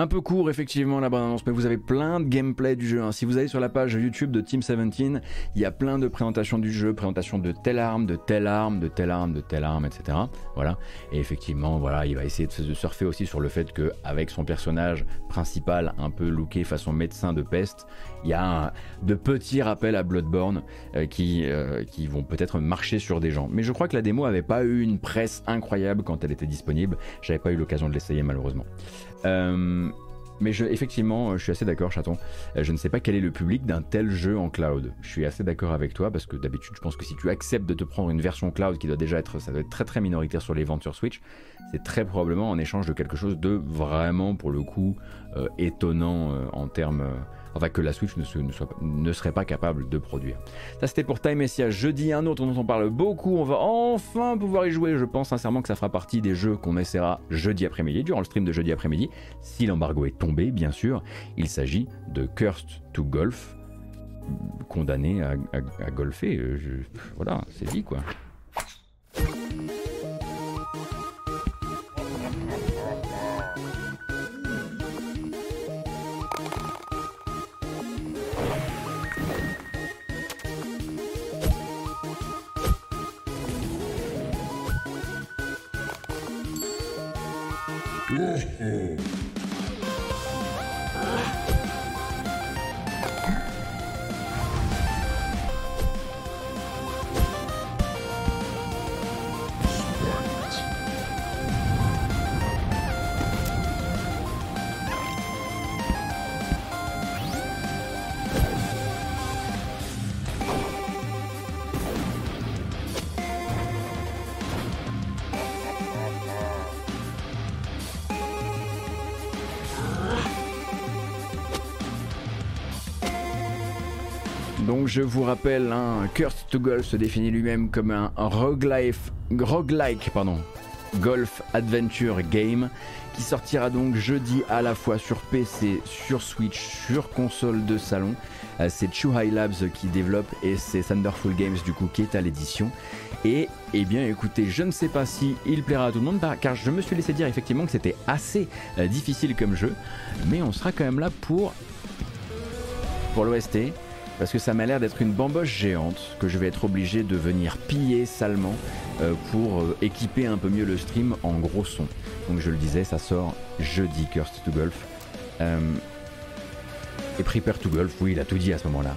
Un peu court effectivement la bande annonce, mais vous avez plein de gameplay du jeu. hein. Si vous allez sur la page YouTube de Team 17, il y a plein de présentations du jeu, présentation de telle arme, de telle arme, de telle arme, de telle arme, etc. Voilà. Et effectivement, voilà, il va essayer de, surfer aussi sur le fait que avec son personnage principal un peu looké façon médecin de peste, il y a de petits rappels à Bloodborne euh, qui, euh, qui vont peut-être marcher sur des gens. Mais je crois que la démo avait pas eu une presse incroyable quand elle était disponible. J'avais pas eu l'occasion de l'essayer malheureusement. Euh, mais effectivement, je suis assez d'accord, chaton. Euh, Je ne sais pas quel est le public d'un tel jeu en cloud. Je suis assez d'accord avec toi parce que d'habitude, je pense que si tu acceptes de te prendre une version cloud qui doit déjà être, ça doit être très très minoritaire sur les ventes sur Switch, c'est très probablement en échange de quelque chose de vraiment, pour le coup, euh, étonnant en termes. Enfin, que la Switch ne, serait pas capable de produire. Ça, c'était pour Time Messia. Jeudi, un autre dont on parle beaucoup. On va enfin pouvoir y jouer. Je pense sincèrement que ça fera partie des jeux qu'on essaiera jeudi après-midi, durant le stream de jeudi après-midi, si l'embargo est tombé, bien sûr. Il s'agit de Cursed to Golf, condamné à, golfer. Euh, voilà, c'est dit quoi. Je vous rappelle, un Cursed to Golf se définit lui-même comme un roguelike, roguelike pardon, golf adventure game qui sortira donc jeudi à la fois sur PC, sur Switch, sur console de salon. Euh, C'est Chuhai Labs qui développe et c'est Thunderful Games du coup qui est à l'édition. Et eh bien écoutez, je ne sais pas si il plaira à tout le monde car je me suis laissé dire effectivement que c'était assez euh, difficile comme jeu, mais on sera quand même là pour pour l'OST parce que ça m'a l'air d'être une bamboche géante que je vais être obligé de venir piller salement euh, pour euh, équiper un peu mieux le stream en gros son. Donc je le disais, ça sort jeudi Cursed to Golf. Euh, et Prepare to Golf, oui, il a tout dit à ce moment-là.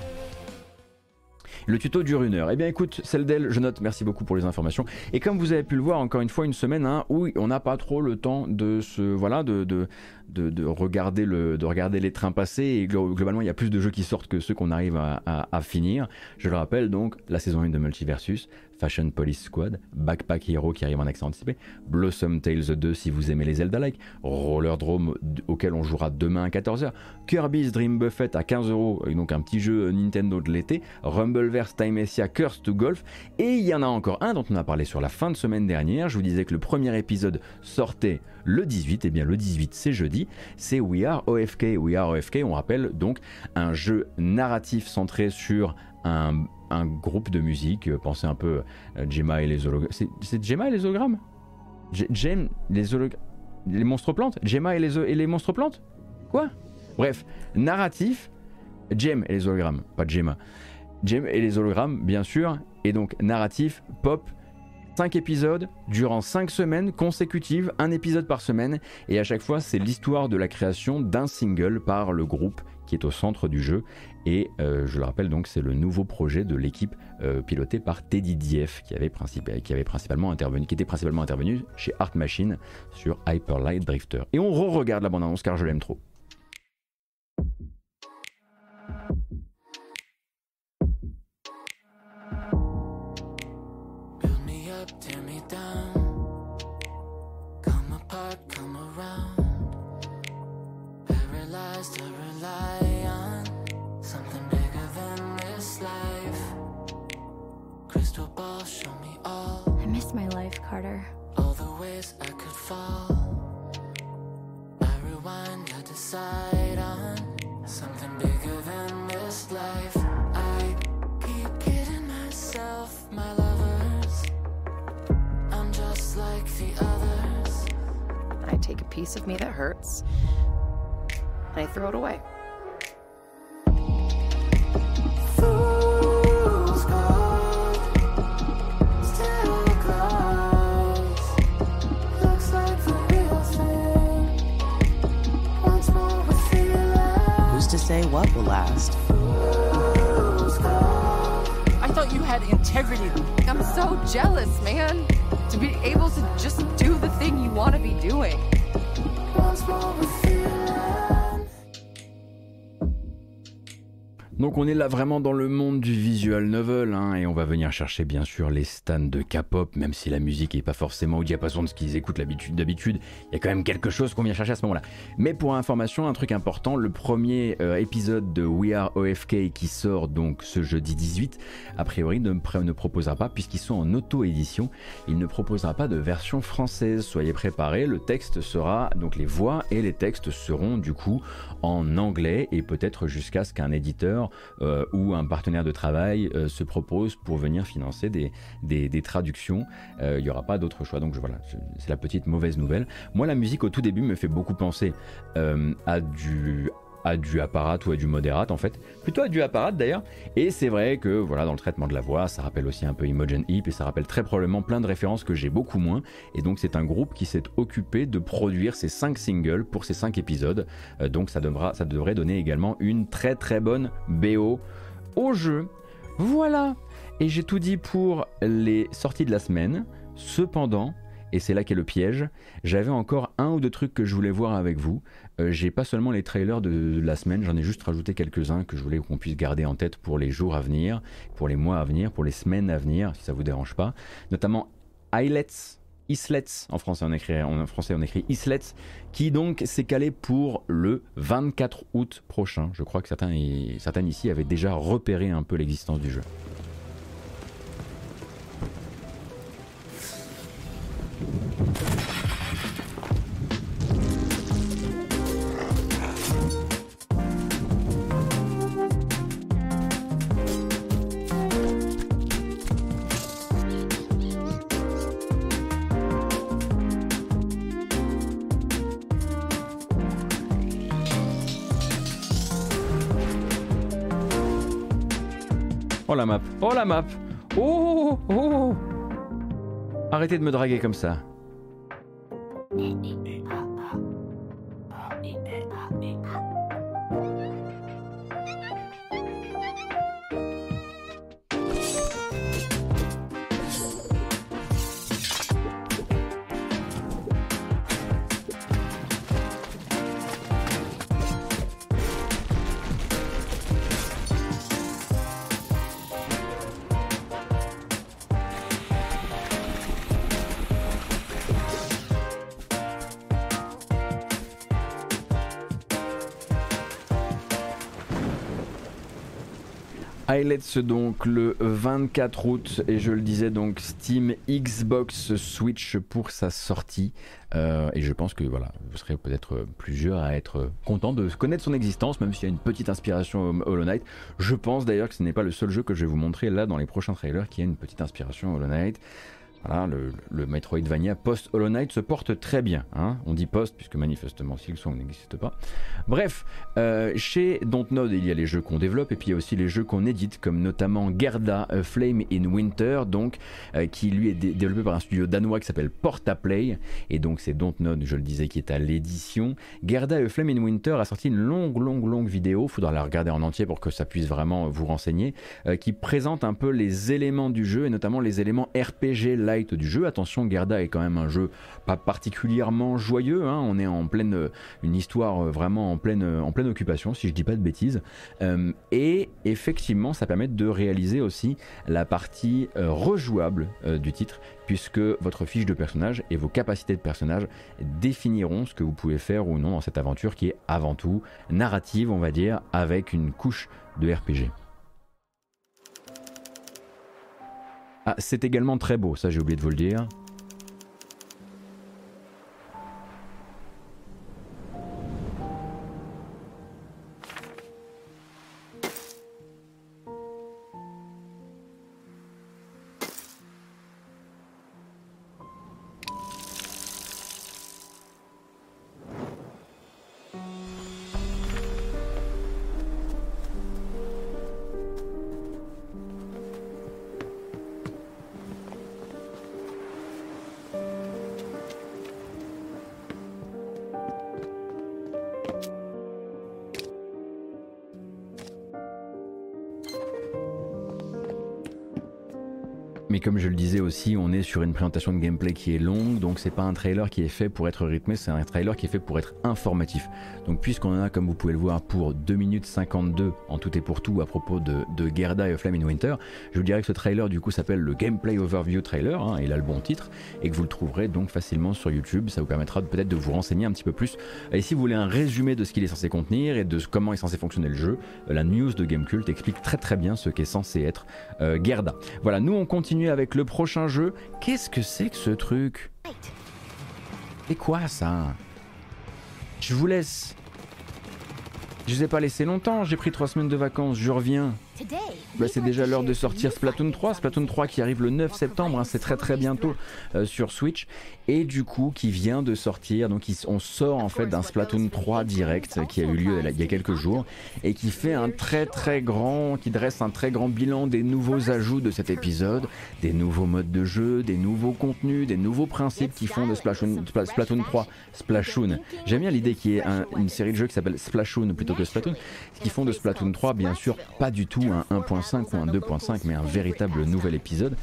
Le tuto dure une heure. Eh bien écoute, celle d'elle, je note, merci beaucoup pour les informations. Et comme vous avez pu le voir, encore une fois, une semaine hein, où on n'a pas trop le temps de se, voilà, de, de, de, de regarder le, de regarder les trains passer. Et glo- globalement, il y a plus de jeux qui sortent que ceux qu'on arrive à, à- à finir. Je le rappelle donc, la saison 1 de Multiversus, Fashion Police Squad, Backpack Hero qui arrive en accès anticipé, Blossom Tales 2 si vous aimez les Zelda-like, Roller Drome auquel on jouera demain à 14h, Kirby's Dream Buffet à 15€, donc un petit jeu Nintendo de l'été, Rumbleverse Time Essia Curse to Golf, et il y en a encore un dont on a parlé sur la fin de semaine dernière, je vous disais que le premier épisode sortait le 18, et bien le 18 c'est jeudi, c'est We Are OFK. We Are OFK, on rappelle donc un jeu narratif centré sur un, groupe de musique, euh, pensez un peu euh, Gemma et les hologrammes. C'est Gemma et les hologrammes? Jem, les Les monstres plantes? Gemma et les, et les monstres plantes? Quoi? Bref, narratif, Jem et les hologrammes, pas Gemma. Jem et les hologrammes, bien sûr, et donc narratif, pop, 5 épisodes durant 5 semaines consécutives, un épisode par semaine, et à chaque fois c'est l'histoire de la création d'un single par le groupe qui est au centre du jeu. Et euh, je le rappelle donc, c'est le nouveau projet de l'équipe euh, pilotée par Teddy Dief qui était principalement intervenu chez Art Machine sur Hyper Light Drifter. Et on re-regarde la bande-annonce car je l'aime trop. Carter. All the ways I could fall. I rewind, I decide on something bigger than this life. I keep kidding myself, my lovers. I'm just like the others. I take a piece of me that hurts, and I throw it away. Say will last. I thought you had integrity. I'm so jealous, man. To be able to just do the thing you want to be doing. Donc on est là vraiment dans le monde du visual novel hein, et on va venir chercher bien sûr les stands de K-pop, même si la musique n'est pas forcément au diapason de ce qu'ils écoutent d'habitude, il y a quand même quelque chose qu'on vient chercher à ce moment-là. Mais pour information, un truc important, le premier euh, épisode de We Are OFK qui sort donc ce jeudi 18, a priori ne proposera pas, puisqu'ils sont en auto-édition, il ne proposera pas de version française. Soyez préparés, le texte sera, donc les voix et les textes seront du coup en anglais et peut-être jusqu'à ce qu'un éditeur euh, ou un partenaire de travail euh, se propose pour venir financer des, traductions. Euh, il n'y aura pas d'autre choix. Donc voilà, c'est la petite mauvaise nouvelle. Moi, la musique au tout début me fait beaucoup penser à du à du apparat ou à du modérate en fait, plutôt à du apparat d'ailleurs. Et c'est vrai que voilà dans le traitement de la voix, ça rappelle aussi un peu Imogen Heap et ça rappelle très probablement plein de références que j'ai beaucoup moins. Et donc c'est un groupe qui s'est occupé de produire ces 5 singles pour ces 5 épisodes. Euh, donc ça, devra, ça devrait donner également une très très bonne BO au jeu. Voilà. Et j'ai tout dit pour les sorties de la semaine. Cependant, et c'est là qu'est le piège, j'avais encore un ou deux trucs que je voulais voir avec vous. Euh, j'ai pas seulement les trailers de, la semaine, j'en ai juste rajouté quelques-uns que je voulais qu'on puisse garder en tête pour les jours à venir, pour les mois à venir, pour les semaines à venir, si ça vous dérange pas. Notamment Islets, Islets, en français on écrit, en français on écrit Islets, qui donc s'est calé pour le 24 août prochain. Je crois que certains, ici avaient déjà repéré un peu l'existence du jeu. Oh la map, oh la map, oh, oh, oh. Arrêtez de me draguer comme ça. Andy. Highlights donc le 24 août. Et je le disais donc Steam Xbox Switch pour sa sortie. Euh, et je pense que voilà vous serez peut-être plusieurs à être contents de connaître son existence même s'il y a une petite inspiration Hollow Knight. Je pense d'ailleurs que ce n'est pas le seul jeu que je vais vous montrer là dans les prochains trailers qui a une petite inspiration Hollow Knight le, Metroidvania post-Hollow Knight se porte très bien. Hein On dit post puisque manifestement Silksong n'existe pas. Bref, euh, chez Dontnod, il y a les jeux qu'on développe et puis il y a aussi les jeux qu'on édite, comme notamment Gerda Flame in Winter, donc euh, qui lui est développé par un studio danois qui s'appelle Portaplay. Et donc c'est Dontnod, je le disais, qui est à l'édition. Gerda Flame in Winter a sorti une longue, longue, longue vidéo. Faudra la regarder en entier pour que ça puisse vraiment vous renseigner, euh, qui présente un peu les éléments du jeu et notamment les éléments RPG live du jeu. Attention, Gerda est quand même un jeu pas particulièrement joyeux. Hein. On est en pleine, euh, une histoire euh, vraiment en pleine, euh, en pleine occupation, si je dis pas de bêtises. et effectivement, ça permet de réaliser aussi la partie rejouable du titre, puisque votre fiche de personnage et vos capacités de personnage définiront ce que vous pouvez faire ou non dans cette aventure qui est avant tout narrative, on va dire, avec une couche de RPG. Ah, c'est également très beau, ça j'ai oublié de vous le dire. Comme je le disais aussi, on est sur une présentation de gameplay qui est longue, donc c'est pas un trailer qui est fait pour être rythmé, c'est un trailer qui est fait pour être informatif. Donc puisqu'on en a, comme vous pouvez le voir, pour 2 minutes 52 en tout et pour tout à propos de, Gerda et of Flame in Winter, je vous dirais que ce trailer du coup s'appelle le Gameplay Overview Trailer, hein, il a le bon titre, et que vous le trouverez donc facilement sur YouTube, ça vous permettra peut-être de vous renseigner un petit peu plus. Et si vous voulez un résumé de ce qu'il est censé contenir et de comment est censé fonctionner le jeu, la news de Gamecult explique très très bien ce qu'est censé être euh, Gerda. Voilà, nous on continue avec le prochain jeu. Qu'est-ce que c'est que ce truc? C'est quoi ça? Je vous laisse. Je vous ai pas laissé longtemps, j'ai pris trois semaines de vacances, je reviens. Bah, c'est déjà l'heure de sortir Splatoon 3, Splatoon 3 qui arrive le 9 septembre, hein, c'est très très bientôt euh, sur Switch, et du coup qui vient de sortir, donc on sort en fait d'un Splatoon 3 direct qui a eu lieu il y a quelques jours, et qui fait un très très grand, qui dresse un très grand bilan des nouveaux ajouts de cet épisode, des nouveaux modes de jeu, des nouveaux contenus, des nouveaux principes qui font de Splatoon, Splatoon 3 Splashoon. J'aime bien l'idée qu'il y ait une série de jeux qui s'appelle Splashoon plutôt que Splatoon, qui font de Splatoon 3 bien sûr pas du tout un 1.5 ou un 2.5, mais un véritable nouvel épisode.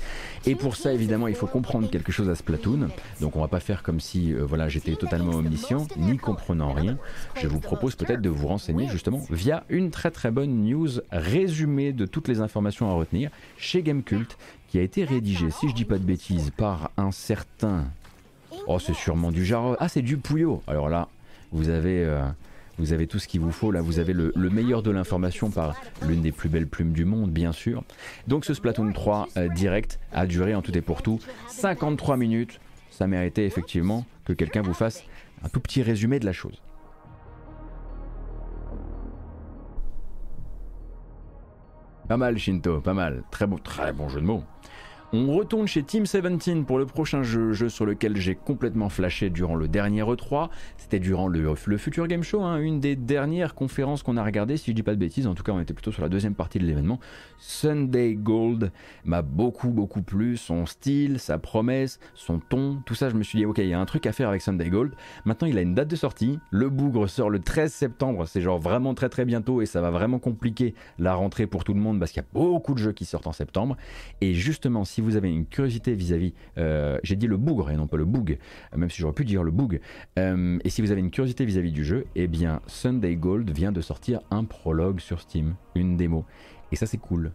Et pour ça, évidemment, il faut comprendre quelque chose à Splatoon. Donc on va pas faire comme si euh, voilà, j'étais totalement omniscient, ni comprenant rien. Je vous propose peut-être de vous renseigner justement via une très très bonne news résumée de toutes les informations à retenir chez Gamecult, qui a été rédigée, si je dis pas de bêtises, par un certain... Oh, c'est sûrement du genre... Ah, c'est du Pouillot. Alors là, vous avez... Euh, vous avez tout ce qu'il vous faut. Là, vous avez le, meilleur de l'information par l'une des plus belles plumes du monde, bien sûr. Donc, ce Splatoon 3 euh, direct a duré en tout et pour tout 53 minutes. Ça méritait effectivement que quelqu'un vous fasse un tout petit résumé de la chose. Pas mal, Shinto, pas mal. Très bon, très bon jeu de mots. On retourne chez Team 17 pour le prochain jeu, jeu sur lequel j'ai complètement flashé durant le dernier E3. C'était durant le, le, Future Game Show, hein, une des dernières conférences qu'on a regardées, si je dis pas de bêtises, en tout cas on était plutôt sur la deuxième partie de l'événement. Sunday Gold m'a beaucoup beaucoup plu, son style, sa promesse, son ton, tout ça je me suis dit ok il y a un truc à faire avec Sunday Gold. Maintenant il a une date de sortie, le bougre sort le 13 septembre, c'est genre vraiment très très bientôt et ça va vraiment compliquer la rentrée pour tout le monde parce qu'il y a beaucoup de jeux qui sortent en septembre. Et justement si vous avez une curiosité vis-à-vis, euh, j'ai dit le bougre et non pas le boug, même si j'aurais pu dire le boug, euh, et si vous avez une curiosité vis-à-vis du jeu, eh bien Sunday Gold vient de sortir un prologue sur Steam, une démo, et ça c'est cool.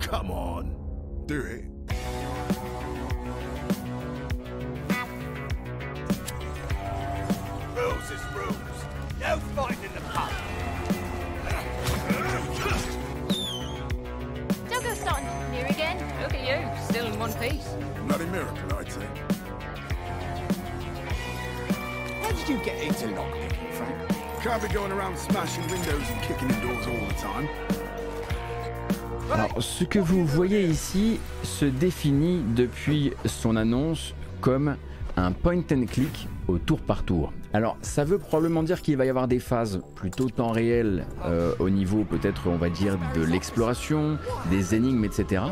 Come on, do it. Did you get into lockpicking, Frank? Can't be going around smashing windows and kicking in doors all the time. Alors, ce que vous voyez ici se définit depuis son annonce comme un point and click au tour par tour. Alors, ça veut probablement dire qu'il va y avoir des phases plutôt temps réel euh, au niveau peut-être, on va dire, de l'exploration, des énigmes, etc.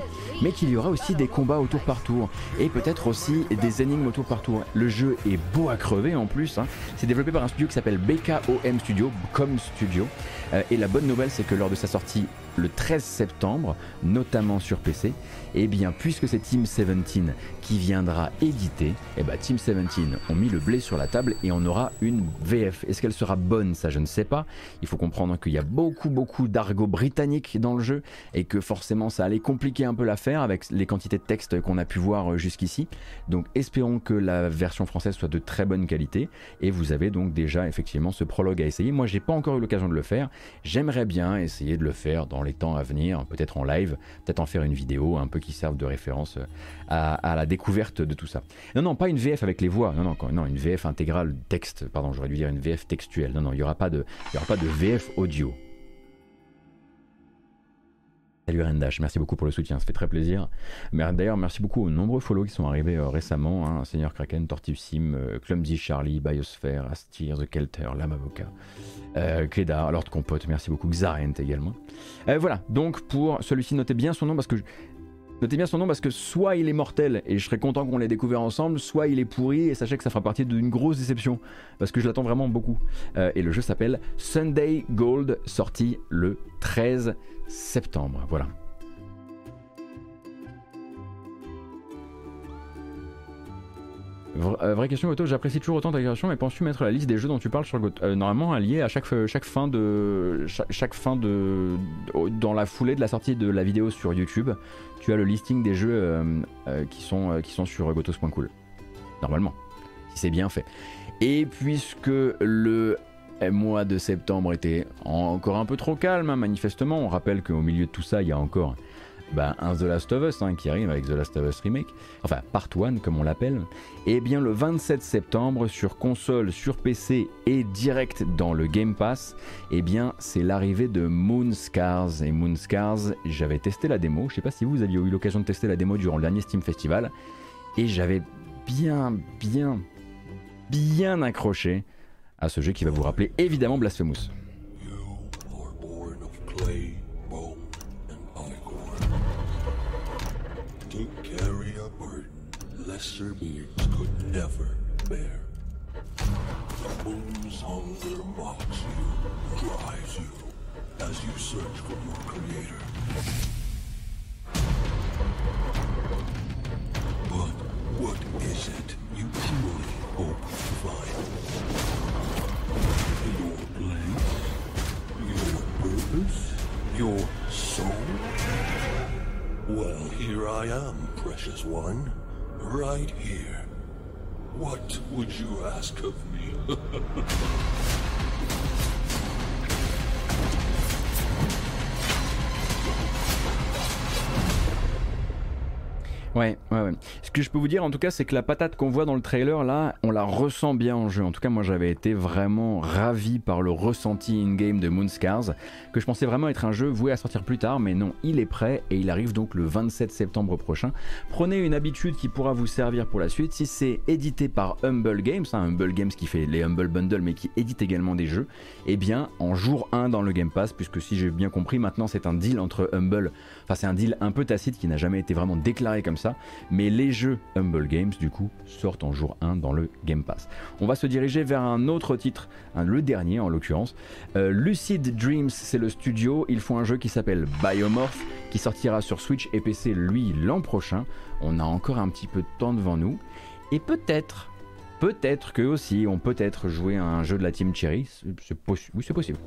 Mais qu'il y aura aussi des combats au tour par tour et peut-être aussi des énigmes au tour par tour. Le jeu est beau à crever en plus. hein. C'est développé par un studio qui s'appelle BKOM Studio, comme Studio. Euh, et la bonne nouvelle, c'est que lors de sa sortie le 13 septembre, notamment sur PC, et bien puisque c'est Team 17 qui viendra éditer, et ben Team 17 ont mis le blé sur la table et on aura une VF. Est-ce qu'elle sera bonne? Ça, je ne sais pas. Il faut comprendre qu'il y a beaucoup, beaucoup d'argot britannique dans le jeu et que forcément ça allait compliquer un peu l'affaire avec les quantités de texte qu'on a pu voir euh, jusqu'ici. Donc espérons que la version française soit de très bonne qualité et vous avez donc déjà effectivement ce prologue à essayer. Moi, j'ai pas encore eu l'occasion de le faire. J'aimerais bien essayer de le faire dans les temps à venir, peut-être en live, peut-être en faire une vidéo un peu qui serve de référence euh, à, la découverte de tout ça. Non, non, pas une VF avec les voix. Non, non, non, une VF intégrale texte. Pardon, j'aurais dû dire une VF textuelle. Non, non, il n'y aura pas de, aura pas de VF audio. Salut Rendash, merci beaucoup pour le soutien, ça fait très plaisir. D'ailleurs, merci beaucoup aux nombreux follow qui sont arrivés euh, récemment. Hein, Seigneur Kraken, Tortive Sim, euh, Clumsy Charlie, Biosphere, Astir, The Kelter, Lame Avocat, euh, Clédar, Lord Compote, merci beaucoup, Xarent également. Euh, voilà, donc pour celui-ci, notez bien son nom parce que Notez bien son nom parce que soit il est mortel et je serais content qu'on l'ait découvert ensemble, soit il est pourri et sachez que ça fera partie d'une grosse déception parce que je l'attends vraiment beaucoup. Euh, et le jeu s'appelle Sunday Gold, sorti le 13 septembre. Voilà. Euh, vraie question, Otto, j'apprécie toujours autant ta création, mais penses-tu mettre la liste des jeux dont tu parles sur Goto Euh, Normalement, allié à chaque, chaque fin de. Chaque, fin de. Dans la foulée de la sortie de la vidéo sur YouTube, tu as le listing des jeux euh, euh, qui, sont, qui sont sur gotos.cool. Normalement, si c'est bien fait. Et puisque le mois de septembre était encore un peu trop calme, hein, manifestement, on rappelle qu'au milieu de tout ça, il y a encore bah, un The Last of Us hein, qui arrive avec The Last of Us Remake, enfin Part 1 comme on l'appelle, et bien le 27 septembre sur console, sur PC et direct dans le Game Pass, et bien c'est l'arrivée de Moonscars. Et Moonscars, j'avais testé la démo, je sais pas si vous aviez eu l'occasion de tester la démo durant le dernier Steam Festival, et j'avais bien, bien, bien accroché à ce jeu qui va vous rappeler évidemment Blasphemous. what is it you truly hope to find? Your soul? Well, here I am, precious one. Right here. What would you ask of me? Ouais, ouais, ouais. Ce que je peux vous dire en tout cas, c'est que la patate qu'on voit dans le trailer là, on la ressent bien en jeu. En tout cas, moi j'avais été vraiment ravi par le ressenti in-game de Moonscars, que je pensais vraiment être un jeu voué à sortir plus tard, mais non, il est prêt et il arrive donc le 27 septembre prochain. Prenez une habitude qui pourra vous servir pour la suite. Si c'est édité par Humble Games, hein, Humble Games qui fait les Humble Bundle mais qui édite également des jeux, eh bien en jour 1 dans le Game Pass, puisque si j'ai bien compris, maintenant c'est un deal entre Humble, enfin c'est un deal un peu tacite qui n'a jamais été vraiment déclaré comme ça, mais les jeux Humble Games du coup sortent en jour 1 dans le Game Pass. On va se diriger vers un autre titre, le dernier en l'occurrence. Euh, Lucid Dreams, c'est le studio, ils font un jeu qui s'appelle Biomorph, qui sortira sur Switch et PC lui l'an prochain. On a encore un petit peu de temps devant nous, et peut-être, peut-être que aussi on peut être jouer à un jeu de la Team Cherry, oui c'est possible.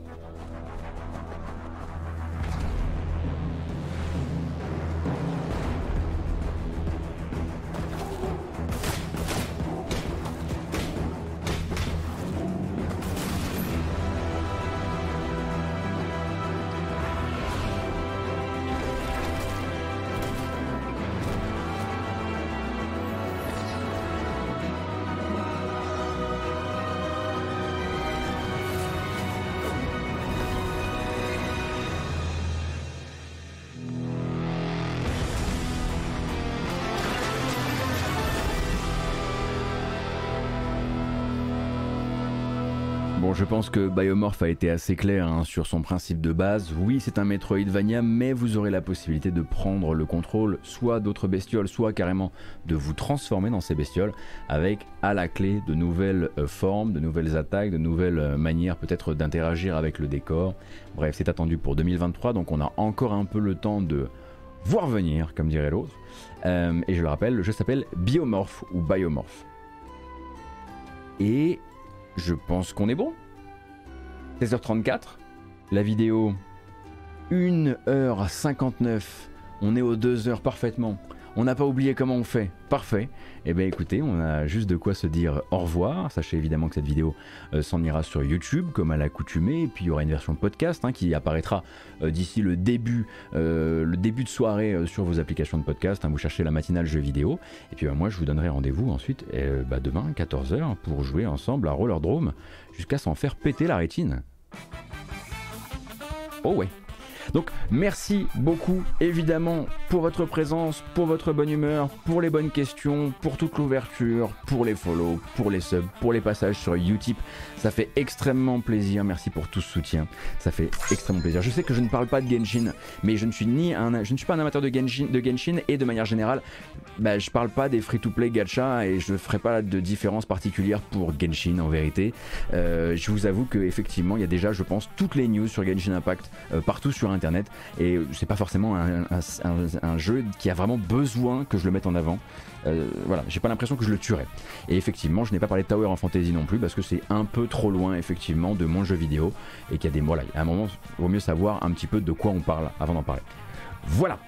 Pense que Biomorph a été assez clair hein, sur son principe de base. Oui, c'est un Metroidvania, mais vous aurez la possibilité de prendre le contrôle soit d'autres bestioles, soit carrément de vous transformer dans ces bestioles avec à la clé de nouvelles euh, formes, de nouvelles attaques, de nouvelles euh, manières peut-être d'interagir avec le décor. Bref, c'est attendu pour 2023, donc on a encore un peu le temps de voir venir, comme dirait l'autre. Euh, et je le rappelle, le jeu s'appelle Biomorph ou Biomorph. Et je pense qu'on est bon. 16h34, la vidéo 1h59, on est aux 2 heures parfaitement. On n'a pas oublié comment on fait. Parfait. Eh bien écoutez, on a juste de quoi se dire au revoir. Sachez évidemment que cette vidéo euh, s'en ira sur YouTube comme à l'accoutumée. Et puis il y aura une version podcast hein, qui apparaîtra euh, d'ici le début, euh, le début de soirée sur vos applications de podcast. Hein. vous cherchez la matinale jeu vidéo. Et puis moi je vous donnerai rendez-vous ensuite bah, demain 14h pour jouer ensemble à Roller Drome jusqu'à s'en faire péter la rétine. Oh ouais. Donc merci beaucoup évidemment pour votre présence, pour votre bonne humeur, pour les bonnes questions, pour toute l'ouverture, pour les follow, pour les subs, pour les passages sur Utip. Ça fait extrêmement plaisir. Merci pour tout ce soutien. Ça fait extrêmement plaisir. Je sais que je ne parle pas de Genshin, mais je ne suis ni un, je ne suis pas un amateur de Genshin, de Genshin et de manière générale, bah, je parle pas des free-to-play gacha et je ne ferai pas de différence particulière pour Genshin en vérité. Euh, je vous avoue que effectivement, il y a déjà, je pense, toutes les news sur Genshin Impact euh, partout sur et c'est pas forcément un, jeu qui a vraiment besoin que je le mette en avant. Euh, voilà, j'ai pas l'impression que je le tuerais. Et effectivement, je n'ai pas parlé de Tower en Fantasy non plus parce que c'est un peu trop loin effectivement de mon jeu vidéo et qu'il y a des voilà, à un moment, il vaut mieux savoir un petit peu de quoi on parle avant d'en parler. Voilà.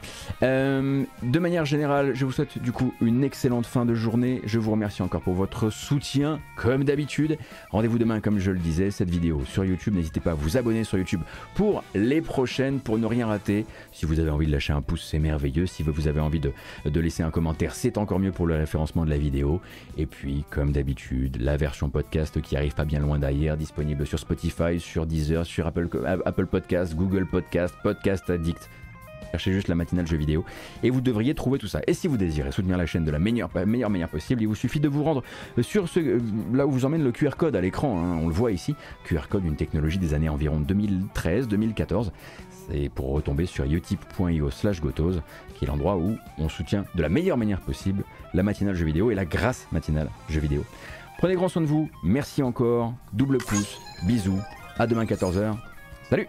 Euh, de manière générale, je vous souhaite du coup une excellente fin de journée. Je vous remercie encore pour votre soutien, comme d'habitude. Rendez-vous demain, comme je le disais, cette vidéo sur YouTube. N'hésitez pas à vous abonner sur YouTube pour les prochaines, pour ne rien rater. Si vous avez envie de lâcher un pouce, c'est merveilleux. Si vous avez envie de, laisser un commentaire, c'est encore mieux pour le référencement de la vidéo. Et puis, comme d'habitude, la version podcast qui arrive pas bien loin d'ailleurs, disponible sur Spotify, sur Deezer, sur Apple, Apple Podcast, Google Podcast, Podcast Addict Cherchez juste la matinale jeux vidéo et vous devriez trouver tout ça. Et si vous désirez soutenir la chaîne de la meilleure, meilleure manière possible, il vous suffit de vous rendre sur ce, euh, là où vous emmène le QR code à l'écran. Hein. on le voit ici, QR code, une technologie des années environ 2013-2014. C'est pour retomber sur utip.io slash gotos, qui est l'endroit où on soutient de la meilleure manière possible la matinale jeux vidéo et la grâce matinale jeux vidéo. Prenez grand soin de vous, merci encore, double pouce, bisous, à demain 14h, salut